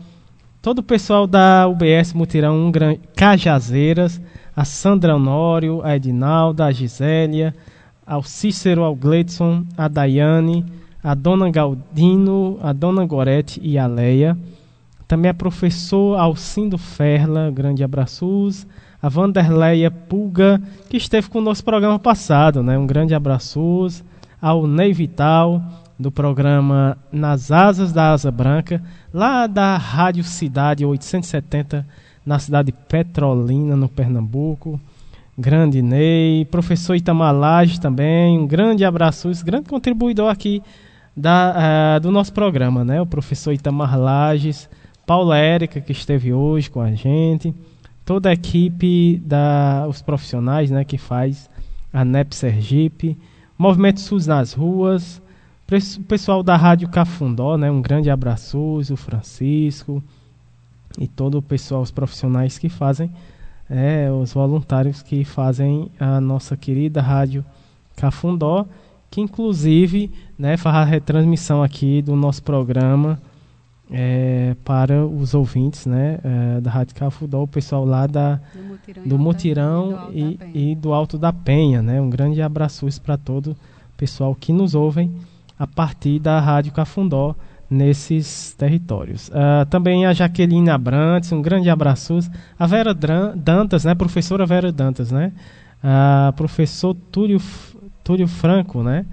todo o pessoal da UBS Mutirão um grande, Cajazeiras, a Sandra Honório, a Edinalda, a Gisélia, ao Cícero, ao Gleidson, a Daiane, a Dona Galdino, a Dona Gorete e a Leia. Também a professor Alcindo Ferla, grande abraços. A Vanderleia Pulga, que esteve com o nosso programa passado, né? Um grande abraços. Ao Ney Vital, do programa Nas Asas da Asa Branca, lá da Rádio Cidade 870, na cidade de Petrolina, no Pernambuco. Grande Ney, professor Itamar Lages também, um grande abraço, grande contribuidor aqui da, uh, do nosso programa, né? O professor Itamar Lages, Paula Érica, que esteve hoje com a gente, toda a equipe, da, os profissionais né, que faz a NEP Sergipe, Movimento SUS nas ruas, o pessoal da Rádio Cafundó, né? Um grande abraço, o Francisco e todo o pessoal, os profissionais que fazem, é, os voluntários que fazem a nossa querida Rádio Cafundó, que inclusive né, faz a retransmissão aqui do nosso programa é, para os ouvintes né, é, da Rádio Cafundó, o pessoal lá da, do Mutirão, e, e, e, do Alto da Penha. Né? Um grande abraço para todo o pessoal que nos ouvem a partir da Rádio Cafundó nesses territórios. Uh, também a Jaqueline Abrantes, um grande abraço. A Vera Dantas, né? Professora Vera Dantas, né? Uh, professor Túlio, Túlio Franco, né?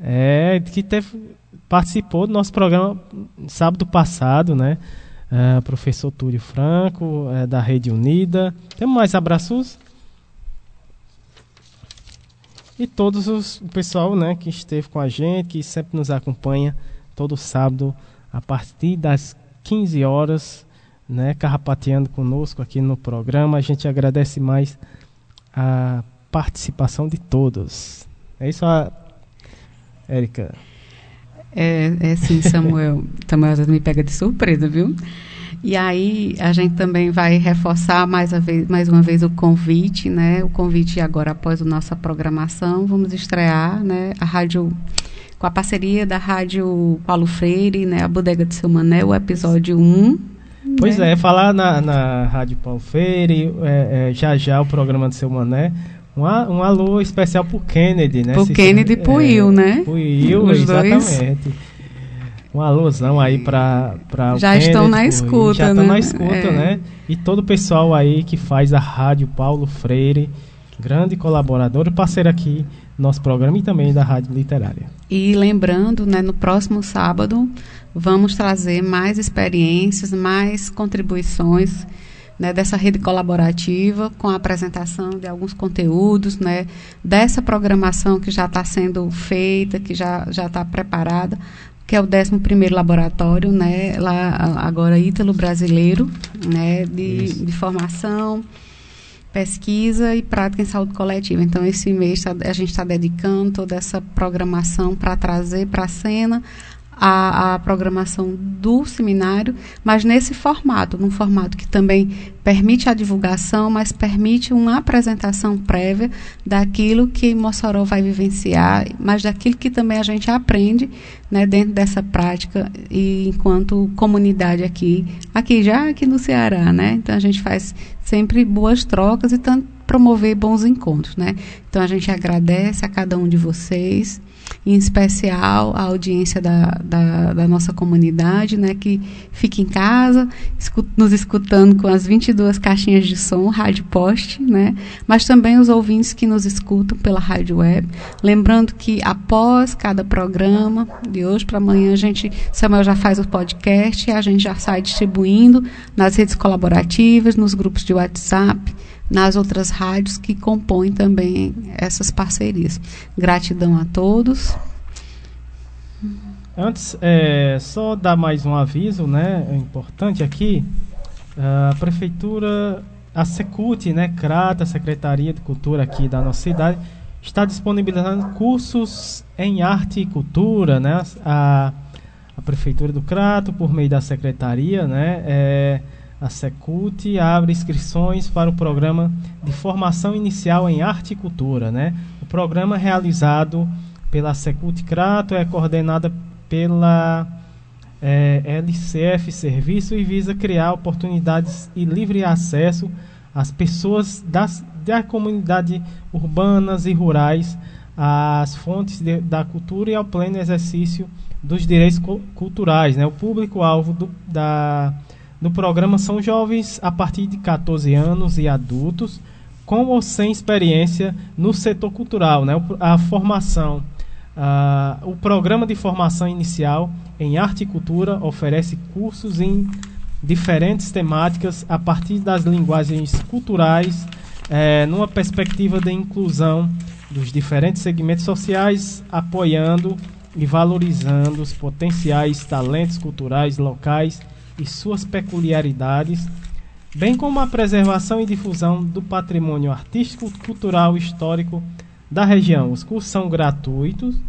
É, que teve, participou do nosso programa sábado passado, né? Uh, professor Túlio Franco, uh, da Rede Unida. Temos mais abraços? E todos os, o pessoal né, que esteve com a gente, que sempre nos acompanha todo sábado, a partir das 15 horas, né, carrapateando conosco aqui no programa. A gente agradece mais a participação de todos. É isso, Érica? É, é sim, Samuel. Samuel me pega de surpresa, viu? E aí a gente também vai reforçar mais, vez, mais uma vez o convite, né? O convite agora após a nossa programação, vamos estrear, né? A rádio com a parceria da rádio Paulo Freire, né? A Bodega de Seu Mané, o episódio 1. Pois né? é, falar na, na Rádio Paulo Freire, é, é, já já o programa do Seu Mané, um, um alô especial pro Kennedy, né? Pro Kennedy e pro é, Will, né? Pro Will, Os exatamente. Dois. Um alôzão aí para para Já Kennedy, estão na escuta, já né? estão na escuta, é. né? E todo o pessoal aí que faz a Rádio Paulo Freire, grande colaborador e parceiro aqui do nosso programa e também da Rádio Literária. E lembrando, né, no próximo sábado vamos trazer mais experiências, mais contribuições né, dessa rede colaborativa, com a apresentação de alguns conteúdos, né, dessa programação que já está sendo feita, que já está preparada, que é o 11 laboratório, né, lá agora Ítalo Brasileiro, né, de, de formação, pesquisa e prática em saúde coletiva. Então, esse mês tá, a gente está dedicando toda essa programação para trazer para a cena a, a, programação do seminário, mas nesse formato, num formato que também permite a divulgação, mas permite uma apresentação prévia daquilo que Mossoró vai vivenciar, mas daquilo que também a gente aprende né, dentro dessa prática e enquanto comunidade aqui, aqui já aqui no Ceará, né? Então a gente faz sempre boas trocas e tanto promover bons encontros, né? Então a gente agradece a cada um de vocês em especial a audiência da, da, da, nossa comunidade, né, que fica em casa, nos escutando com as 22 caixinhas de som, rádio poste, né, mas também os ouvintes que nos escutam pela rádio web. Lembrando que após cada programa, de hoje para amanhã, a gente, Samuel já faz o podcast, a gente já sai distribuindo nas redes colaborativas, nos grupos de WhatsApp, nas outras rádios que compõem também essas parcerias. Gratidão a todos. Antes, é, só dar mais um aviso, né, é importante aqui, a prefeitura, a Secult, né, Crata, Secretaria de Cultura aqui da nossa cidade, está disponibilizando cursos em arte e cultura, né, a, a prefeitura do Crato, por meio da secretaria, né, é, a Secult abre inscrições para o programa de formação inicial em arte e cultura. Né? O programa realizado pela Secult Crato é coordenada pela é, LCF Serviço e visa criar oportunidades e livre acesso às pessoas das, da comunidade urbanas e rurais às fontes de, da cultura e ao pleno exercício dos direitos culturais. Né? O público-alvo da no programa são jovens a partir de 14 anos e adultos com ou sem experiência no setor cultural, né? A formação, uh, o programa de formação inicial em arte e cultura oferece cursos em diferentes temáticas a partir das linguagens culturais, eh, numa perspectiva de inclusão dos diferentes segmentos sociais, apoiando e valorizando os potenciais talentos culturais locais e suas peculiaridades, bem como a preservação e difusão do patrimônio artístico, cultural e histórico da região. Os cursos são gratuitos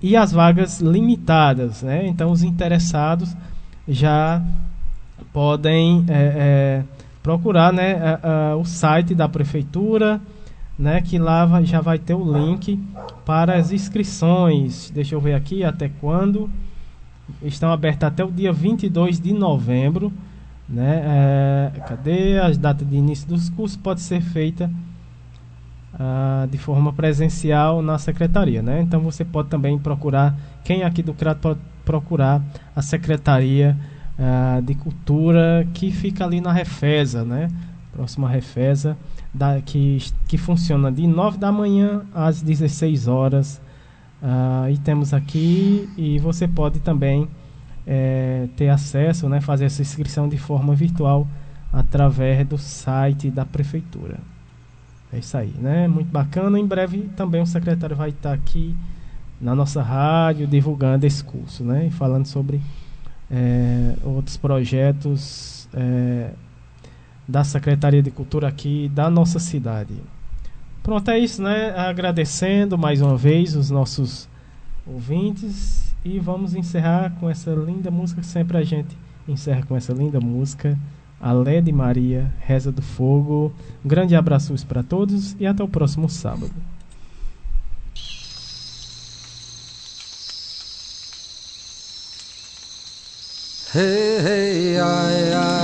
e as vagas limitadas, né? Então os interessados já podem é, é, procurar, né, a, a, o site da prefeitura, né, que lá já vai ter o link para as inscrições. Deixa eu ver aqui até quando estão abertas até o dia 22 de novembro. Né? É, cadê as datas de início dos cursos? Pode ser feita uh, de forma presencial na secretaria. Né? Então você pode também procurar, quem aqui do CRAT pode procurar a Secretaria uh, de Cultura que fica ali na Refesa, né? próxima Refesa, da, que, que funciona de 9 da manhã às 16 horas Uh, e temos aqui e você pode também é, ter acesso, né, fazer essa inscrição de forma virtual através do site da prefeitura. É isso aí, né? Muito bacana. Em breve também o secretário vai estar aqui na nossa rádio divulgando esse curso, né? E falando sobre é, outros projetos é, da Secretaria de Cultura aqui da nossa cidade. Pronto, é isso, né? Agradecendo mais uma vez os nossos ouvintes e vamos encerrar com essa linda música. Sempre a gente encerra com essa linda música. Alé de Maria, Reza do Fogo. Um grande abraço para todos e até o próximo sábado. Hey, hey, ai, ai,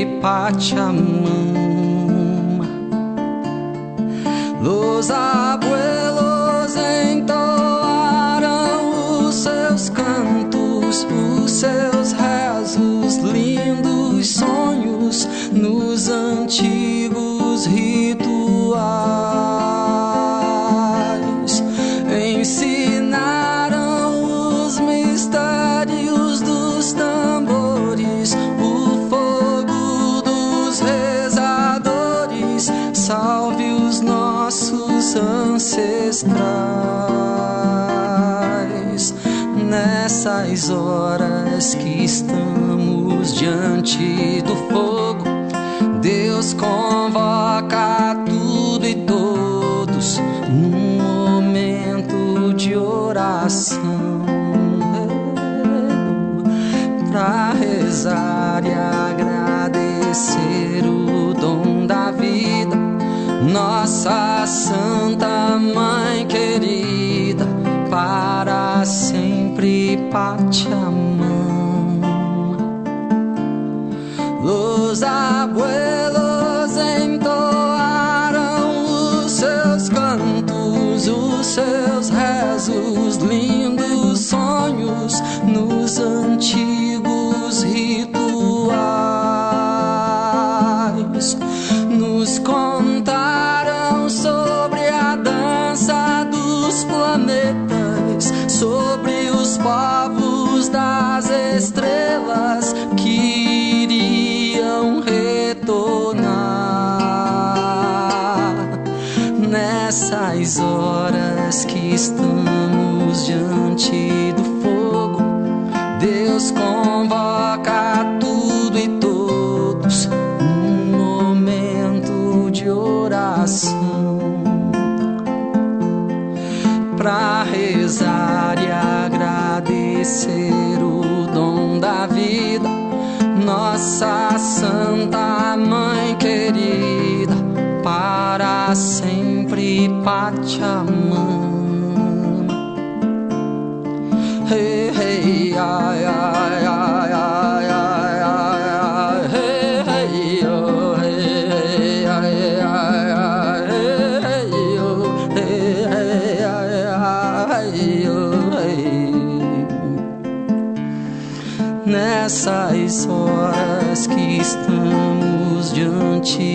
sempre Pachamama. Los abuelos entoaram os seus cantos, os seus que estamos diante do fogo. Deus convoca tudo e todos num momento de oração para rezar e agradecer o dom da vida. Nossa Santa Mãe querida, para sempre Pachamama. Nessas horas que estamos diante